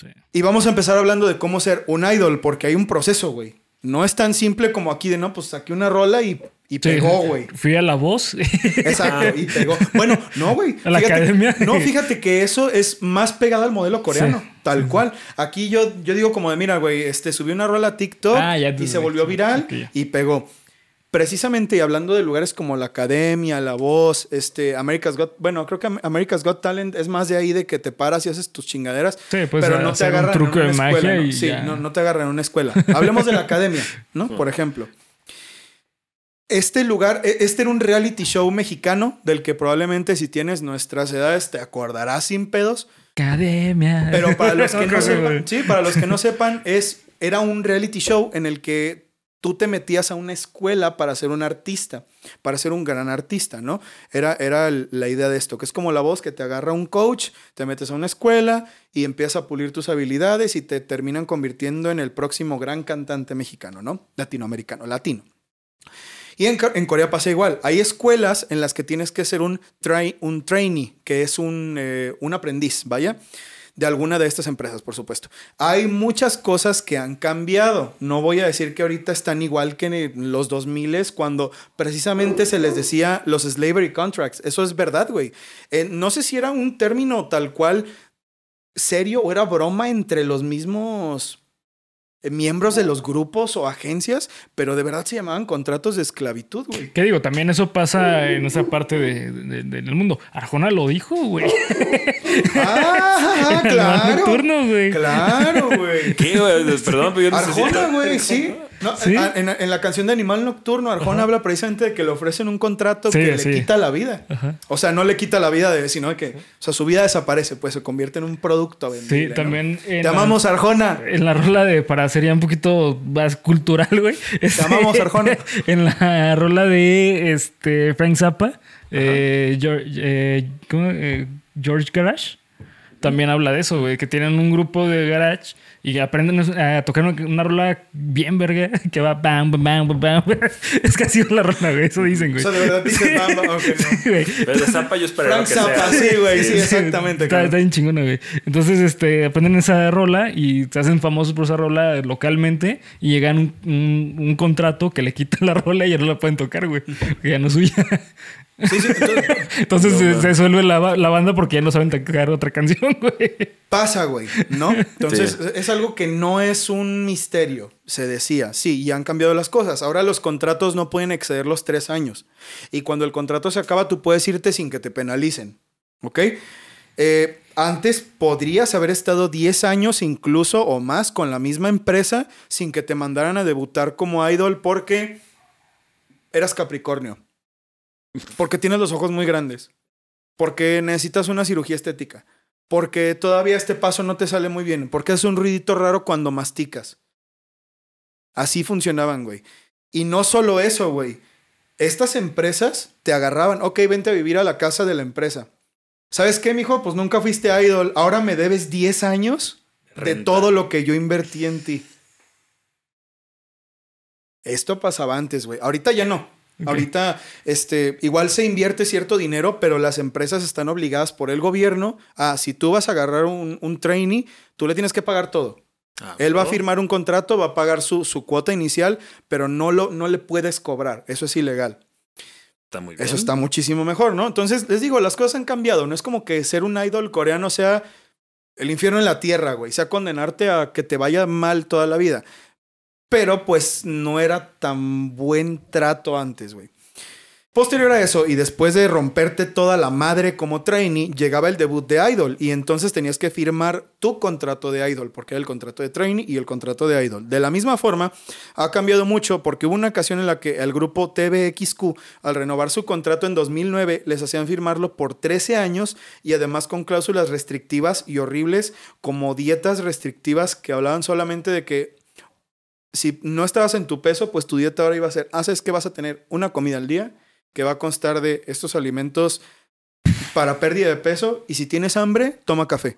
Sí. Y vamos a empezar hablando de cómo ser un idol, porque hay un proceso, güey. No es tan simple como aquí de, no, pues saqué una rola y, y Sí. pegó, güey. Fui a la voz. (laughs) Exacto, y pegó. Bueno, no, güey. A la Fíjate- academia. No, fíjate que eso es más pegado al modelo coreano, Sí. tal cual. Aquí yo, yo digo como de, mira, güey, este, subí una rola a TikTok Ah, ya y se volvió viral ok, ya. y pegó. Precisamente y hablando de lugares como la Academia, La Voz, este, America's Got... Bueno, creo que Am- America's Got Talent es más de ahí de que te paras y haces tus chingaderas. Sí, pues, pero no te hacer un agarran truco en una de magia escuela, Sí, no, no te agarran en una escuela. Hablemos de la Academia, ¿no? Por ejemplo. Este lugar, e- este era un reality show mexicano del que probablemente si tienes nuestras edades te acordarás sin pedos. Academia. Pero para los que (laughs) no sepan, sí, para los que no sepan, es, era un reality show en el que tú te metías a una escuela para ser un artista, para ser un gran artista, ¿no? Era, era la idea de esto, que es como la voz que te agarra un coach, te metes a una escuela y empiezas a pulir tus habilidades y te terminan convirtiendo en el próximo gran cantante mexicano, ¿no? Latinoamericano, latino. Y en, Co- en Corea pasa igual. Hay escuelas en las que tienes que ser un, un trainee, que es un, eh, un aprendiz, vaya, de alguna de estas empresas, por supuesto. Hay muchas cosas que han cambiado. No voy a decir que ahorita están igual que en los 2000 cuando precisamente se les decía los slavery contracts. Eso es verdad, güey. Eh, no sé si era un término tal cual serio o era broma entre los mismos miembros de los grupos o agencias, pero de verdad se llamaban contratos de esclavitud, güey. ¿Qué digo? También eso pasa en esa parte de- de- de- del mundo. Arjona lo dijo, güey. (laughs) Ah, (laughs) En el bar claro. nocturno, güey. Claro, güey. ¿Qué, güey? Perdón, pero yo necesito... Arjona, güey, sí. No, Sí. En, en la canción de Animal Nocturno, Arjona habla precisamente de que le ofrecen un contrato Sí, que sí. le quita la vida. Ajá. O sea, no le quita la vida, de, sino que, o sea, su vida desaparece, pues se convierte en un producto vendible. Sí, ¿no? también. en Te la- amamos, Arjona. En la rola de, para ser ya un poquito más cultural, güey. Te amamos, Arjona. (laughs) En la rola de este Frank Zappa, eh, George, eh, ¿cómo? Eh, George Garage, también habla de eso, güey, que tienen un grupo de garage y aprenden a tocar una, una rola bien verga (laughs) que va bam, bam, bam, bam, bam. (laughs) Es casi la rola, güey, eso dicen, O güey. sea, de verdad dices, bamba, ok, (laughs) no. Sí, güey. Pero de Zampa yo Frank que sea. Zappa, sí, güey, sí, exactamente. Está, claro. está bien chingona, güey. Entonces, este, aprenden esa rola y se hacen famosos por esa rola localmente y llegan un, un- un contrato que le quita la rola y ya no la pueden tocar, güey. Ya no es suya. Sí, sí, entonces, (laughs) Entonces No, se, disuelve la, ba- la banda porque ya no saben tocar otra canción, (laughs) güey. pasa, güey, ¿no? Entonces, Sí. es algo que no es un misterio, se decía. Sí, y han cambiado las cosas. Ahora los contratos no pueden exceder los tres años. Y cuando el contrato se acaba, tú puedes irte sin que te penalicen, ¿ok? Eh, antes podrías haber estado 10 años incluso o más con la misma empresa sin que te mandaran a debutar como idol porque eras Capricornio. Porque tienes los ojos muy grandes. Porque necesitas una cirugía estética. Porque todavía este paso no te sale muy bien. Porque hace un ruidito raro cuando masticas. Así funcionaban, güey. Y no solo eso, güey. Estas empresas te agarraban. Ok, vente a vivir a la casa de la empresa. ¿Sabes qué, mijo? Pues nunca fuiste idol. Ahora me debes 10 años de todo lo que yo invertí en ti. Esto pasaba antes, güey. Ahorita ya no. Ahorita, este, igual se invierte cierto dinero, pero las empresas están obligadas por el gobierno a, si tú vas a agarrar un, un trainee, tú le tienes que pagar todo. Ah, Él va a firmar un contrato, va a pagar su, su cuota inicial, pero no, lo, no le puedes cobrar. Eso es ilegal. Está muy bien. Eso está muchísimo mejor, ¿no? Entonces, les digo, las cosas han cambiado. No es como que ser un idol coreano sea el infierno en la tierra, güey. Sea condenarte a que te vaya mal toda la vida. Pero pues no era tan buen trato antes, güey. Posterior a eso, y después de romperte toda la madre como trainee, llegaba el debut de Idol. Y entonces tenías que firmar tu contrato de Idol, porque era el contrato de trainee y el contrato de Idol. De la misma forma, ha cambiado mucho porque hubo una ocasión en la que el grupo TVXQ, al renovar su contrato en 2009, les hacían firmarlo por 13 años y además con cláusulas restrictivas y horribles, como dietas restrictivas que hablaban solamente de que si no estabas en tu peso, pues tu dieta ahora iba a ser, haces que vas a tener una comida al día que va a constar de estos alimentos para pérdida de peso y si tienes hambre, toma café.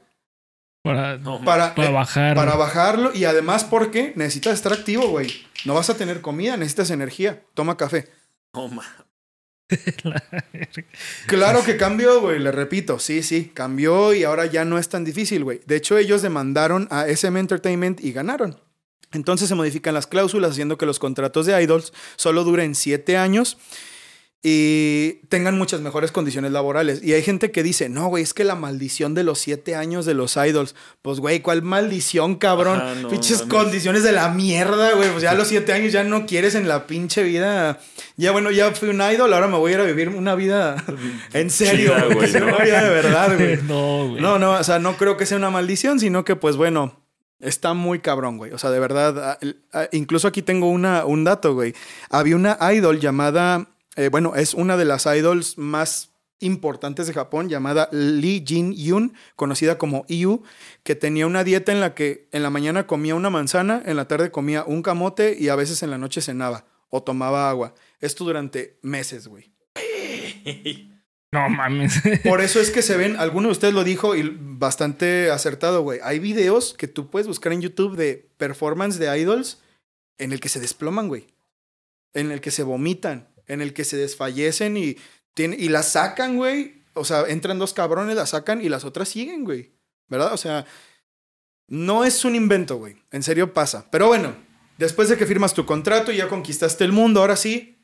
Para, No, Para, para eh, bajar. para bajarlo y además porque necesitas estar activo, güey. No vas a tener comida, necesitas energía. Toma café. no, ma. (laughs) Claro que cambió, güey, le repito, sí, sí, cambió y ahora ya no es tan difícil, güey. De hecho, ellos demandaron a SM Entertainment y ganaron. Entonces se modifican las cláusulas haciendo que los contratos de idols solo duren siete años y tengan muchas mejores condiciones laborales. Y hay gente que dice, no, güey, es que la maldición de los siete años de los idols. Pues, güey, ¿cuál maldición, cabrón? Ajá, no Pinches condiciones de la mierda, güey. Pues ya a los siete años ya no quieres en la pinche vida. Ya, bueno, ya fui un idol, ahora me voy a ir a vivir una vida (laughs) en serio, Chida, güey. Una vida de verdad, güey. (laughs) no, güey. No, no, o sea, no creo que sea una maldición, sino que, pues bueno, está muy cabrón, güey. O sea, de verdad, incluso aquí tengo una, un dato, güey. Había una idol llamada, eh, bueno, es una de las idols más importantes de Japón llamada Lee Jin Yun, conocida como Iu, que tenía una dieta en la que en la mañana comía una manzana, en la tarde comía un camote y a veces en la noche cenaba o tomaba agua. Esto durante meses, güey. (laughs) No mames. (laughs) Por eso es que se ven, alguno de ustedes lo dijo y bastante acertado, güey. Hay videos que tú puedes buscar en YouTube de performance de idols en el que se desploman, güey. En el que se vomitan, en el que se desfallecen y, tiene, y las sacan, güey. O sea, entran dos cabrones, las sacan y las otras siguen, güey. ¿Verdad? O sea, no es un invento, güey. En serio pasa. Pero bueno, después de que firmas tu contrato y ya conquistaste el mundo, ahora sí,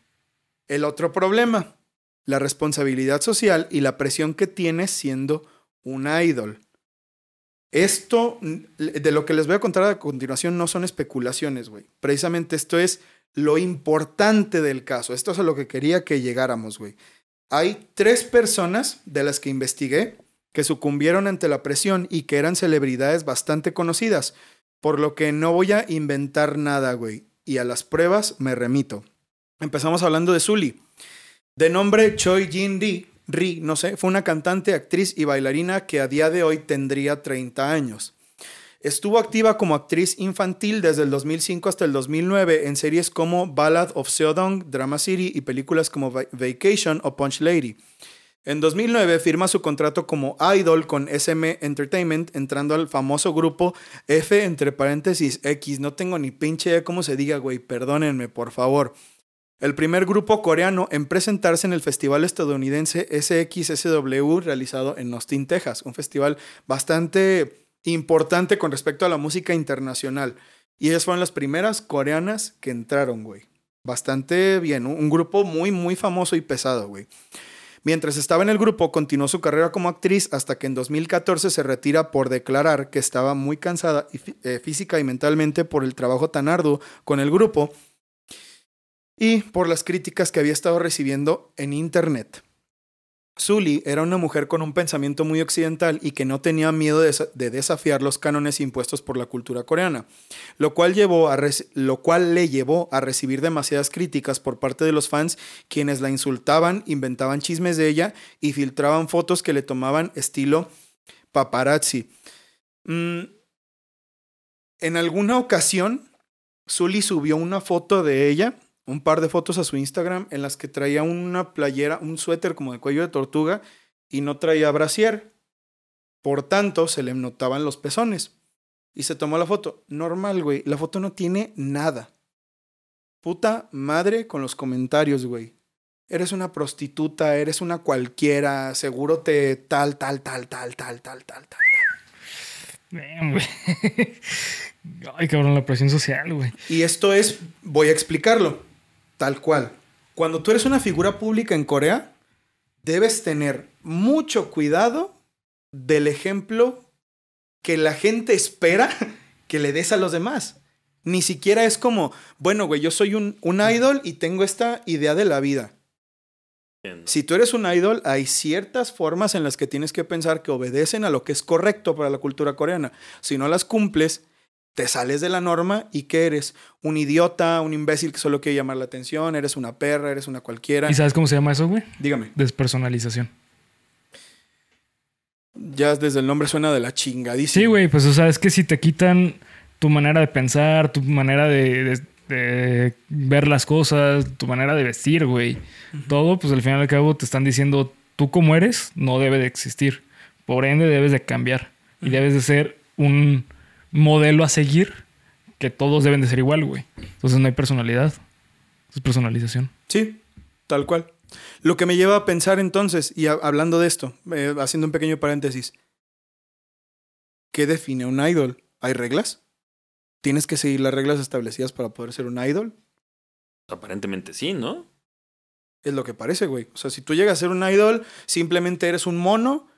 el otro problema la responsabilidad social y la presión que tienes siendo un idol. Esto, de lo que les voy a contar a continuación, no son especulaciones, güey. Precisamente esto es lo importante del caso. Esto es a lo que quería que llegáramos, güey. Hay tres personas de las que investigué que sucumbieron ante la presión y que eran celebridades bastante conocidas, por lo que no voy a inventar nada, güey. Y a las pruebas me remito. Empezamos hablando de Zully. De nombre Choi Jin Ri, Ri, no sé, fue una cantante, actriz y bailarina que a día de hoy tendría 30 años. Estuvo activa como actriz infantil desde el 2005 hasta el 2009 en series como Ballad of Seodong, Drama City y películas como Vacation o Punch Lady. En 2009 firma su contrato como idol con SM Entertainment, entrando al famoso grupo F entre paréntesis X. No tengo ni pinche idea cómo se diga, güey, perdónenme, por favor el primer grupo coreano en presentarse en el festival estadounidense SXSW realizado en Austin, Texas, un festival bastante importante con respecto a la música internacional. Y ellas fueron las primeras coreanas que entraron, güey. Bastante bien, un grupo muy, muy famoso y pesado, güey. Mientras estaba en el grupo, continuó su carrera como actriz hasta que en 2014 se retira por declarar que estaba muy cansada eh, física y mentalmente por el trabajo tan arduo con el grupo y por las críticas que había estado recibiendo en Internet. Sully era una mujer con un pensamiento muy occidental y que no tenía miedo de, desafiar los cánones impuestos por la cultura coreana, lo cual, llevó a lo cual le llevó a recibir demasiadas críticas por parte de los fans quienes la insultaban, inventaban chismes de ella y filtraban fotos que le tomaban estilo paparazzi. Mm, en alguna ocasión, Sully subió una foto de ella un par de fotos a su Instagram en las que traía una playera, un suéter como de cuello de tortuga y no traía brasier. Por tanto, se le notaban los pezones. Y se tomó la foto. Normal, güey. La foto no tiene nada. Puta madre con los comentarios, güey. Eres una prostituta, eres una cualquiera, seguro te tal, tal, tal, tal, tal, tal, tal, tal. (laughs) Ay, cabrón, la presión social, güey. Y esto es, voy a explicarlo. Tal cual. Cuando tú eres una figura pública en Corea, debes tener mucho cuidado del ejemplo que la gente espera (laughs) que le des a los demás. Ni siquiera es como, bueno, güey, yo soy un, un idol y tengo esta idea de la vida. Si tú eres un idol, hay ciertas formas en las que tienes que pensar que obedecen a lo que es correcto para la cultura coreana. Si no las cumples, te sales de la norma y que eres un idiota, un imbécil que solo quiere llamar la atención, eres una perra, eres una cualquiera. ¿Y sabes cómo se llama eso, güey? Dígame. Despersonalización. Ya desde el nombre suena de la chingadísima. Sí, güey, pues o sea, es que si te quitan tu manera de pensar, tu manera de, ver las cosas, tu manera de vestir, güey, todo, pues al final y al cabo te están diciendo, tú como eres, no debe de existir. Por ende, debes de cambiar. Y debes de ser un modelo a seguir que todos deben de ser igual, güey. Entonces no hay personalidad. Es personalización. Sí, tal cual. Lo que me lleva a pensar entonces, y hablando de esto, eh, haciendo un pequeño paréntesis, ¿qué define un idol? ¿Hay reglas? ¿Tienes que seguir las reglas establecidas para poder ser un idol? Aparentemente sí, ¿no? Es lo que parece, güey. O sea, si tú llegas a ser un idol, simplemente eres un mono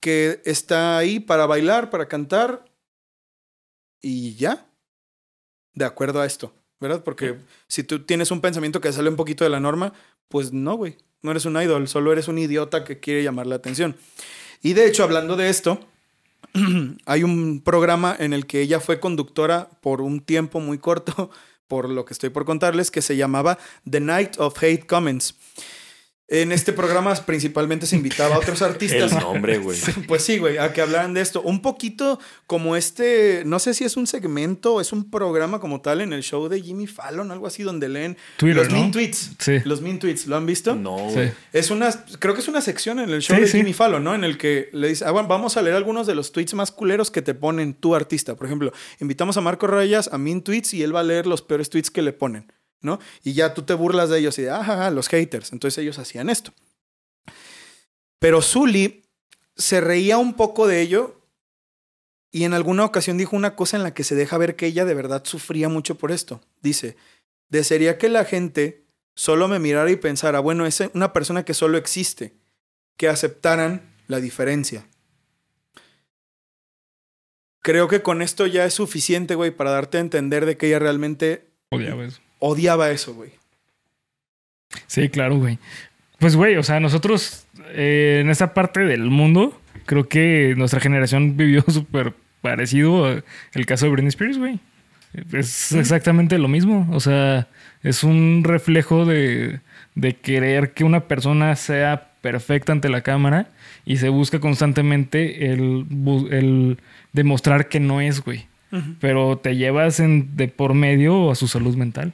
que está ahí para bailar, para cantar y ya. De acuerdo a esto, ¿verdad? Porque si tú tienes un pensamiento que sale un poquito de la norma, pues no, güey. No eres un idol, solo eres un idiota que quiere llamar la atención. Y de hecho, hablando de esto, (clears throat) hay un programa en el que ella fue conductora por un tiempo muy corto, (laughs) por lo que estoy por contarles, que se llamaba The Night of Hate Comments. En este programa principalmente se invitaba a otros (laughs) artistas. El nombre, güey. (laughs) Pues sí, güey, a que hablaran de esto. Un poquito como este, no sé si es un segmento o es un programa como tal en el show de Jimmy Fallon, algo así, donde leen Twitter, los ¿no? mean tweets. Sí. Los mean tweets, ¿lo han visto? No, Sí. Es una, creo que es una sección en el show Sí, de sí. Jimmy Fallon, ¿no? En el que le dice, ah, bueno, vamos a leer algunos de los tweets más culeros que te ponen tu artista. Por ejemplo, invitamos a Marco Reyes a Mean Tweets y él va a leer los peores tweets que le ponen, ¿no? Y ya tú te burlas de ellos y de, ajá, los haters. Entonces ellos hacían esto. Pero Zully se reía un poco de ello y en alguna ocasión dijo una cosa en la que se deja ver que ella de verdad sufría mucho por esto. Dice, desearía que la gente solo me mirara y pensara, bueno, es una persona que solo existe, que aceptaran la diferencia. Creo que con esto ya es suficiente, güey, para darte a entender de que ella realmente. Odiaba eso, güey. Sí, claro, güey. Pues, güey, o sea, nosotros eh, en esta parte del mundo, creo que nuestra generación (laughs) vivió súper parecido a el caso de Britney Spears, güey. Es exactamente lo mismo. O sea, es un reflejo de, de querer que una persona sea perfecta ante la cámara y se busca constantemente el, el demostrar que no es, güey. Pero te llevas en, de por medio a su salud mental.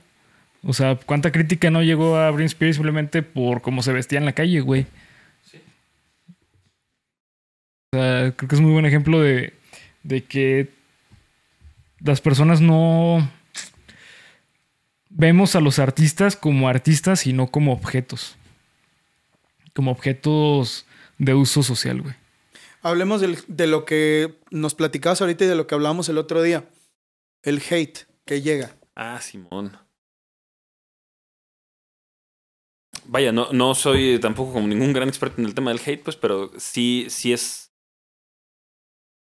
O sea, ¿cuánta crítica no llegó a Britney Spears simplemente por cómo se vestía en la calle, güey? O sea, creo que es muy buen ejemplo de, de que las personas no vemos a los artistas como artistas y no como objetos. Como objetos de uso social, güey. Hablemos del- de lo que nos platicabas ahorita y de lo que hablábamos el otro día. El hate que llega. Ah, Simón. Vaya, no, no soy tampoco como ningún gran experto en el tema del hate, pues, pero sí, sí es.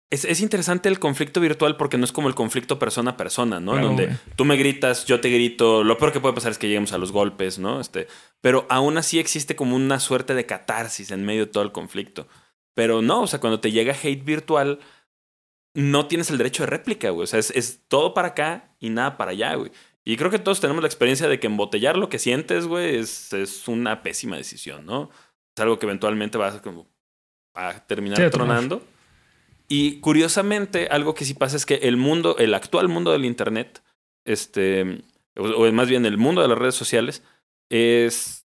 Es, es interesante el conflicto virtual porque no es como el conflicto persona a persona, ¿no? Claro, Donde tú me gritas, yo te grito. Lo peor que puede pasar es que lleguemos a los golpes, ¿no? Este, pero aún así existe como una suerte de catarsis en medio de todo el conflicto. Pero no, o sea, cuando te llega hate virtual, no tienes el derecho de réplica, güey. O sea, es, es todo para acá y nada para allá, güey. Y creo que todos tenemos la experiencia de que embotellar lo que sientes, güey, es, es una pésima decisión, ¿no? Es algo que eventualmente vas a, como, a terminar Sí, tronando. Y curiosamente, algo que sí pasa es que el mundo, el actual mundo del Internet, este, o, o más bien el mundo de las redes sociales, es,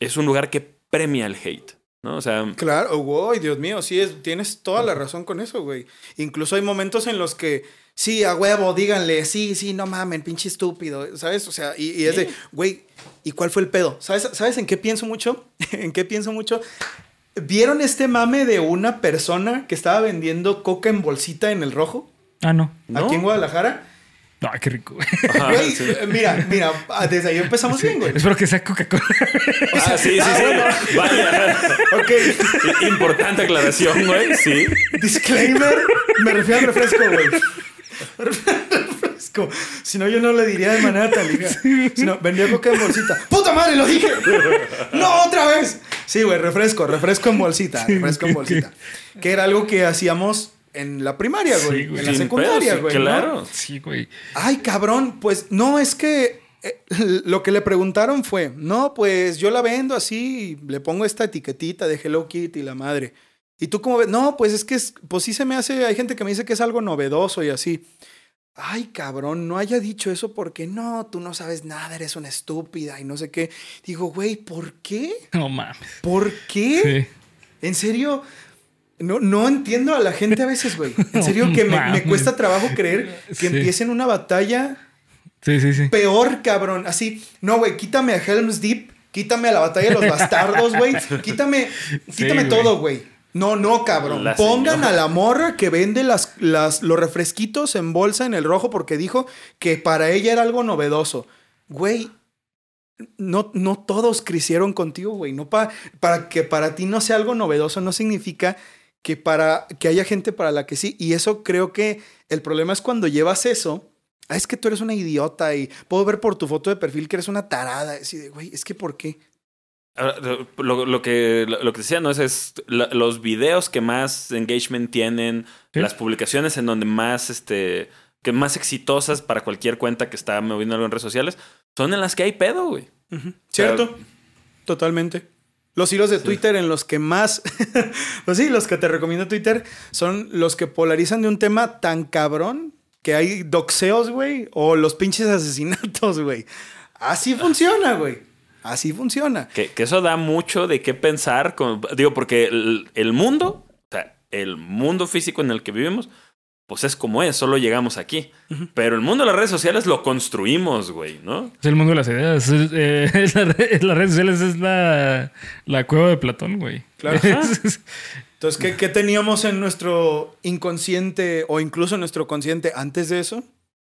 es un lugar que premia el hate, ¿no? O sea, Claro, güey, Dios mío, sí, es, tienes toda la razón con eso, güey. Incluso hay momentos en los que, sí, a huevo, díganle, sí, sí, no mamen, pinche estúpido, ¿sabes? O sea, y, y es de, güey, ¿y cuál fue el pedo? ¿Sabes, ¿Sabes en qué pienso mucho? (laughs) ¿En qué pienso mucho? ¿Vieron este mame de una persona que estaba vendiendo coca en bolsita en el rojo? Ah, no. ¿no? Aquí en Guadalajara. Ay, qué rico, güey. Ajá, Güey, sí. eh, mira, mira, ah, desde ahí empezamos bien, güey. Espero que sea Coca-Cola. Ah, sí, sí, Ah, sí. bueno. Vaya. Ok, Importante aclaración, güey. Sí. disclaimer, me refiero al refresco, güey. (laughs) Refresco. Si no, yo no le diría de manera tan ligera. Si no, vendía coca en bolsita. (laughs) ¡Puta madre, lo dije! ¡No, otra vez! Sí, güey, refresco, refresco en bolsita, refresco en bolsita. Que era algo que hacíamos en la primaria, güey. Sí, güey. en la secundaria, güey. ¿no? Claro. Sí, güey. Ay, cabrón, pues no, es que eh, (laughs) lo que le preguntaron fue, no, pues yo la vendo así, le pongo esta etiquetita de Hello Kitty, la madre. ¿Y tú cómo ves? No, pues es que, es, pues sí se me hace, hay gente que me dice que es algo novedoso y así. Ay, cabrón, no haya dicho eso porque no, tú no sabes nada, eres una estúpida y no sé qué. Digo, güey, ¿por qué? No mames. ¿Por qué? Sí. En serio, no, no entiendo a la gente a veces, güey. En (laughs) serio No que me, cuesta trabajo creer (laughs) que Sí. empiecen una batalla Sí, sí, sí. peor, cabrón. Así, no, güey, quítame a Helm's Deep, quítame a la batalla de los (laughs) bastardos, güey. Quítame, quítame todo, güey. No, no, cabrón. La Pongan señora. a la morra que vende las, las, los refresquitos en bolsa en el rojo porque dijo que para ella era algo novedoso. Güey, no, no todos crecieron contigo, güey. No pa- para que para ti no sea algo novedoso no significa que para que haya gente para la que sí. Y eso creo que el problema es cuando llevas eso. "Ah, es que tú eres una idiota y puedo ver por tu foto de perfil que eres una tarada. Así de, güey, es que ¿por qué? Ahora, Lo, lo que, lo, que decía, ¿no? Es, es la- los videos que más engagement tienen, Sí. las publicaciones en donde más, este, que más exitosas para cualquier cuenta que está moviendo algo en redes sociales, son en las que hay pedo, güey. ¿Cierto? Totalmente. Los hilos de Twitter en los que más, (laughs) pues sí, los que te recomiendo Twitter son los que polarizan de un tema tan cabrón que hay doxeos, güey, o los pinches asesinatos, (laughs) güey. Así funciona, güey. Así funciona. Que, que eso da mucho de qué pensar. Con, digo, porque el, el mundo, o sea, el mundo físico en el que vivimos, pues es como es, solo llegamos aquí. Pero el mundo de las redes sociales lo construimos, güey, ¿no? Es el mundo de las ideas. Es, eh, (laughs) es la re- las redes sociales es la, la cueva de Platón, güey. Claro. (laughs) Es- Entonces, ¿qué, qué teníamos en nuestro inconsciente o incluso en nuestro consciente antes de eso?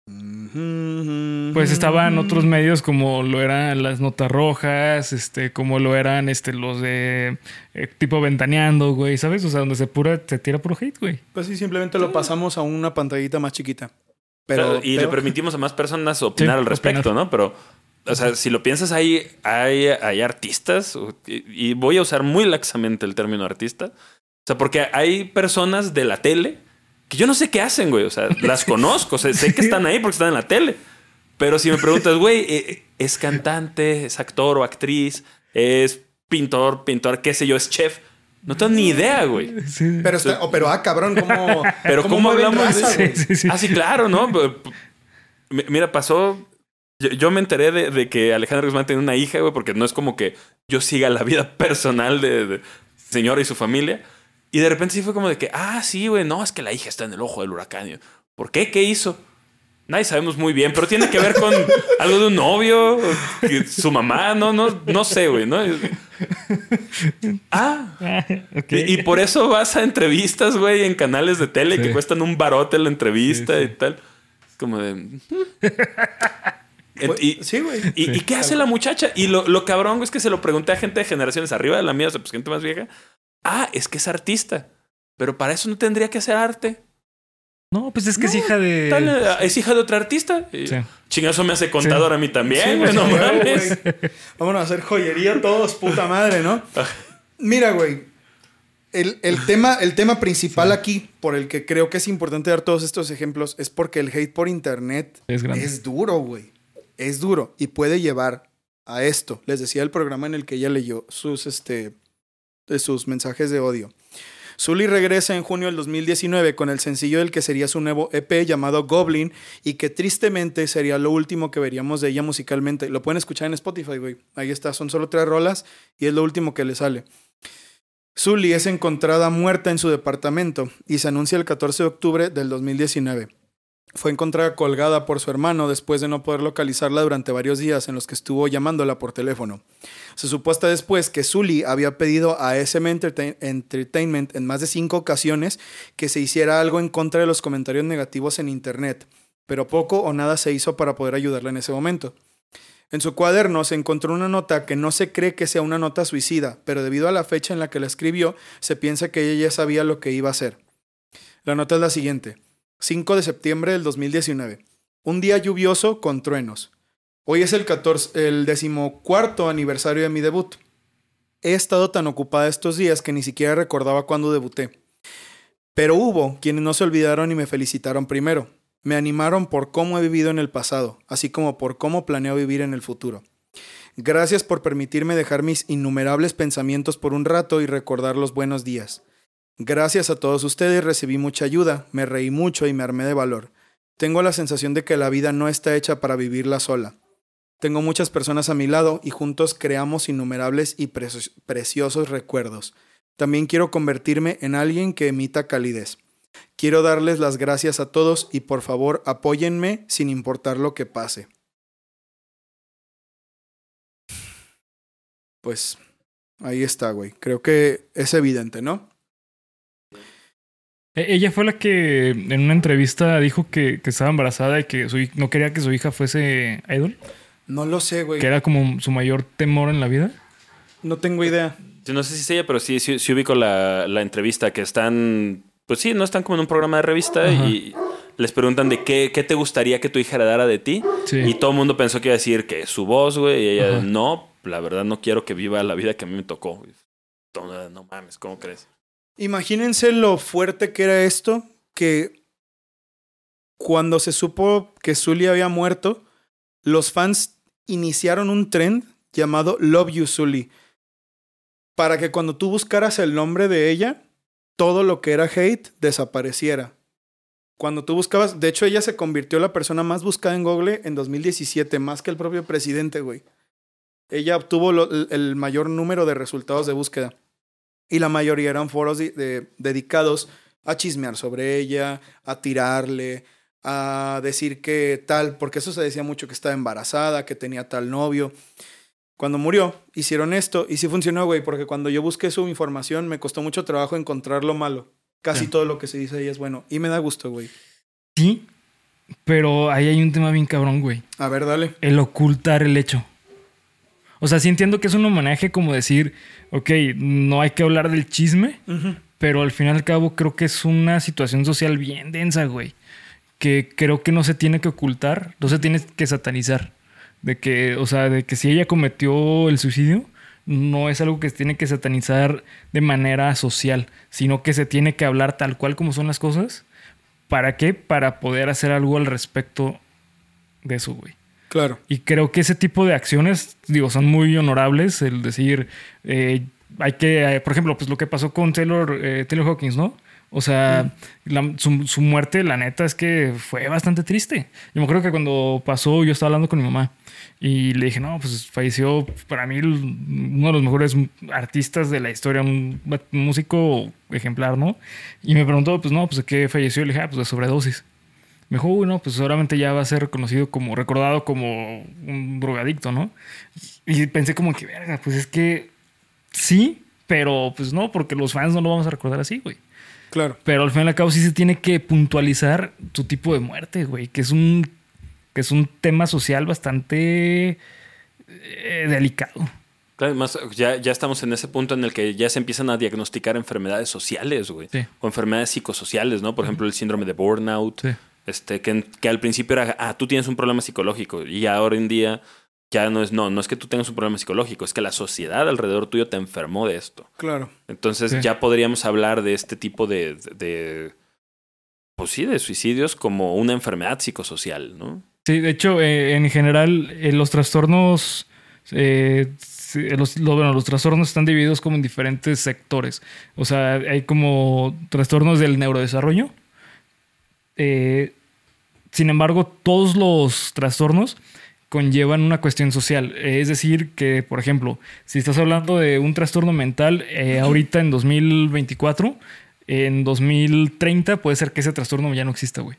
Pues estaban otros medios como lo eran las notas rojas, este, como lo eran este, los de eh, tipo ventaneando, güey, ¿sabes? O sea, donde se pura, se tira puro hate, güey. Pues sí, simplemente lo pasamos a una pantallita más chiquita. Pero, y le permitimos a más personas opinar Sí, al respecto, opinar. ¿no? Pero, o sea, si lo piensas, hay, hay, hay artistas, y voy a usar muy laxamente el término artista. O sea, porque hay personas de la tele que yo no sé qué hacen, güey. O sea, las (laughs) conozco, o sea, sé que están ahí porque están en la tele. Pero si me preguntas, güey, eh, ¿es cantante, es actor o actriz, es pintor, pintor, qué sé yo, es chef? No tengo ni idea, güey. Sí. Pero, está, oh, pero ah, cabrón, ¿cómo, (laughs) Pero ¿cómo, hablamos de raza, eso? güey? Sí, sí, sí. Ah, sí, claro, ¿no? Mira, pasó. Yo, yo me enteré de, de que Alejandro Guzmán tiene una hija, güey, porque no es como que yo siga la vida (laughs) personal de, de señora y su familia. Y de repente sí fue como de que, ah, sí, güey, no, es que la hija está en el ojo del huracán. Yo, ¿Por qué? ¿Qué hizo? Nadie sabemos muy bien, pero tiene que ver con (laughs) algo de un novio, su mamá, no, no, no sé, güey, ¿no? (laughs) Ah, Ah, ok. y, y por eso vas a entrevistas, güey, en canales de tele Sí. que cuestan un barote la entrevista Sí, sí. y tal. Es como de. "Mm". Pues, y, sí, güey. ¿Y, y qué hace la muchacha? Y lo, lo cabrón güey, es que se lo pregunté a gente de generaciones arriba de la mía, o sea, pues gente más vieja. Ah, es que es artista. Pero para eso no tendría que hacer arte. No, pues es que es hija de. Tal, eh, es hija de otra artista. Sí. Chingazo me hace contador a mí también, Sí, güey, no mames. (laughs) Vámonos a hacer joyería todos, puta madre, ¿no? Mira, güey. El, el tema, el tema principal aquí, por el que creo que es importante dar todos estos ejemplos, es porque el hate por internet Es grande. es duro, güey. Es duro y puede llevar a esto. Les decía el programa en el que ella leyó sus, este, de sus mensajes de odio. Zully regresa en junio del 2019 con el sencillo del que sería su nuevo EP llamado Goblin y que tristemente sería lo último que veríamos de ella musicalmente. Lo pueden escuchar en Spotify, güey. Ahí está, son solo tres rolas y es lo último que le sale. Zully es encontrada muerta en su departamento y se anuncia el 14 de octubre del 2019. Fue encontrada colgada por su hermano después de no poder localizarla durante varios días en los que estuvo llamándola por teléfono. Se supo hasta después que Zully había pedido a SM Entertain- Entertainment en más de cinco ocasiones que se hiciera algo en contra de los comentarios negativos en Internet, pero poco o nada se hizo para poder ayudarla en ese momento. En su cuaderno se encontró una nota que no se cree que sea una nota suicida, pero debido a la fecha en la que la escribió, se piensa que ella ya sabía lo que iba a hacer. La nota es la siguiente. 5 de septiembre del 2019. Un día lluvioso con truenos. Hoy es el, 14, el decimocuarto aniversario de mi debut. He estado tan ocupada estos días que ni siquiera recordaba cuándo debuté. Pero hubo quienes no se olvidaron y me felicitaron primero. Me animaron por cómo he vivido en el pasado, así como por cómo planeo vivir en el futuro. Gracias por permitirme dejar mis innumerables pensamientos por un rato y recordar los buenos días. Gracias a todos ustedes recibí mucha ayuda, me reí mucho y me armé de valor. Tengo la sensación de que la vida no está hecha para vivirla sola. Tengo muchas personas a mi lado y juntos creamos innumerables y precio- preciosos recuerdos. También quiero convertirme en alguien que emita calidez. Quiero darles las gracias a todos y por favor apóyenme sin importar lo que pase. Pues ahí está, güey. Creo que es evidente, ¿no? E- Ella fue la que en una entrevista dijo que, que estaba embarazada y que su, no quería que su hija fuese idol. No lo sé, güey. Que era como su mayor temor en la vida. No tengo idea. No sé si es ella, pero sí, sí, sí ubico la, la entrevista que están. Pues sí, no están como en un programa de revista Ajá. y les preguntan de qué, qué te gustaría que tu hija heredara de ti. Sí. Y todo el mundo pensó que iba a decir que su voz, güey. Y ella, Ajá. no, la verdad no quiero que viva la vida que a mí me tocó. No, no mames, ¿cómo crees? Imagínense lo fuerte que era esto, que cuando se supo que Zully había muerto, los fans iniciaron un trend llamado Love You Zully. para que cuando tú buscaras el nombre de ella, todo lo que era hate desapareciera. Cuando tú buscabas, de hecho ella se convirtió en la persona más buscada en Google en 2017, más que el propio presidente, güey. Ella obtuvo el mayor número de resultados de búsqueda. Y la mayoría eran foros de- de- dedicados a chismear sobre ella, a tirarle, a decir que tal, porque eso se decía mucho que estaba embarazada, que tenía tal novio. Cuando murió, hicieron esto y sí funcionó, güey, porque cuando yo busqué su información me costó mucho trabajo encontrar lo malo. Casi todo lo que se dice ahí es bueno. Y me da gusto, güey. Sí, pero ahí hay un tema bien cabrón, güey. A ver, dale. El ocultar el hecho. O sea, sí entiendo que es un homenaje como decir, ok, no hay que hablar del chisme, pero al fin y al cabo creo que es una situación social bien densa, güey. Que creo que no se tiene que ocultar, no se tiene que satanizar. De que, o sea, de que si ella cometió el suicidio, no es algo que se tiene que satanizar de manera social, sino que se tiene que hablar tal cual como son las cosas. ¿Para qué? Para poder hacer algo al respecto de eso, güey. Claro. Y creo que ese tipo de acciones, digo, son muy honorables. El decir, eh, hay que, eh, por ejemplo, pues lo que pasó con Taylor, eh, Taylor Hawkins, ¿no? O sea, la- su, su muerte, la neta, es que fue bastante triste. Yo me acuerdo que cuando pasó, yo estaba hablando con mi mamá y le dije, no, pues falleció para mí uno de los mejores artistas de la historia, un músico ejemplar, ¿no? Y me preguntó, pues no, pues de qué falleció. Y le dije, ah, pues de sobredosis. Me dijo, uy, no, pues seguramente ya va a ser reconocido como, recordado como un drogadicto, ¿no? Y pensé como que, verga, pues es que sí, pero pues no, porque los fans no lo vamos a recordar así, güey. Claro. Pero al fin y al cabo sí se tiene que puntualizar tu tipo de muerte, güey, que es un, que es un tema social bastante eh, delicado. Claro, además, ya, ya estamos en ese punto en el que ya se empiezan a diagnosticar enfermedades sociales, güey. Sí. O enfermedades psicosociales, ¿no? Por ejemplo, el síndrome de burnout. Sí. Este, que, que al principio era, ah, tú tienes un problema psicológico. Y ahora en día ya no es, no, no es que tú tengas un problema psicológico, es que la sociedad alrededor tuyo te enfermó de esto. Claro. Entonces Sí. ya podríamos hablar de este tipo de, de, de- pues sí, de suicidios como una enfermedad psicosocial, ¿no? Sí, de hecho, eh, en general, eh, los trastornos. eh, los, lo- bueno, los trastornos están divididos como en diferentes sectores. O sea, hay como trastornos del neurodesarrollo. Eh, sin embargo, todos los trastornos conllevan una cuestión social. Es decir, que, por ejemplo, si estás hablando de un trastorno mental eh, ahorita en 2024, en 2030 puede ser que ese trastorno ya no exista, güey.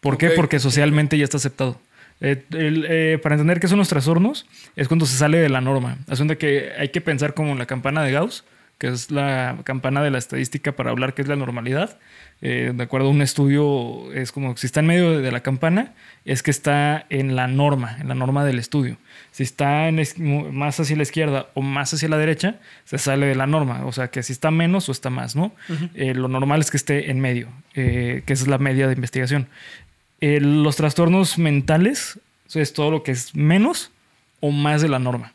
¿Por qué? Ok. Porque socialmente ya está aceptado. Eh, el- eh, para entender qué son los trastornos, es cuando se sale de la norma. Asume que hay que pensar como en la campana de Gauss, que es la campana de la estadística para hablar qué es la normalidad. Eh, de acuerdo a un estudio, es como si está en medio de, la campana, es que está en la norma, en la norma del estudio. Si está en es- más hacia la izquierda o más hacia la derecha, se sale de la norma. O sea, que si está menos o está más, ¿no? Eh, lo normal es que esté en medio, eh, que es la media de investigación. Los trastornos mentales es todo lo que es menos o más de la norma.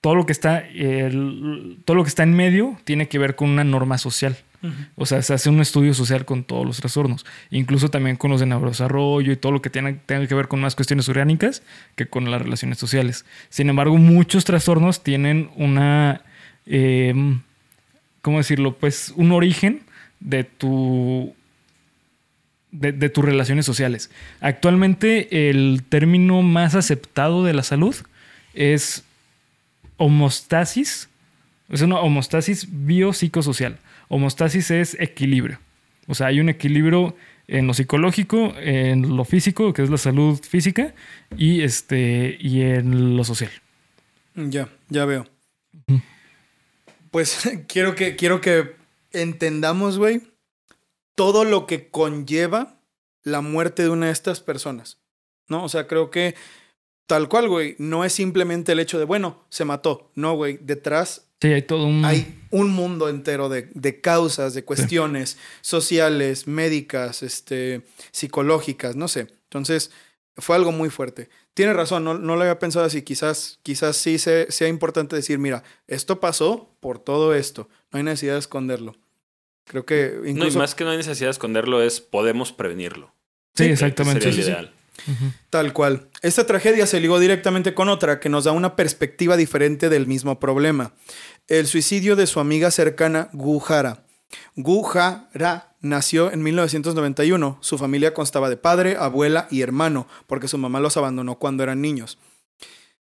Todo lo que está, el- todo lo que está en medio tiene que ver con una norma social. O sea, se hace un estudio social con todos los trastornos, incluso también con los de neurodesarrollo y todo lo que tiene, tenga que ver con más cuestiones orgánicas que con las relaciones sociales. Sin embargo, muchos trastornos tienen una, eh, ¿cómo decirlo? Pues un origen de tu de, de tus relaciones sociales. Actualmente el término más aceptado de la salud es homostasis. Es una homostasis biopsicosocial. Homostasis es equilibrio. O sea, hay un equilibrio en lo psicológico, en lo físico, que es la salud física, y, este, y en lo social. Ya, ya veo. Pues (laughs) quiero que, quiero que entendamos, güey, todo lo que conlleva la muerte de una de estas personas. ¿No? O sea, creo que tal cual, güey, no es simplemente el hecho de, bueno, se mató. No, güey, detrás Sí, hay todo un... hay un mundo entero de, de causas, de cuestiones (laughs) sociales, médicas, este, psicológicas, no sé. Entonces, fue algo muy fuerte. Tiene razón, no, no lo había pensado así. Quizás, quizás sí se- sea importante decir, mira, esto pasó por todo esto. No hay necesidad de esconderlo. Creo que No, y incluso... más que no hay necesidad de esconderlo, es podemos prevenirlo. Sí, Sí, exactamente. Sería sí, el Tal cual. Esta tragedia se ligó directamente con otra que nos da una perspectiva diferente del mismo problema. El suicidio de su amiga cercana Gu Hara. Gu Hara nació en 1991. Su familia constaba de padre, abuela y hermano, porque su mamá los abandonó cuando eran niños.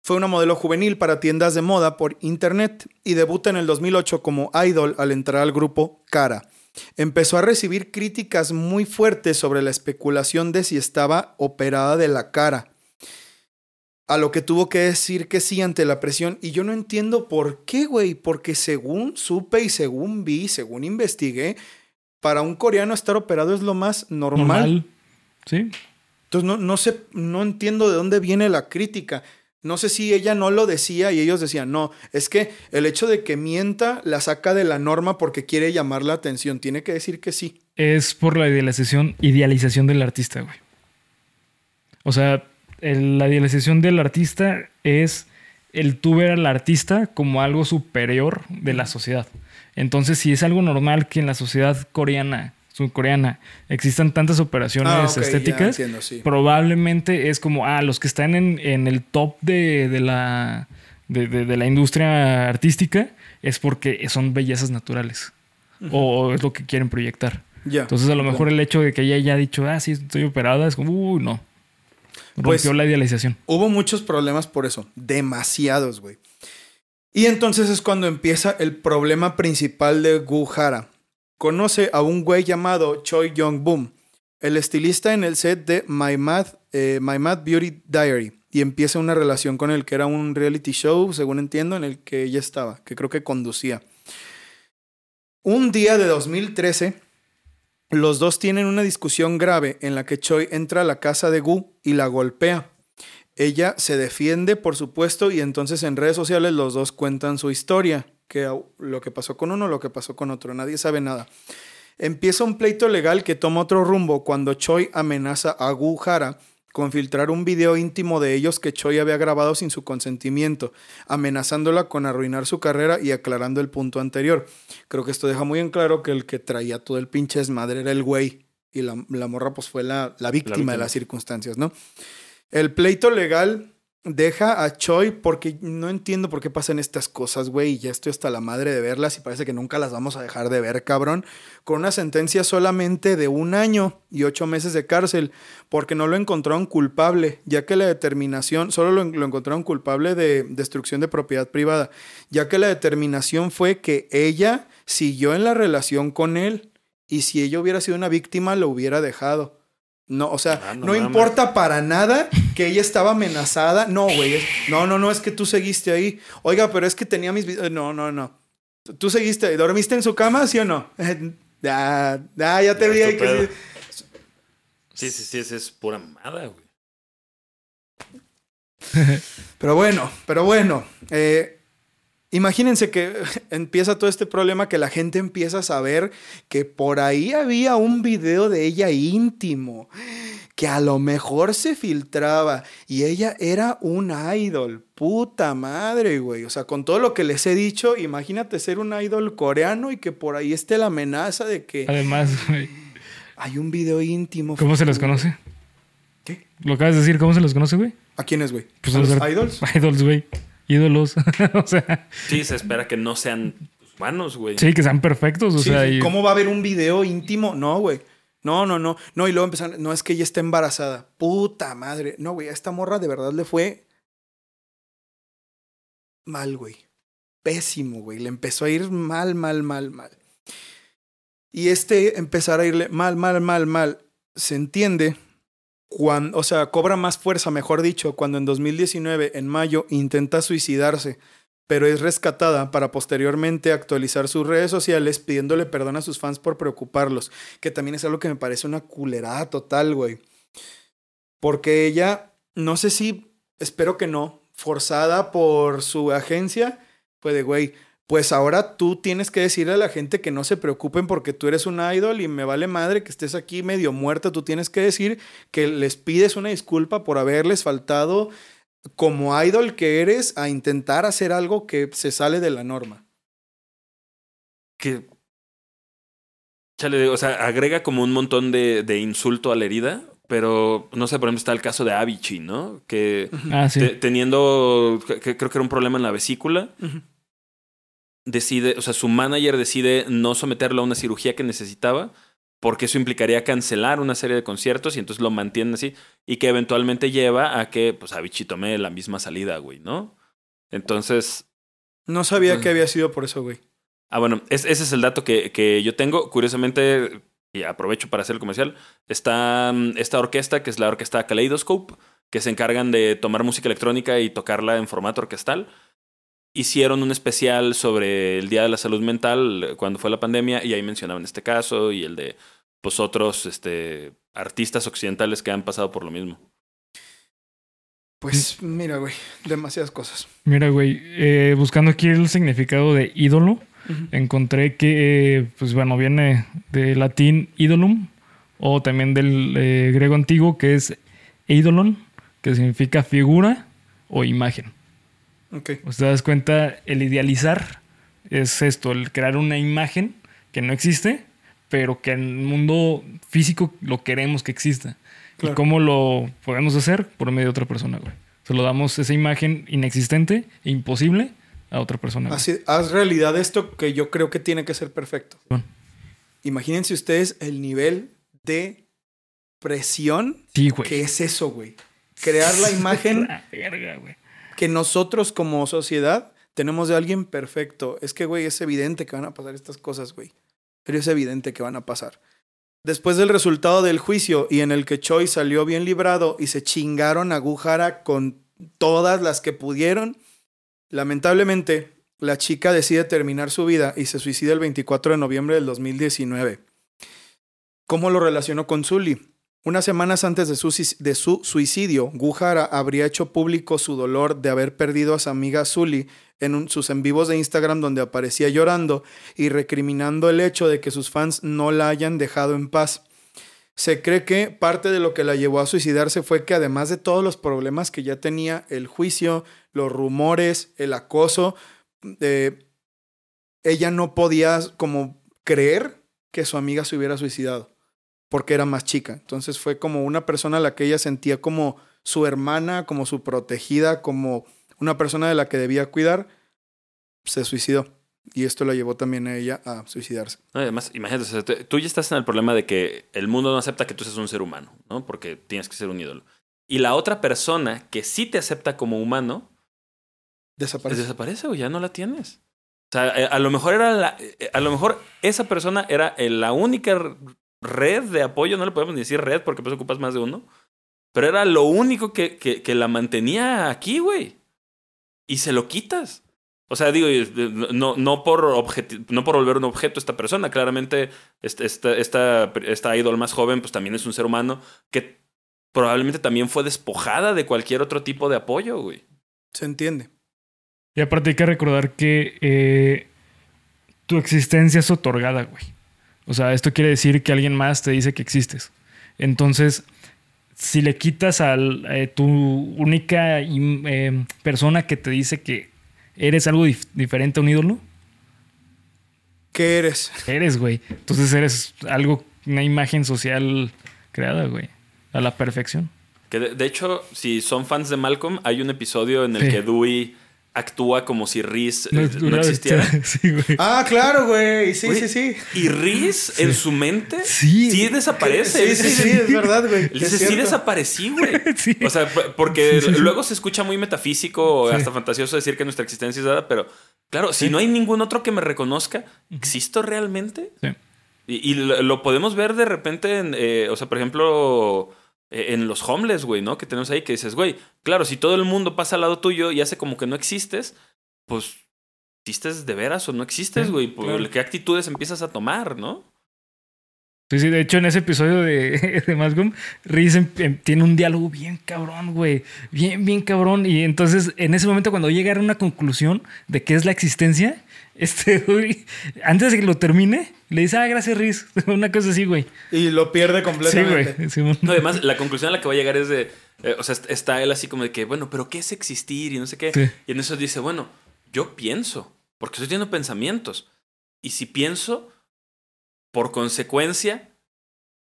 Fue una modelo juvenil para tiendas de moda por internet y debuta en el 2008 como idol al entrar al grupo Cara. Empezó a recibir críticas muy fuertes sobre la especulación de si estaba operada de la cara. A lo que tuvo que decir que sí ante la presión. Y yo no entiendo por qué, güey. Porque según supe y según vi, según investigué, para un coreano estar operado es lo más normal. Normal. Sí. Entonces no, no sé, no entiendo de dónde viene la crítica. No sé si ella no lo decía y ellos decían, no, es que el hecho de que mienta la saca de la norma porque quiere llamar la atención. Tiene que decir que sí. Es por la idealización, idealización del artista, güey. O sea, la idealización del artista es el tú ver al artista como algo superior de la sociedad. Entonces, si es algo normal que en la sociedad coreana, surcoreana, existan tantas operaciones Ah, estéticas, entiendo, sí. probablemente es como, ah, los que están en, en el top de, de la, de, de- de la industria artística es porque son bellezas naturales. O es lo que quieren proyectar. Entonces, a lo mejor el hecho de que ella haya dicho, ah, sí, estoy operada, es como, uy, no. Rompió Pues- la idealización. Hubo muchos problemas por eso. Demasiados, güey. Y entonces es cuando empieza el problema principal de Gu Hara. Conoce a un güey llamado Choi Young Boom, el estilista en el set de My Mad, eh, My Mad Beauty Diary. Y empieza una relación con el que era un reality show, según entiendo, en el que ella estaba, que creo que conducía. Un día de 2013, los dos tienen una discusión grave en la que Choi entra a la casa de Gu y la golpea. Ella se defiende, por supuesto, y entonces en redes sociales los dos cuentan su historia, que lo que pasó con uno, lo que pasó con otro, nadie sabe nada. Empieza un pleito legal que toma otro rumbo cuando Choi amenaza a Gu Hara con filtrar un video íntimo de ellos que Choi había grabado sin su consentimiento, amenazándola con arruinar su carrera y aclarando el punto anterior. Creo que esto deja muy en claro que el que traía todo el pinche desmadre era el güey y la, la morra pues fue la, la víctima de víctima. las circunstancias, ¿no? El pleito legal deja a Choi porque no entiendo por qué pasan estas cosas, güey, y ya estoy hasta la madre de verlas y parece que nunca las vamos a dejar de ver, cabrón, con una sentencia solamente de un año y ocho meses de cárcel, porque no lo encontraron culpable, ya que la determinación, solo lo, lo encontraron culpable de destrucción de propiedad privada, ya que la determinación fue que ella siguió en la relación con él y si ella hubiera sido una víctima lo hubiera dejado. No, o sea, Ah, no, importa para nada que ella estaba amenazada. No, güey. No, no, no, es que tú seguiste ahí. Oiga, pero es que tenía mis videos. No, no, no. Tú seguiste ahí. ¿Dormiste en su cama, sí o no? (laughs) ya, ya, ya te Ya vi ahí que sí. Sí, sí, sí, esa es pura mamada, güey. (laughs) Pero bueno, pero bueno. eh, imagínense que (laughs) empieza todo este problema que la gente empieza a saber que por ahí había un video de ella íntimo que a lo mejor se filtraba y ella era un idol. Puta madre, güey. O sea, con todo lo que les he dicho, imagínate ser un idol coreano y que por ahí esté la amenaza de que Además, güey, hay un video íntimo. ¿cómo se les conoce? ¿Qué? ¿Lo acabas de decir? ¿Cómo se los conoce, güey? ¿A quiénes, güey? Pues ¿A los los idols? (laughs) Idols, güey. Ídolos. (laughs) o sea, Sí, se espera que no sean humanos, güey. sí, que sean perfectos. O Sí, sea, sí. y- ¿Cómo va a haber un video íntimo? No, güey. No, no, no. No, y luego empezaron, no, es que ella está embarazada. Puta madre. No, güey, a esta morra de verdad le fue mal, güey. Pésimo, güey. Le empezó a ir mal, mal, mal, mal. Y este empezar a irle mal, mal, mal, mal, se entiende cuando, o sea, cobra más fuerza, mejor dicho, cuando en 2019, en mayo, intenta suicidarse pero es rescatada para posteriormente actualizar sus redes sociales pidiéndole perdón a sus fans por preocuparlos, que también es algo que me parece una culerada total, güey. Porque ella, no sé si, espero que no, forzada por su agencia, fue de, güey, pues ahora tú tienes que decirle a la gente que no se preocupen porque tú eres un idol y me vale madre que estés aquí medio muerta, tú tienes que decir que les pides una disculpa por haberles faltado como idol que eres a intentar hacer algo que se sale de la norma. Que. Chale, o sea, agrega como un montón de, de insulto a la herida. Pero, no sé, por ejemplo, está el caso de Avicii, ¿no? Que Ah, sí. te- teniendo, que- que creo que era un problema en la vesícula. Decide, o sea, su manager decide no someterlo a una cirugía que necesitaba porque eso implicaría cancelar una serie de conciertos y entonces lo mantienen así y que eventualmente lleva a que, pues, Avicii tome la misma salida, güey, ¿no? Entonces, No sabía Pues- que había sido por eso, güey. Ah, bueno, es- ese es el dato que, que yo tengo. Curiosamente, y aprovecho para hacer el comercial, está mm, esta orquesta, que es la orquesta Kaleidoscope, que se encargan de tomar música electrónica y tocarla en formato orquestal. Hicieron un especial sobre el Día de la Salud Mental eh, cuando fue la pandemia y ahí mencionaban este caso y el de pues, otros este, artistas occidentales que han pasado por lo mismo. Pues mira, güey, demasiadas cosas. Mira, güey, eh, buscando aquí el significado de ídolo, encontré que, eh, pues bueno, viene del latín idolum o también del eh, griego antiguo que es eidolon, que significa figura o imagen. Ok. Pues te das cuenta, el idealizar es esto, el crear una imagen que no existe, pero que en el mundo físico lo queremos que exista. Claro. ¿Y cómo lo podemos hacer? Por medio de otra persona, güey. Se lo damos esa imagen inexistente e imposible a otra persona. güey. Así, haz realidad esto que yo creo que tiene que ser perfecto. Bueno. Imagínense ustedes el nivel de presión Sí, que es eso, güey. Crear la (laughs) imagen La verga, güey. Que nosotros como sociedad tenemos de alguien perfecto. Es que, güey, es evidente que van a pasar estas cosas, güey. Pero es evidente que van a pasar. Después del resultado del juicio y en el que Choi salió bien librado y se chingaron a Gujara con todas las que pudieron, lamentablemente la chica decide terminar su vida y se suicida el 24 de noviembre del 2019. ¿Cómo lo relacionó con Zully? Unas semanas antes de su, suicidio, Gujara habría hecho público su dolor de haber perdido a su amiga Zully en sus en vivos de Instagram donde aparecía llorando y recriminando el hecho de que sus fans no la hayan dejado en paz. Se cree que parte de lo que la llevó a suicidarse fue que además de todos los problemas que ya tenía, el juicio, los rumores, el acoso, eh, ella no podía como creer que su amiga se hubiera suicidado porque era más chica. Entonces fue como una persona a la que ella sentía como su hermana, como su protegida, como una persona de la que debía cuidar, se suicidó. Y esto la llevó también a ella a suicidarse. No, Además, imagínate, o sea, tú- ya estás en el problema de que el mundo no acepta que tú seas un ser humano, ¿no? Porque tienes que ser un ídolo. Y la otra persona que sí te acepta como humano, pues Desapareció. desaparece o ya no la tienes. O sea, eh, a lo mejor era la, eh, a lo mejor esa persona era eh, la única red de apoyo, no le podemos ni decir red porque pues ocupas más de uno, pero era lo único que, que, que la mantenía aquí, güey. Y se lo quitas. O sea, digo, eh, no, no, por no por volver un objeto esta persona. Claramente, esta, esta, esta, esta idol más joven, pues también es un ser humano que probablemente también fue despojada de cualquier otro tipo de apoyo, güey. Se entiende. Y aparte hay que recordar que eh, tu existencia es otorgada, güey. O sea, esto quiere decir que alguien más te dice que existes. Entonces, si le quitas a tu única eh, persona que te dice que eres algo dif- diferente a un ídolo, ¿Qué eres? eres, güey. Entonces eres algo, una imagen social creada, güey. A la perfección. Que de, de hecho, si son fans de Malcolm, hay un episodio en el Sí. que Dewey actúa como si Reese eh, no, existiera. (laughs) Sí, güey. Ah, claro, güey. Sí, Güey, sí, sí. Y Reese, en su mente, Sí. sí, desaparece. Sí, sí, sí, es verdad, güey. Él dice, sí desaparecí, güey. (laughs) Sí. O sea, porque Sí, sí, sí. luego se escucha muy metafísico o hasta fantasioso decir que nuestra existencia es dada, pero claro, si no hay ningún otro que me reconozca, ¿existo realmente? Sí. Y, y lo, lo podemos ver de repente, en, eh, o sea, por ejemplo, eh, en los homeless, güey, ¿no? Que tenemos ahí que dices, güey, claro, si todo el mundo pasa al lado tuyo y hace como que no existes, pues, ¿existes de veras o no existes, Sí, güey? Pues, claro. ¿Qué actitudes empiezas a tomar, no? Sí, sí, de hecho en ese episodio de, (laughs) de Malcolm, Reese em- em- tiene un diálogo bien cabrón, güey. Bien, bien cabrón. Y entonces, en ese momento, cuando llega a una conclusión de qué es la existencia, este güey, antes de que lo termine, le dice, ah, gracias, Reese. (laughs) Una cosa así, güey. Y lo pierde Sí, completamente. güey. Simón. No, además, la conclusión a la que va a llegar es de. eh, o sea, est- está él así como de que, bueno, pero ¿qué es existir? Y no sé qué. Sí. Y en eso dice, bueno, yo pienso, porque estoy teniendo pensamientos. Y si pienso, por consecuencia,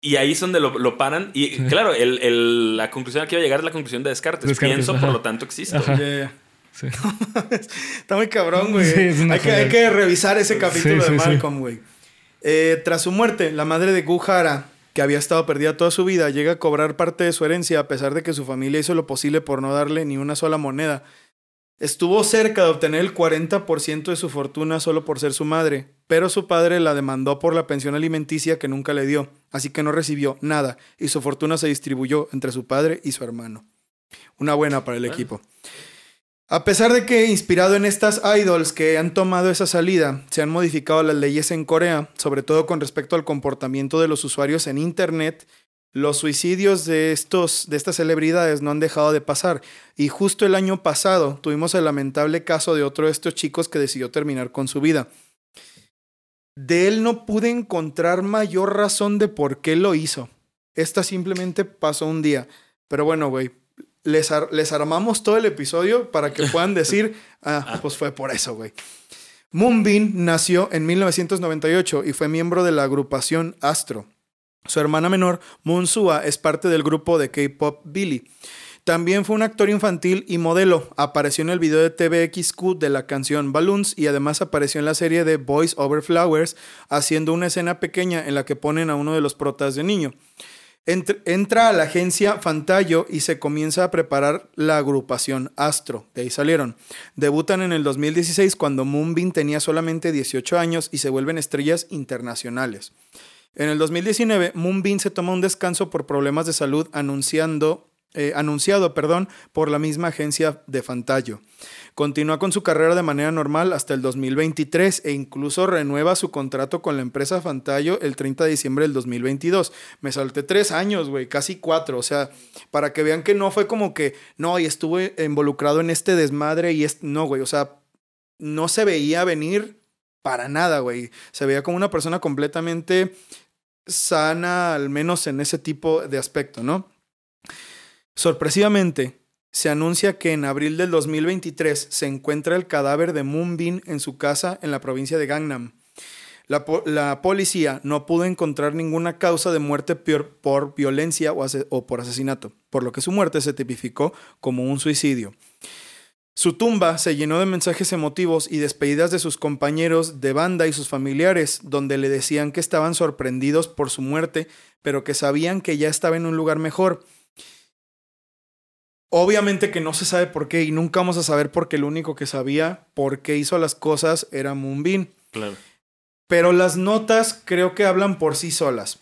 Y ahí es donde lo, lo paran. Y claro, el, el- la conclusión a que iba a llegar es la conclusión de Descartes. Descartes, Pienso, ajá. por lo tanto existo. Ajá. Ya. Sí. (laughs) Está muy cabrón, güey. Sí, es una hay, que, hay joya. que revisar ese capítulo Sí, de. Malcolm, güey. Eh, tras su muerte, la madre de Guhara, que había estado perdida toda su vida, llega a cobrar parte de su herencia a pesar de que su familia hizo lo posible por no darle ni una sola moneda. Estuvo cerca de obtener el 40% de su fortuna solo por ser su madre, pero su padre la demandó por la pensión alimenticia que nunca le dio, así que no recibió nada y su fortuna se distribuyó entre su padre y su hermano. Una buena para el Bueno. equipo. A pesar de que, inspirado en estas idols que han tomado esa salida, se han modificado las leyes en Corea, sobre todo con respecto al comportamiento de los usuarios en Internet, los suicidios de, estos, de estas celebridades no han dejado de pasar. Y justo el año pasado tuvimos el lamentable caso de otro de estos chicos que decidió terminar con su vida. De él no pude encontrar mayor razón de por qué lo hizo. Esta simplemente pasó un día. Pero bueno, güey, les, ar- les armamos todo el episodio para que (laughs) puedan decir, ah, pues fue por eso, güey. Moonbin nació en 1998 y fue miembro de la agrupación Astro. Su hermana menor, Moonsua, es parte del grupo de K-pop Billy. También fue un actor infantil y modelo. Apareció en el video de TVXQ de la canción Balloons y además apareció en la serie de Boys Over Flowers, haciendo una escena pequeña en la que ponen a uno de los protas de niño. Entr- entra a la agencia Fantayo y se comienza a preparar la agrupación Astro. De ahí salieron. Debutan en el 2016 cuando Moonbin tenía solamente 18 años y se vuelven estrellas internacionales. En el 2019, Moonbin se toma un descanso por problemas de salud anunciando, eh, anunciado perdón, por la misma agencia de Fantayo. Continúa con su carrera de manera normal hasta el 2023 e incluso renueva su contrato con la empresa Fantayo el 30 de diciembre del 2022. Me salté tres años, güey, casi cuatro. O sea, para que vean que no fue como que, no, y estuve involucrado en este desmadre y es, no, güey, o sea, no se veía venir para nada, güey. Se veía como una persona completamente sana, al menos en ese tipo de aspecto, ¿no? Sorpresivamente, se anuncia que en abril del 2023 se encuentra el cadáver de Moonbin en su casa en la provincia de Gangnam. La, po- la policía no pudo encontrar ninguna causa de muerte por violencia o, o por asesinato, por lo que su muerte se tipificó como un suicidio. Su tumba se llenó de mensajes emotivos y despedidas de sus compañeros de banda y sus familiares, donde le decían que estaban sorprendidos por su muerte, pero que sabían que ya estaba en un lugar mejor. Obviamente que no se sabe por qué y nunca vamos a saber porque el único que sabía por qué hizo las cosas era Moonbin. Claro. Pero las notas creo que hablan por sí solas.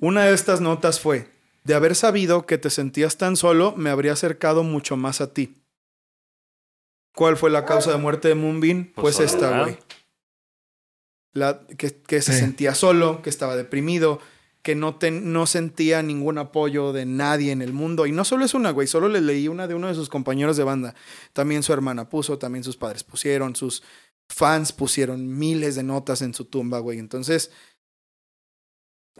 Una de estas notas fue, de haber sabido que te sentías tan solo, me habría acercado mucho más a ti. ¿Cuál fue la causa de muerte de Moonbin? Pues, Pues esta, güey. La, que, que se Sí. sentía solo, que estaba deprimido, que no, ten- no sentía ningún apoyo de nadie en el mundo. Y no solo es una, güey, solo le leí una de uno de sus compañeros de banda. También su hermana puso, también sus padres pusieron, sus fans pusieron miles de notas en su tumba, güey. Entonces,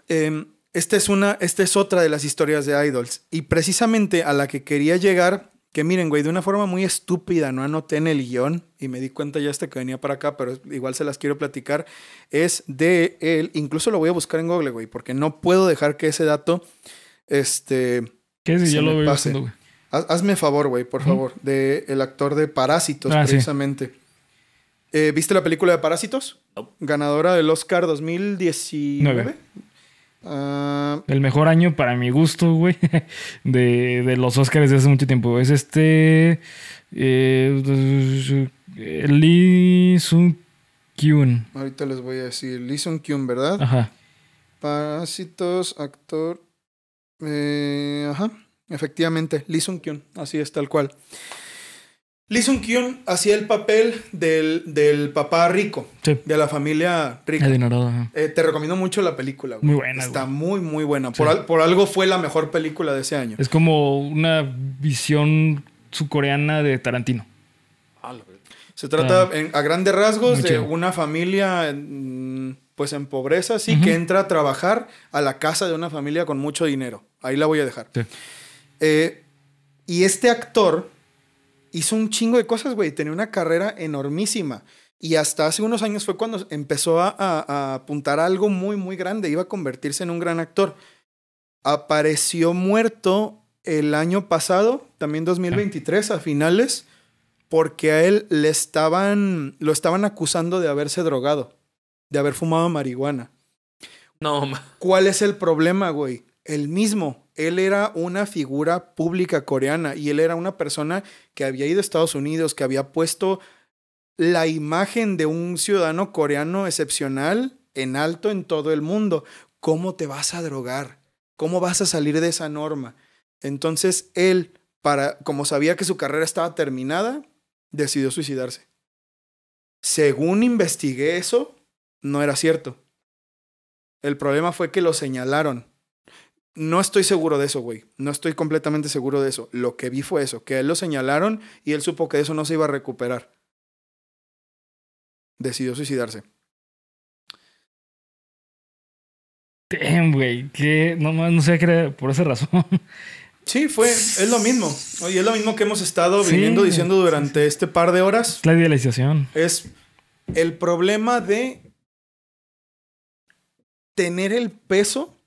em, esta, es una, esta es otra de las historias de Idols. Y precisamente a la que quería llegar, que miren, güey, de una forma muy estúpida, no anoté en el guion y me di cuenta ya hasta que venía para acá, pero igual se las quiero platicar, es de él, incluso lo voy a buscar en Google, güey, porque no puedo dejar que ese dato, este, ¿Qué si ya lo voy pase. haciendo, güey? Haz- Hazme favor, güey, por favor. De el actor de Parásitos, Ah, sí. precisamente. Eh, ¿Viste la película de Parásitos? No. Ganadora del Oscar 2019. Ah, El mejor año para mi gusto, güey, (laughs) de, de los Oscars de hace mucho tiempo. Es este. Eh, Lee Sung Kyun. ahorita les voy a decir. Lee Sung Kyun, ¿verdad? Ajá. Parásitos, actor. eh, ajá. Efectivamente, Lee Sung Kyun. Así es, tal cual. Lee Sung Kyun hacía el papel del, del papá rico, Sí. de la familia rica. Adinerado. Eh, te recomiendo mucho la película. güey. Muy buena, Está güey. muy, muy buena. Sí. Por, al- por algo fue la mejor película de ese año. Es como una visión subcoreana de Tarantino. Ah. Se trata en- a grandes rasgos de una familia pues en pobreza, sí, que entra a trabajar a la casa de una familia con mucho dinero. Ahí la voy a dejar. Sí. Eh, y este actor hizo un chingo de cosas, güey. Tenía una carrera enormísima. Y hasta hace unos años fue cuando empezó a, a- a apuntar a algo muy, muy grande. Iba a convertirse en un gran actor. apareció muerto el año pasado, también 2023, a finales, porque a él le estaban, lo estaban acusando de haberse drogado, de haber fumado marihuana. No, ma- ¿Cuál es el problema, güey? El mismo. Él era una figura pública coreana y él era una persona que había ido a Estados Unidos, que había puesto la imagen de un ciudadano coreano excepcional en alto en todo el mundo. ¿Cómo te vas a drogar? ¿Cómo vas a salir de esa norma? Entonces él, para, como sabía que su carrera estaba terminada, decidió suicidarse. Según investigué eso, no era cierto. El problema fue que lo señalaron. No estoy seguro de eso, güey. No estoy completamente seguro de eso. Lo que vi fue eso, que a él lo señalaron y él supo que eso no se iba a recuperar. Decidió suicidarse. Damn, güey. Que no, no sé qué era por esa razón. Sí, fue, es lo mismo. Oye, es lo mismo que hemos estado Sí. viniendo diciendo durante este par de horas. La idealización. Es el problema de tener el peso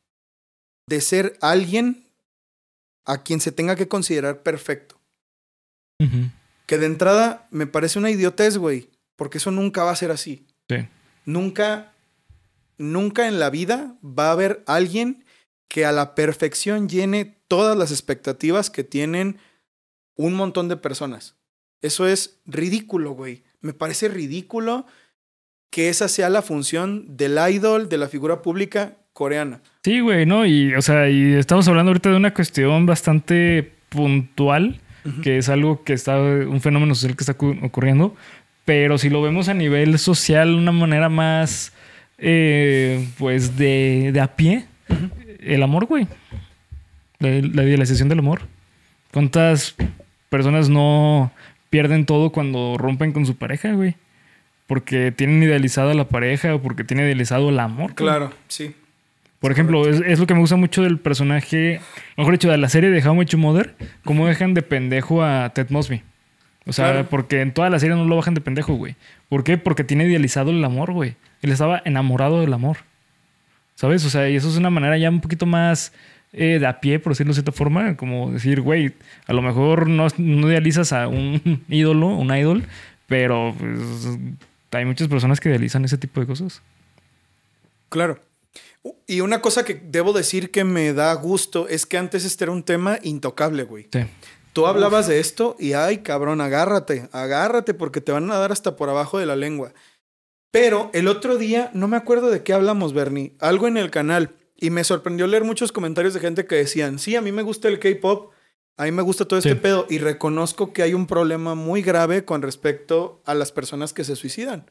de ser alguien a quien se tenga que considerar perfecto. Que de entrada me parece una idiotez, güey. Porque eso nunca va a ser así. Sí. Nunca, nunca en la vida va a haber alguien que a la perfección llene todas las expectativas que tienen un montón de personas. Eso es ridículo, güey. Me parece ridículo que esa sea la función del idol, de la figura pública coreana. Sí, güey, ¿no? Y, o sea, y estamos hablando ahorita de una cuestión bastante puntual, que es algo que está, un fenómeno social que está cu- ocurriendo, pero si lo vemos a nivel social, de una manera más, eh, pues, de, de a pie, el amor, güey. La, la idealización del amor. ¿Cuántas personas no pierden todo cuando rompen con su pareja, güey? Porque tienen idealizada la pareja o porque tienen idealizado el amor. güey. Claro, sí. Por ejemplo, es, es lo que me gusta mucho del personaje, mejor dicho, de la serie de How Your Mother, cómo dejan de pendejo a Ted Mosby. O sea, Claro. porque en toda la serie no lo bajan de pendejo, güey. ¿Por qué? Porque tiene idealizado el amor, güey. Él estaba enamorado del amor. ¿Sabes? O sea, y eso es una manera ya un poquito más eh, de a pie, por decirlo de cierta forma. Como decir, güey, a lo mejor no, no idealizas a un (laughs) ídolo, un idol, pero pues, hay muchas personas que idealizan ese tipo de cosas. Claro. Y una cosa que debo decir que me da gusto es que antes este era un tema intocable, güey. Sí. Tú hablabas de esto y ay, cabrón, agárrate, agárrate porque te van a dar hasta por abajo de la lengua. Pero el otro día, no me acuerdo de qué hablamos, Bernie, algo en el canal y me sorprendió leer muchos comentarios de gente que decían, sí, a mí me gusta el K-Pop, a mí me gusta todo este Sí. pedo y reconozco que hay un problema muy grave con respecto a las personas que se suicidan.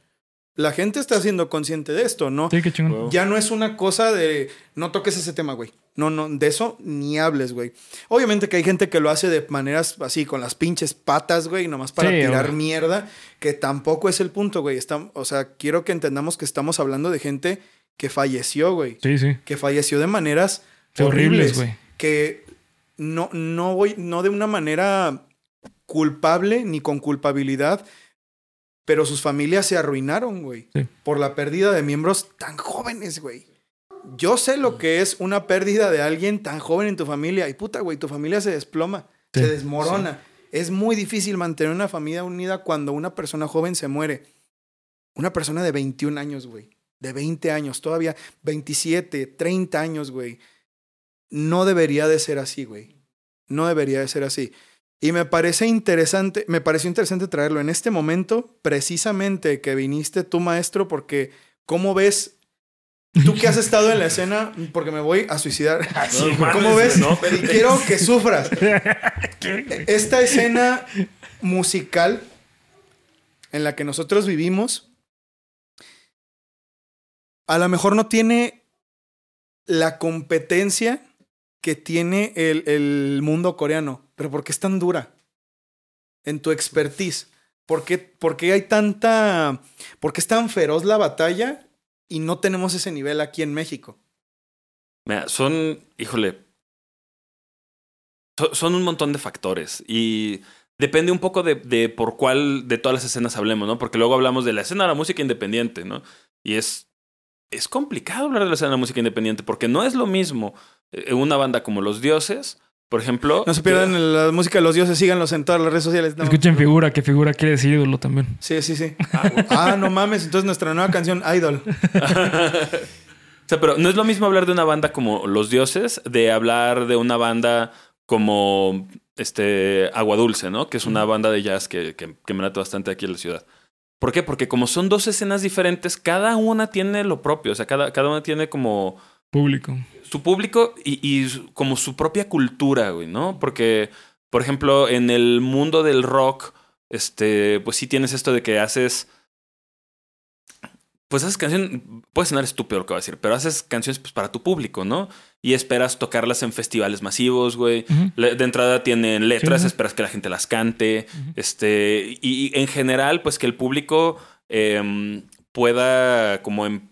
La gente está siendo consciente de esto, ¿no? Sí, qué chingón. Ya no es una cosa de no toques ese tema, güey. No, no, de eso ni hables, güey. Obviamente que hay gente que lo hace de maneras así, con las pinches patas, güey, nomás para Sí, tirar güey. mierda, que tampoco es el punto, güey. Estam- o sea, quiero que entendamos que estamos hablando de gente que falleció, güey. Sí, sí. Que falleció de maneras Horribles, horribles, güey. Que no, no voy, no de una manera culpable ni con culpabilidad, pero sus familias se arruinaron, güey. Sí. Por la pérdida de miembros tan jóvenes, güey. Yo sé lo que es una pérdida de alguien tan joven en tu familia. Y puta, güey, tu familia se desploma, Sí, se desmorona. Es muy difícil mantener una familia unida cuando una persona joven se muere. Una persona de 21 años, güey. De 20 años, todavía 27, 30 años, güey. No debería de ser así, güey. No debería de ser así. Y me parece interesante, me pareció interesante traerlo en este momento, precisamente que viniste tú, maestro, porque ¿cómo ves? Tú que has estado en la escena, porque me voy a suicidar. (laughs) No mames, ¿Cómo ves? no. Y quiero que sufras. (laughs) Esta escena musical en la que nosotros vivimos, a lo mejor no tiene la competencia que tiene el, el mundo coreano. Pero ¿por qué es tan dura? En tu expertise. ¿Por qué, por qué hay tanta... ¿Por qué es tan feroz la batalla y no tenemos ese nivel aquí en México? Mira, son, híjole, so- son un montón de factores y depende un poco de, de por cuál de todas las escenas hablemos, ¿no? Porque luego hablamos de la escena de la música independiente, ¿no? Y es es complicado hablar de la escena de la música independiente porque no es lo mismo eh, una banda como Los Dioses, por ejemplo. No se pierdan la música de los dioses, síganlos en todas las redes sociales. No. Escuchen figura, que figura quiere decir ídolo también. Sí, sí, sí. Ah, (laughs) no mames, entonces nuestra nueva canción, Idol. (laughs) O sea, pero no es lo mismo hablar de una banda como Los Dioses, de hablar de una banda como este Agua Dulce, ¿no? Que es una banda de jazz que, que, que me late bastante aquí en la ciudad. ¿Por qué? Porque como son dos escenas diferentes, cada una tiene lo propio. O sea, cada, cada una tiene como Público. su público y, y como su propia cultura, güey, ¿no? Porque, por ejemplo, en el mundo del rock, este, pues sí tienes esto de que haces. Pues haces canciones, puede sonar estúpido lo que voy a decir, pero haces canciones pues, para tu público, ¿no? Y esperas tocarlas en festivales masivos, güey. De entrada tienen letras, Sí, esperas que la gente las cante. Este. Y, y en general, pues que el público em, pueda como em-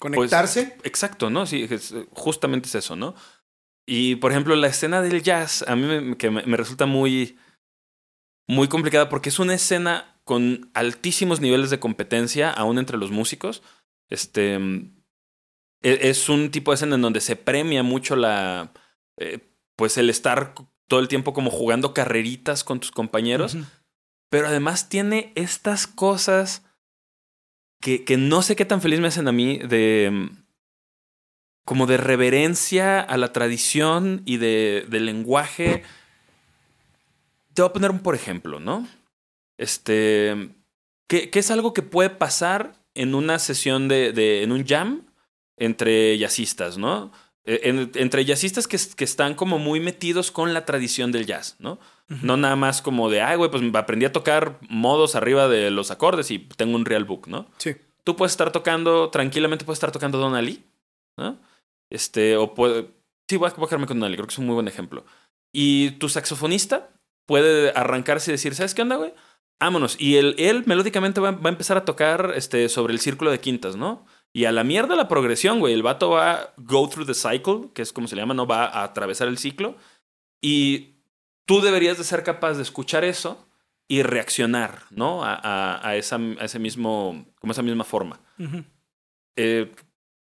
Conectarse. Exacto, ¿no? Sí, es- justamente es eso, ¿no? Y por ejemplo, la escena del jazz a mí me, que me, me resulta muy, muy complicada porque es una escena con altísimos niveles de competencia, aún entre los músicos. Este es un tipo de escena en donde se premia mucho la, eh, pues el estar todo el tiempo como jugando carreritas con tus compañeros pero además tiene estas cosas que, que no sé qué tan feliz me hacen a mí de mm, como de reverencia a la tradición y de, de lenguaje. Te voy a poner un por ejemplo, ¿no? Este, que, que es algo que puede pasar en una sesión de, de en un jam entre jazzistas, ¿no? Eh, en- entre jazzistas que, que están como muy metidos con la tradición del jazz, ¿no? No nada más como de, ay, güey, pues aprendí a tocar modos arriba de los acordes y tengo un real book, ¿no? Sí. Tú puedes estar tocando, tranquilamente puedes estar tocando Don Ali, ¿no? Este, o puede... Sí, voy a voy a quedarme con Don Ali, creo que es un muy buen ejemplo. Y tu saxofonista puede arrancarse y decir, ¿sabes qué onda, güey? Vámonos. Y él, él melódicamente va, va a empezar a tocar este, sobre el círculo de quintas, ¿no? Y a la mierda la progresión, güey. El vato va a go through the cycle, que es como se le llama, ¿no? Va a atravesar el ciclo. Y tú deberías de ser capaz de escuchar eso y reaccionar, ¿no? A, a- a esa, a ese mismo, como esa misma forma. Eh,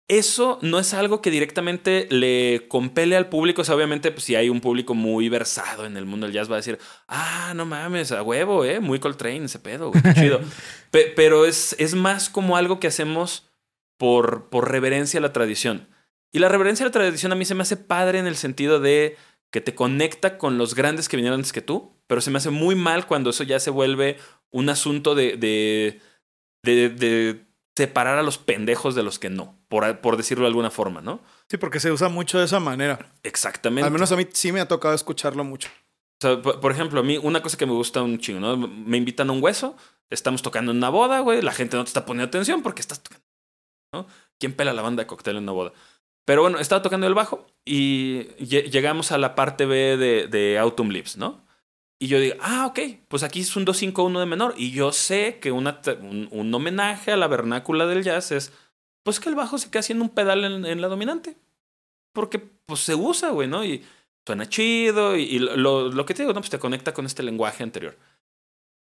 eso no es algo que directamente le compele al público. O sea, obviamente, pues, si hay un público muy versado en el mundo del jazz, va a decir, ah, no mames, a huevo, ¿eh? Muy Coltrane, ese pedo, güey, qué chido. (laughs) Pe- pero es, es más como algo que hacemos por, por reverencia a la tradición. Y la reverencia a la tradición a mí se me hace padre en el sentido de que te conecta con los grandes que vinieron antes que tú, pero se me hace muy mal cuando eso ya se vuelve un asunto de, de, de, de separar a los pendejos de los que no, por, por decirlo de alguna forma, ¿no? Sí, porque se usa mucho de esa manera. Exactamente. Al menos a mí sí me ha tocado escucharlo mucho. O sea, por, por ejemplo, a mí una cosa que me gusta un chingo, ¿no? Me invitan a un hueso, estamos tocando en una boda, güey, la gente no te está poniendo atención porque estás tocando, ¿no? ¿Quién pela la banda de cóctel en una boda? Pero bueno, estaba tocando el bajo y lle- llegamos a la parte B de, de Autumn Leaves, ¿no? Y yo digo, ah, ok, pues aquí es un 2-5-1 de menor. Y yo sé que una, un, un homenaje a la vernácula del jazz es, pues que el bajo se queda haciendo un pedal en, en la dominante. Porque pues se usa, güey, ¿no? Y suena chido y, y lo, lo que te digo, no, pues te conecta con este lenguaje anterior.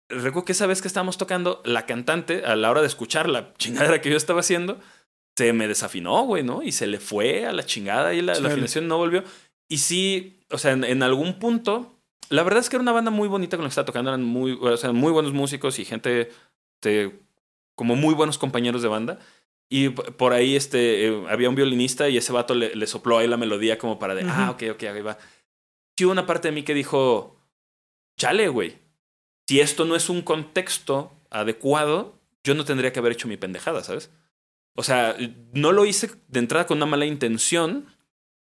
Recuerdo que esa vez que estábamos tocando, la cantante, a la hora de escuchar la chingadera que yo estaba haciendo, se me desafinó, güey, ¿no? Y se le fue a la chingada y la, la Chale. afinación no volvió. Y sí, o sea, en, en algún punto, la verdad es que era una banda muy bonita con la que estaba tocando, eran muy, o sea, muy buenos músicos y gente, este, como muy buenos compañeros de banda. Y por ahí este, eh, había un violinista y ese vato le, le sopló ahí la melodía como para de, Ujú. ah, ok, ok, ahí va. Sí hubo una parte de mí que dijo, chale, güey, si esto no es un contexto adecuado, yo no tendría que haber hecho mi pendejada, ¿sabes? O sea, no lo hice de entrada con una mala intención,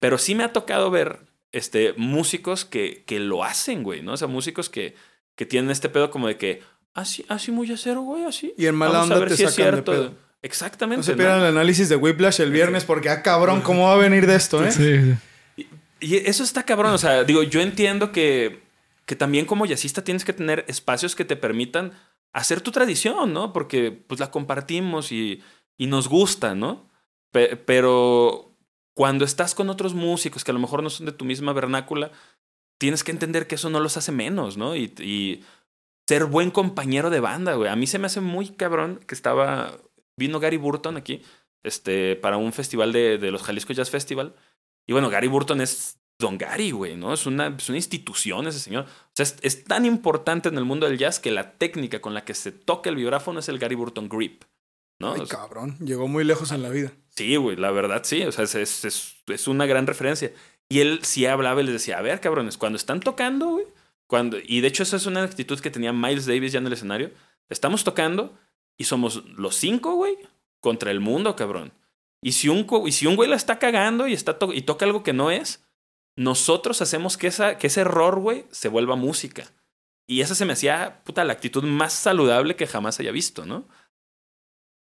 pero sí me ha tocado ver este, músicos que, que lo hacen, güey, ¿no? O sea, músicos que, que tienen este pedo como de que, así, así muy acero, güey, así. Y en mala Vamos a onda ver te si es sacan de cierto. pedo. Exactamente. No se ¿no? pierdan el análisis de Whiplash el viernes porque, ah, cabrón, ¿cómo va a venir de esto, eh? Sí, sí. Y eso está cabrón. O sea, digo, yo entiendo que, que también como jazzista tienes que tener espacios que te permitan hacer tu tradición, ¿no? Porque pues la compartimos y, y nos gusta, ¿no? Pe- pero cuando estás con otros músicos que a lo mejor no son de tu misma vernácula, tienes que entender que eso no los hace menos, ¿no? Y, ser buen compañero de banda, güey. A mí se me hace muy cabrón que estaba... Vino Gary Burton aquí este, para un festival de, de los Jalisco Jazz Festival. Y bueno, Gary Burton es Don Gary, güey, ¿no? Es una, es una institución ese señor. O sea, es, es tan importante en el mundo del jazz que la técnica con la que se toca el vibráfono es el Gary Burton Grip, ¿no? Ay, O sea, cabrón. Llegó muy lejos en la vida. Sí, güey, la verdad sí. O sea, es, es, es- es una gran referencia. Y él sí hablaba y les decía, a ver, cabrones, cuando están tocando, güey, cuando... Y de hecho esa es una actitud que tenía Miles Davis ya en el escenario. Estamos tocando y somos los cinco, güey, contra el mundo, cabrón. Y si un, y si un güey la está cagando y, está to- y toca algo que no es, nosotros hacemos que, esa, que ese error, güey, se vuelva música. Y esa se me hacía, puta, la actitud más saludable que jamás haya visto, ¿no?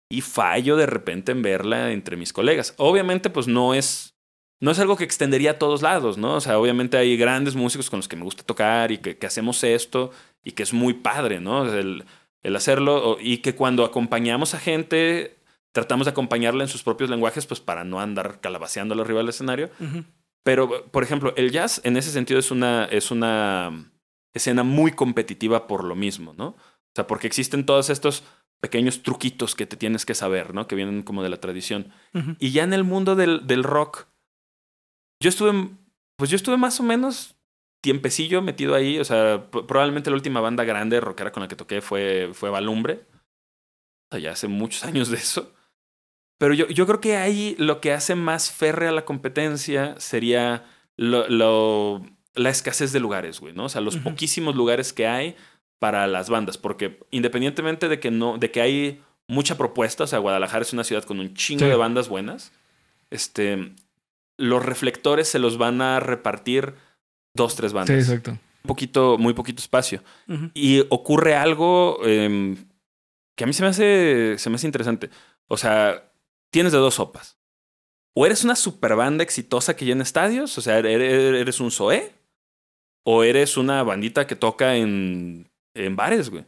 Y fallo de repente en verla entre mis colegas. Obviamente, pues no es, no es algo que extendería a todos lados, ¿no? O sea, obviamente hay grandes músicos con los que me gusta tocar y que, que hacemos esto y que es muy padre, ¿no? El, el hacerlo y que cuando acompañamos a gente, tratamos de acompañarla en sus propios lenguajes, pues para no andar calabaceándolo arriba del escenario. Pero, por ejemplo, el jazz en ese sentido es una, es una escena muy competitiva por lo mismo, ¿no? O sea, porque existen todos estos pequeños truquitos que te tienes que saber, ¿no? Que vienen como de la tradición. Y ya en el mundo del, del rock, yo estuve, pues yo estuve más o menos tiempecillo metido ahí. O sea, probablemente la última banda grande rockera con la que toqué fue, fue Balumbre. O sea, ya hace muchos años de eso. Pero yo, yo creo que ahí lo que hace más férrea la competencia sería lo, lo- la escasez de lugares, güey, ¿no? O sea, los poquísimos lugares que hay para las bandas. Porque independientemente de que no, de que hay mucha propuesta, o sea, Guadalajara es una ciudad con un chingo Sí. de bandas buenas. Este, los reflectores se los van a repartir dos, tres Sí, bandas. exacto. un poquito, muy poquito espacio. Y ocurre algo em, que a mí se me hace, se me hace interesante. O sea, tienes de dos sopas. O eres una super banda exitosa que llena estadios, o sea, eres, eres un Zoé, o eres una bandita que toca en, en bares, güey.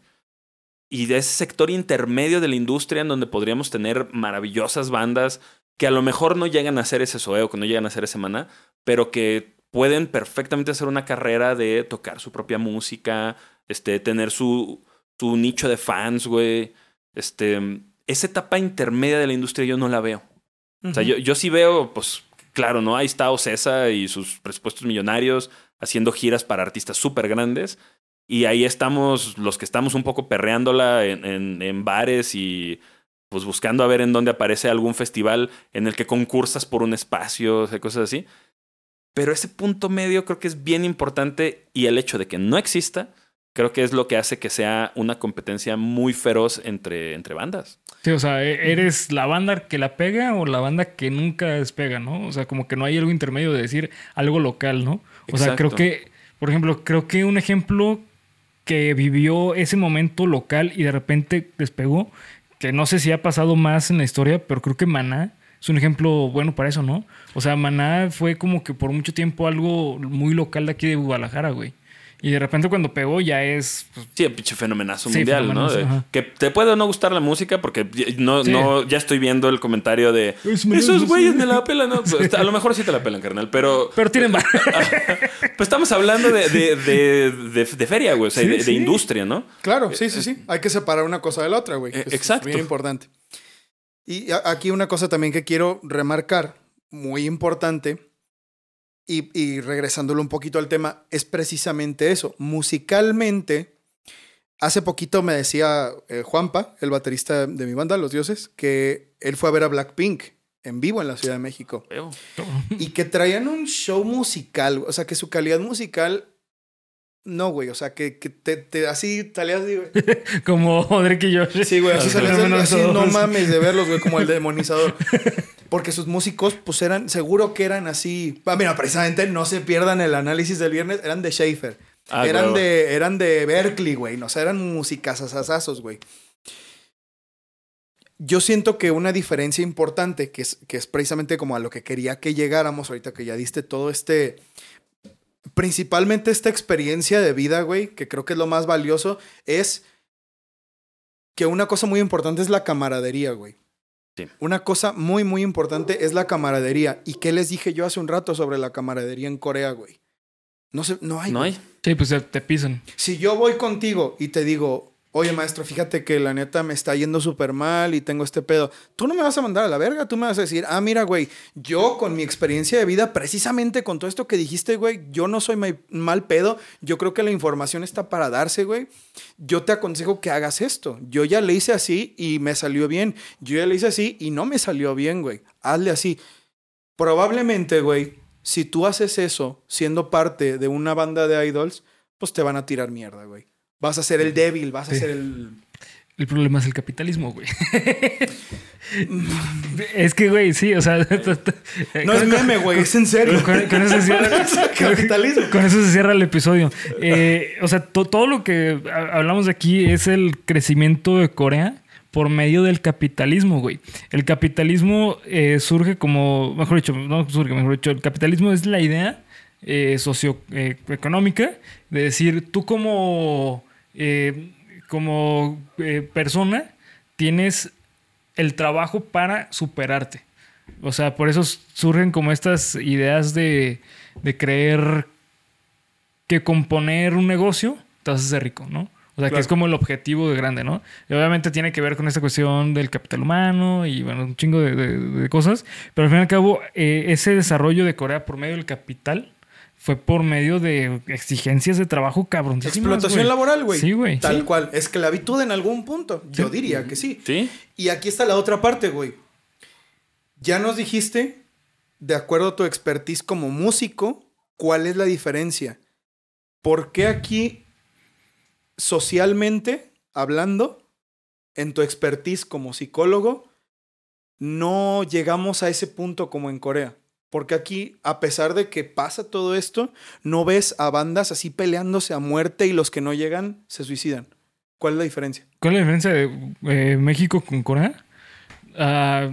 Y de ese sector intermedio de la industria en donde podríamos tener maravillosas bandas que a lo mejor no llegan a ser ese Zoé o que no llegan a ser ese maná, pero que pueden perfectamente hacer una carrera de tocar su propia música, este, tener su, su nicho de fans, güey. Este, esa etapa intermedia de la industria yo no la veo. O sea, yo, yo sí veo, pues, claro, ¿no? Ahí está Ocesa y sus presupuestos millonarios haciendo giras para artistas súper grandes. Y ahí estamos, los que estamos un poco perreándola en, en, en bares y pues buscando a ver en dónde aparece algún festival en el que concursas por un espacio, o sea, cosas así. Pero ese punto medio creo que es bien importante y el hecho de que no exista, creo que es lo que hace que sea una competencia muy feroz entre, entre bandas. Sí, o sea, e- ¿eres la banda que la pega o la banda que nunca despega, no? O sea, como que no hay algo intermedio de decir algo local, ¿no? O sea, creo Exacto. que, por ejemplo, creo que un ejemplo que vivió ese momento local y de repente despegó, que no sé si ha pasado más en la historia, pero creo que Maná es un ejemplo bueno para eso, ¿no? O sea, Maná fue como que por mucho tiempo algo muy local de aquí de Guadalajara, güey. Y de repente cuando pegó ya es... pues, Sí, el pinche fenomenazo Sí, mundial, fenomenazo, ¿no? Ajá. que te puede o no gustar la música, porque no, Sí. no, ya estoy viendo el comentario de Es esos güeyes me la pelan, ¿no? Pues, a lo mejor sí te la pelan, carnal, pero (laughs) pero tienen... (laughs) pues estamos hablando de, de, de, de- de feria, güey, o sea, Sí, de, industria, ¿no? Claro, sí, sí, sí. Hay que separar una cosa de la otra, güey. Eh, Es- es exacto. bien importante. Y aquí una cosa también que quiero remarcar, muy importante, y, y regresándolo un poquito al tema, es precisamente eso. Musicalmente, hace poquito me decía eh, Juanpa, el baterista de mi banda, Los Dioses, que él fue a ver a Blackpink en vivo en la Ciudad de México. Y que traían un show musical, o sea, que su calidad musical... No, güey, o sea, que, que te, te- así salías así, güey. (laughs) como Drake y Josh. Sí, güey, así salías no mames de verlos, güey, como el (laughs) demonizador. Porque sus músicos, pues eran, seguro que eran así. Ah, mira, precisamente no se pierdan el análisis del viernes, eran de Schaefer. Ah, eran, huevo. de, eran de Berkeley, güey. No, o sea, eran musicasasazos, güey. Yo siento que una diferencia importante, que es, que es precisamente como a lo que quería que llegáramos ahorita que ya diste todo este. Principalmente esta experiencia de vida, güey, que creo que es lo más valioso, es que una cosa muy importante es la camaradería, güey. Sí. Una cosa muy, muy importante es la camaradería. ¿Y qué les dije yo hace un rato sobre la camaradería en Corea, güey? No sé, no hay. ¿No güey. hay? Sí, pues te, te pisan. Si yo voy contigo y te digo, Oye, maestro, fíjate que la neta me está yendo súper mal y tengo este pedo. Tú no me vas a mandar a la verga, tú me vas a decir, ah, mira, güey, yo con mi experiencia de vida, precisamente con todo esto que dijiste, güey, yo no soy ma- mal pedo. Yo creo que la información está para darse, güey. Yo te aconsejo que hagas esto. Yo ya le hice así y me salió bien. Yo ya le hice así y no me salió bien, güey. Hazle así. Probablemente, güey, si tú haces eso siendo parte de una banda de idols, pues te van a tirar mierda, güey. Vas a ser el débil, vas a Sí. ser el... El problema es el capitalismo, güey. (laughs) es que, güey, sí, o sea. No es meme, güey, es en serio. Con, con eso se cierra, (laughs) Capitalismo. con eso se cierra el episodio. Eh, o sea, to- todo lo que ha- hablamos aquí es el crecimiento de Corea por medio del capitalismo, güey. El capitalismo eh, surge como, mejor dicho, no surge, mejor dicho, el capitalismo es la idea eh, socioeconómica de decir, tú como, eh, como eh, persona tienes el trabajo para superarte. O sea, por eso surgen como estas ideas de, de creer que con poner un negocio te a hacer rico, ¿no? O sea, que es como el objetivo de grande, ¿no? Y obviamente tiene que ver con esta cuestión del capital humano y, bueno, un chingo de, de- de cosas. Pero al fin y al cabo, eh, ese desarrollo de Corea por medio del capital fue por medio de exigencias de trabajo cabroncísimas, Explotación laboral, güey. Sí, güey. Tal Sí. cual. Esclavitud en algún punto. Yo diría que sí. ¿Sí? Y aquí está la otra parte, güey. Ya nos dijiste, de acuerdo a tu expertise como músico, cuál es la diferencia. ¿Por qué aquí, socialmente hablando, en tu expertise como psicólogo, no llegamos a ese punto como en Corea? Porque aquí, a pesar de que pasa todo esto, no ves a bandas así peleándose a muerte y los que no llegan se suicidan. ¿Cuál es la diferencia? ¿Cuál es la diferencia de eh, México con Corea? Ah,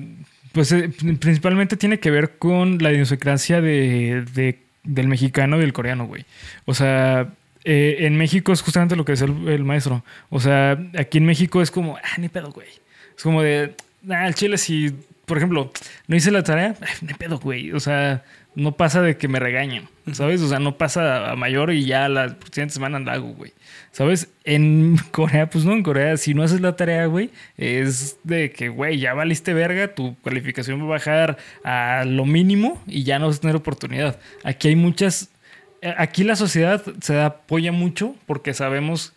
pues eh, principalmente tiene que ver con la idiosincrasia de, de- del mexicano y del coreano, güey. O sea, eh, en México es justamente lo que decía el, el maestro. O sea, aquí en México es como, ah, ni pedo, güey. Es como de, ah, el chile si, por ejemplo, no hice la tarea, ni pedo, güey. O sea, no pasa de que me regañen, ¿sabes? O sea, no pasa a mayor y ya la siguiente semana la hago, güey. ¿Sabes? En (laughs) Corea, pues no, en Corea, si no haces la tarea, güey, es de que, güey, ya valiste verga, tu calificación va a bajar a lo mínimo y ya no vas a tener oportunidad. Aquí hay muchas. eh, Aquí la sociedad se apoya mucho porque sabemos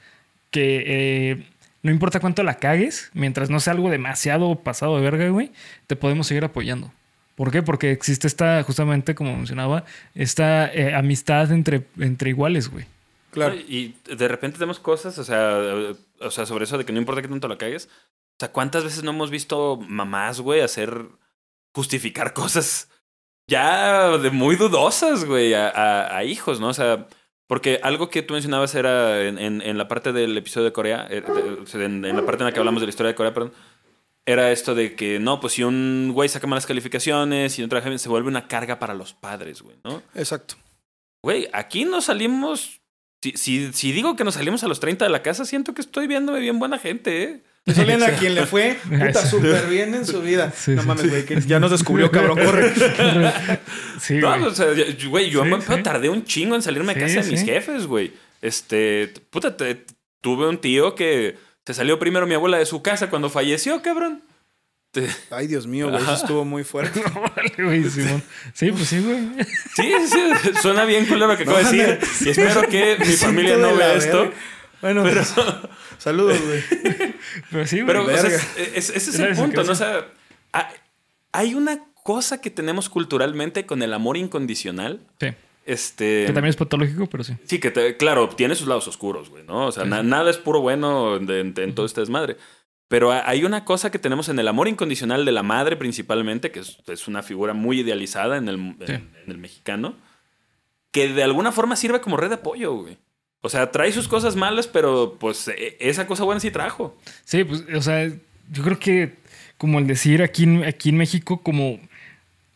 que eh, no importa cuánto la cagues, mientras no sea algo demasiado pasado de verga, güey, te podemos seguir apoyando. ¿Por qué? Porque existe esta, justamente como mencionaba, esta eh, amistad entre, entre iguales, güey. Claro. Y de repente tenemos cosas, o sea, o sea, sobre eso de que no importa que tanto la cagues. O sea, ¿cuántas veces no hemos visto mamás, güey, hacer justificar cosas ya de muy dudosas, güey, a, a- a hijos, ¿no? O sea, porque algo que tú mencionabas era en, en- en la parte del episodio de Corea, eh, en, en la parte en la que hablamos de la historia de Corea, perdón, era esto de que, no, pues si un güey saca malas calificaciones y no trabaja bien, se vuelve una carga para los padres, güey, ¿no? Exacto. Güey, aquí nos salimos. Si, si, si digo que nos salimos a los 30 de la casa, siento que estoy viéndome bien buena gente, ¿eh? A quien le fue (laughs) puta súper bien en su vida. Sí, no sí, mames, güey, que ya nos descubrió, (laughs) cabrón, corre. (laughs) Sí, No, güey. o sea, yo- güey, yo Sí, me sí. tardé un chingo en salirme Sí, a casa de mis sí. jefes, güey. Este, puta, te- tuve un tío que se salió primero mi abuela de su casa cuando falleció, cabrón. Te- Ay, Dios mío, güey, eso estuvo muy fuerte. (laughs) Vale, güey, Simón. Sí, pues sí, güey. Sí, sí, suena bien culero lo que acabo de No, decir. mames. Y espero que mi (laughs) familia de no vea esto. verga. Bueno, pues, saludos, güey. (laughs) Pero sí, güey. Pero o sea, Verga. es- es- ese es el punto, ¿no? O sea, ha- hay una cosa que tenemos culturalmente con el amor incondicional. Sí. Este. Que también es patológico, pero sí. Sí, que te- claro, tiene sus lados oscuros, güey, ¿no? O sea, na- nada es puro bueno en, en- en todo este desmadre. Pero ha- hay una cosa que tenemos en el amor incondicional de la madre principalmente, que es, es una figura muy idealizada en el, en- Sí. en el mexicano, que de alguna forma sirve como red de apoyo, güey. O sea, trae sus cosas malas, pero pues e- esa cosa buena sí trajo. Sí, pues, o sea, yo creo que como el decir aquí, en- aquí en México, como,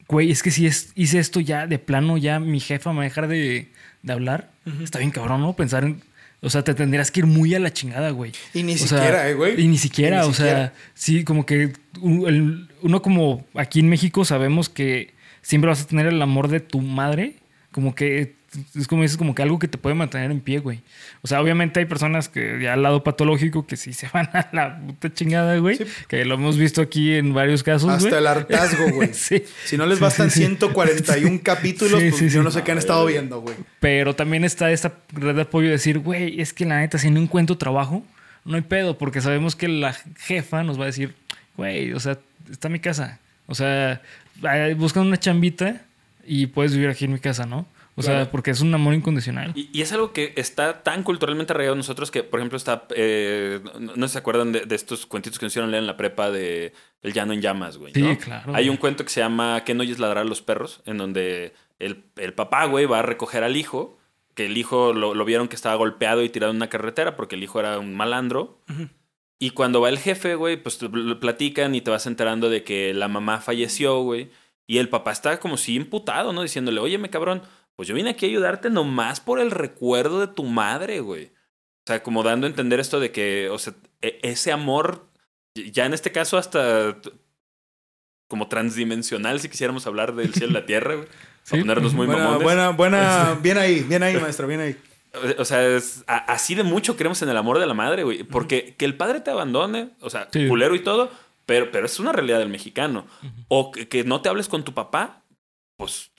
güey, es que si es, hice esto ya de plano, ya mi jefa me va a dejar de, de hablar. Está bien cabrón, ¿no? Pensar en... O sea, te tendrías que ir muy a la chingada, güey. Y ni O sea, siquiera, eh, güey. Y ni siquiera, Y ni o sea, sí, como que uno como aquí en México sabemos que siempre vas a tener el amor de tu madre, como que es como dices, como que algo que te puede mantener en pie, güey. O sea, obviamente hay personas que ya al lado patológico que sí se (laughs) van a la puta chingada, güey. Sí. Que lo hemos visto aquí en varios casos, güey. Hasta el hartazgo, güey. (laughs) Sí. Si no les bastan 141 (laughs) capítulos, pues yo no sé qué han estado viendo, güey. Pero también está esta red de apoyo de decir, güey, es que la neta, si no encuentro trabajo, no hay pedo, porque sabemos que la jefa nos va a decir, güey, o sea, está mi casa. O sea, buscan una chambita y puedes vivir aquí en mi casa, ¿no? O sea, porque es un amor incondicional. Y, y es algo que está tan culturalmente arraigado en nosotros que, por ejemplo, está. eh, no, se acuerdan de, de estos cuentitos que nos hicieron leer en la prepa de El llano en llamas, güey. Sí, ¿no? claro, Hay güey. un cuento que se llama ¿Qué no oyes ladrar a los perros? En donde el, el papá, güey, va a recoger al hijo. Que el hijo lo, lo vieron que estaba golpeado y tirado en una carretera porque el hijo era un malandro. Y cuando va el jefe, güey, pues te pl- platican y te vas enterando de que la mamá falleció, güey. Y el papá está como si imputado, ¿no? Diciéndole, óyeme, cabrón, pues yo vine aquí a ayudarte nomás por el recuerdo de tu madre, güey. O sea, como dando a entender esto de que, o sea, e- ese amor, ya en este caso hasta como transdimensional, si quisiéramos hablar del cielo y la tierra, güey. (laughs) Sí. Para ponernos muy buena, mamones. buena, buena. (laughs) Bien ahí, bien ahí, maestro, bien ahí. O sea, es- a- así de mucho creemos en el amor de la madre, güey. Porque que el padre te abandone, o sea, Sí. culero y todo, pero, pero es una realidad del mexicano. O que, que no te hables con tu papá, pues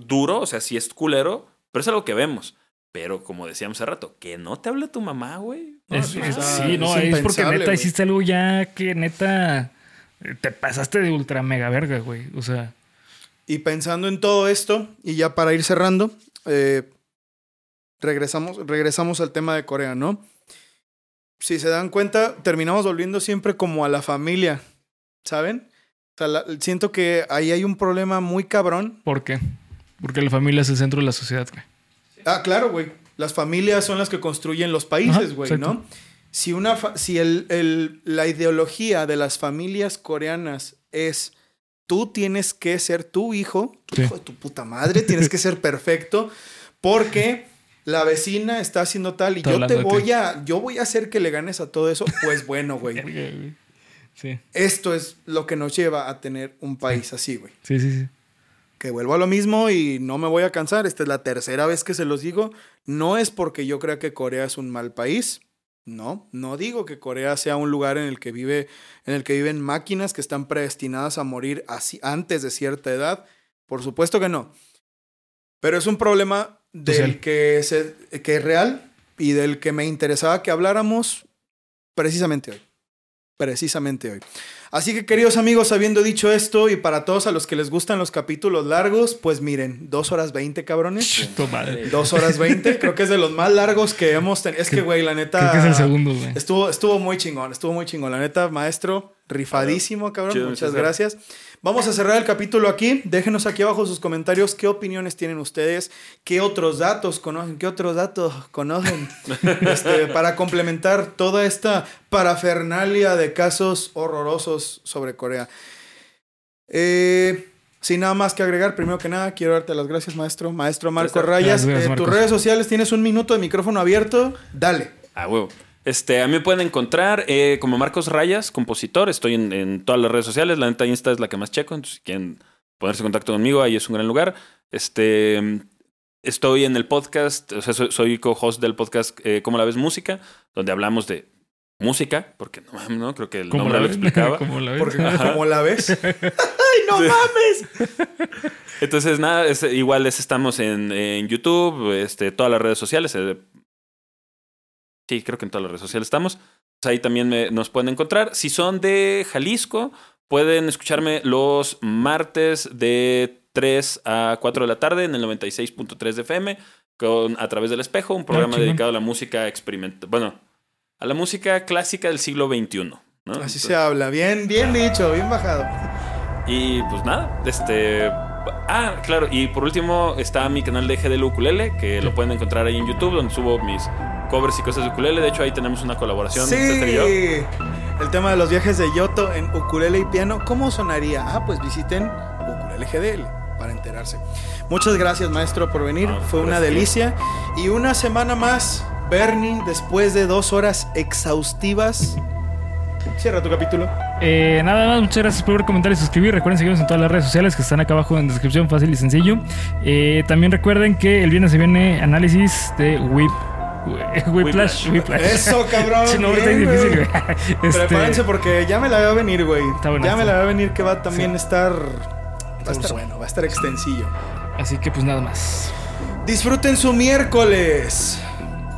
duro, o sea, sí es culero, pero es algo que vemos. Pero como decíamos hace rato, que no te hable tu mamá, güey. No, Es- no, es- no. sí, no, es es, porque neta hiciste algo ya que neta eh, te pasaste de ultra mega verga, güey. O sea, Y pensando en todo esto, y ya para ir cerrando, eh, regresamos, regresamos al tema de Corea, ¿no? Si se dan cuenta, terminamos volviendo siempre como a la familia, ¿saben? O sea, la- siento que ahí hay un problema muy cabrón. ¿por qué? Porque la familia es el centro de la sociedad, güey. Ah, claro, güey. Las familias son las que construyen los países, güey. ¿no? Si, una fa- si el, el- la ideología de las familias coreanas es tú tienes que ser tu hijo, tu Sí. hijo de tu puta madre, tienes que ser perfecto, porque la vecina está haciendo tal y Está yo te voy a, yo voy a hacer que le ganes a todo eso, pues bueno, güey. (laughs) Sí, Esto es lo que nos lleva a tener un país así, güey. sí, sí. sí. Que vuelvo a lo mismo y no me voy a cansar. Esta es la tercera vez que se los digo. No es porque yo crea que Corea es un mal país. No, no digo que Corea sea un lugar en el que vive, en el que viven máquinas que están predestinadas a morir así antes de cierta edad. Por supuesto que no. Pero es un problema del que, se, que es real y del que me interesaba que habláramos precisamente hoy. Precisamente hoy. Así que queridos amigos, habiendo dicho esto y para todos a los que les gustan los capítulos largos, pues miren, dos horas veinte cabrones. Dos horas veinte, creo que es de los más largos que hemos tenido. Es que, güey, la neta... Creo que es el segundo, güey. Estuvo, estuvo muy chingón, estuvo muy chingón. La neta, maestro, rifadísimo, cabrón. Chido, Muchas muchas gracias. Vamos a cerrar el capítulo aquí. Déjenos aquí abajo sus comentarios. ¿Qué opiniones tienen ustedes? ¿Qué otros datos conocen? ¿Qué otros datos conocen? (laughs) Este, para complementar toda esta parafernalia de casos horrorosos sobre Corea. Eh, sin nada más que agregar, primero que nada, quiero darte las gracias, maestro. Maestro Marco Gracias. Rayas. Gracias, Eh, Marcos. tus redes sociales, tienes un minuto de micrófono abierto. Dale. Ah, huevo. Este, a mí me pueden encontrar eh, como Marcos Rayas, compositor. Estoy en, en todas las redes sociales. La neta Insta es la que más checo. Entonces, si quieren ponerse en contacto conmigo, ahí es un gran lugar. Este, estoy en el podcast, o sea, soy, soy co-host del podcast eh, ¿Cómo la ves música? Donde hablamos de música, porque no, mames, no creo que el ¿Cómo nombre la lo explicaba. (laughs) ¿Cómo la ves? Porque como la ves. (laughs) ¡Ay, no mames! Entonces, nada, es- igual es- estamos en, en YouTube, este, todas las redes sociales. eh, sí, creo que en todas las redes sociales estamos. Pues ahí también me- nos pueden encontrar. Si son de Jalisco, pueden escucharme los martes de 3 a 4 de la tarde en el 96.3 de FM con A través del espejo, un programa chingón. dedicado a la música experimental. Bueno, a la música clásica del siglo XXI. ¿no? Así Entonces- se habla. Bien, bien dicho, bien bajado. y pues nada, este. Ah, claro, y por último está mi canal de GDL Ukulele, que lo pueden encontrar ahí en YouTube, donde subo mis covers y cosas de ukulele. De hecho, ahí tenemos una colaboración. Sí. Y yo. El tema de los viajes de Yoto en ukulele y piano, ¿cómo sonaría? Ah, pues visiten Ukulele GDL para enterarse. Muchas gracias, maestro, por venir. No, Fue una delicia. Y una semana más, Bernie, después de dos horas exhaustivas. Cierra tu capítulo. Eh, nada más, muchas gracias por ver, comentar y suscribir. Recuerden seguirnos en todas las redes sociales que están acá abajo en descripción, fácil y sencillo. Eh, también recuerden que el viernes se viene análisis de Whip. Whiplash, Whiplash. Eso, cabrón. Sí, no, está bien, difícil, güey. güey. Este, Prepárense porque ya me la veo venir, güey. Está buena, ya me la veo venir que va también a estar. Va a estar bueno, va a estar extensillo. Así que pues nada más. Disfruten su miércoles.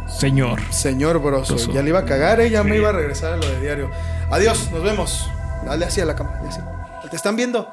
Señor. Señor Broso. Broso. Ya le iba a cagar, ¿eh? Ya me iba a regresar a lo de diario. Adiós, nos vemos. Dale así a la cámara. dale así. ¿Te están viendo?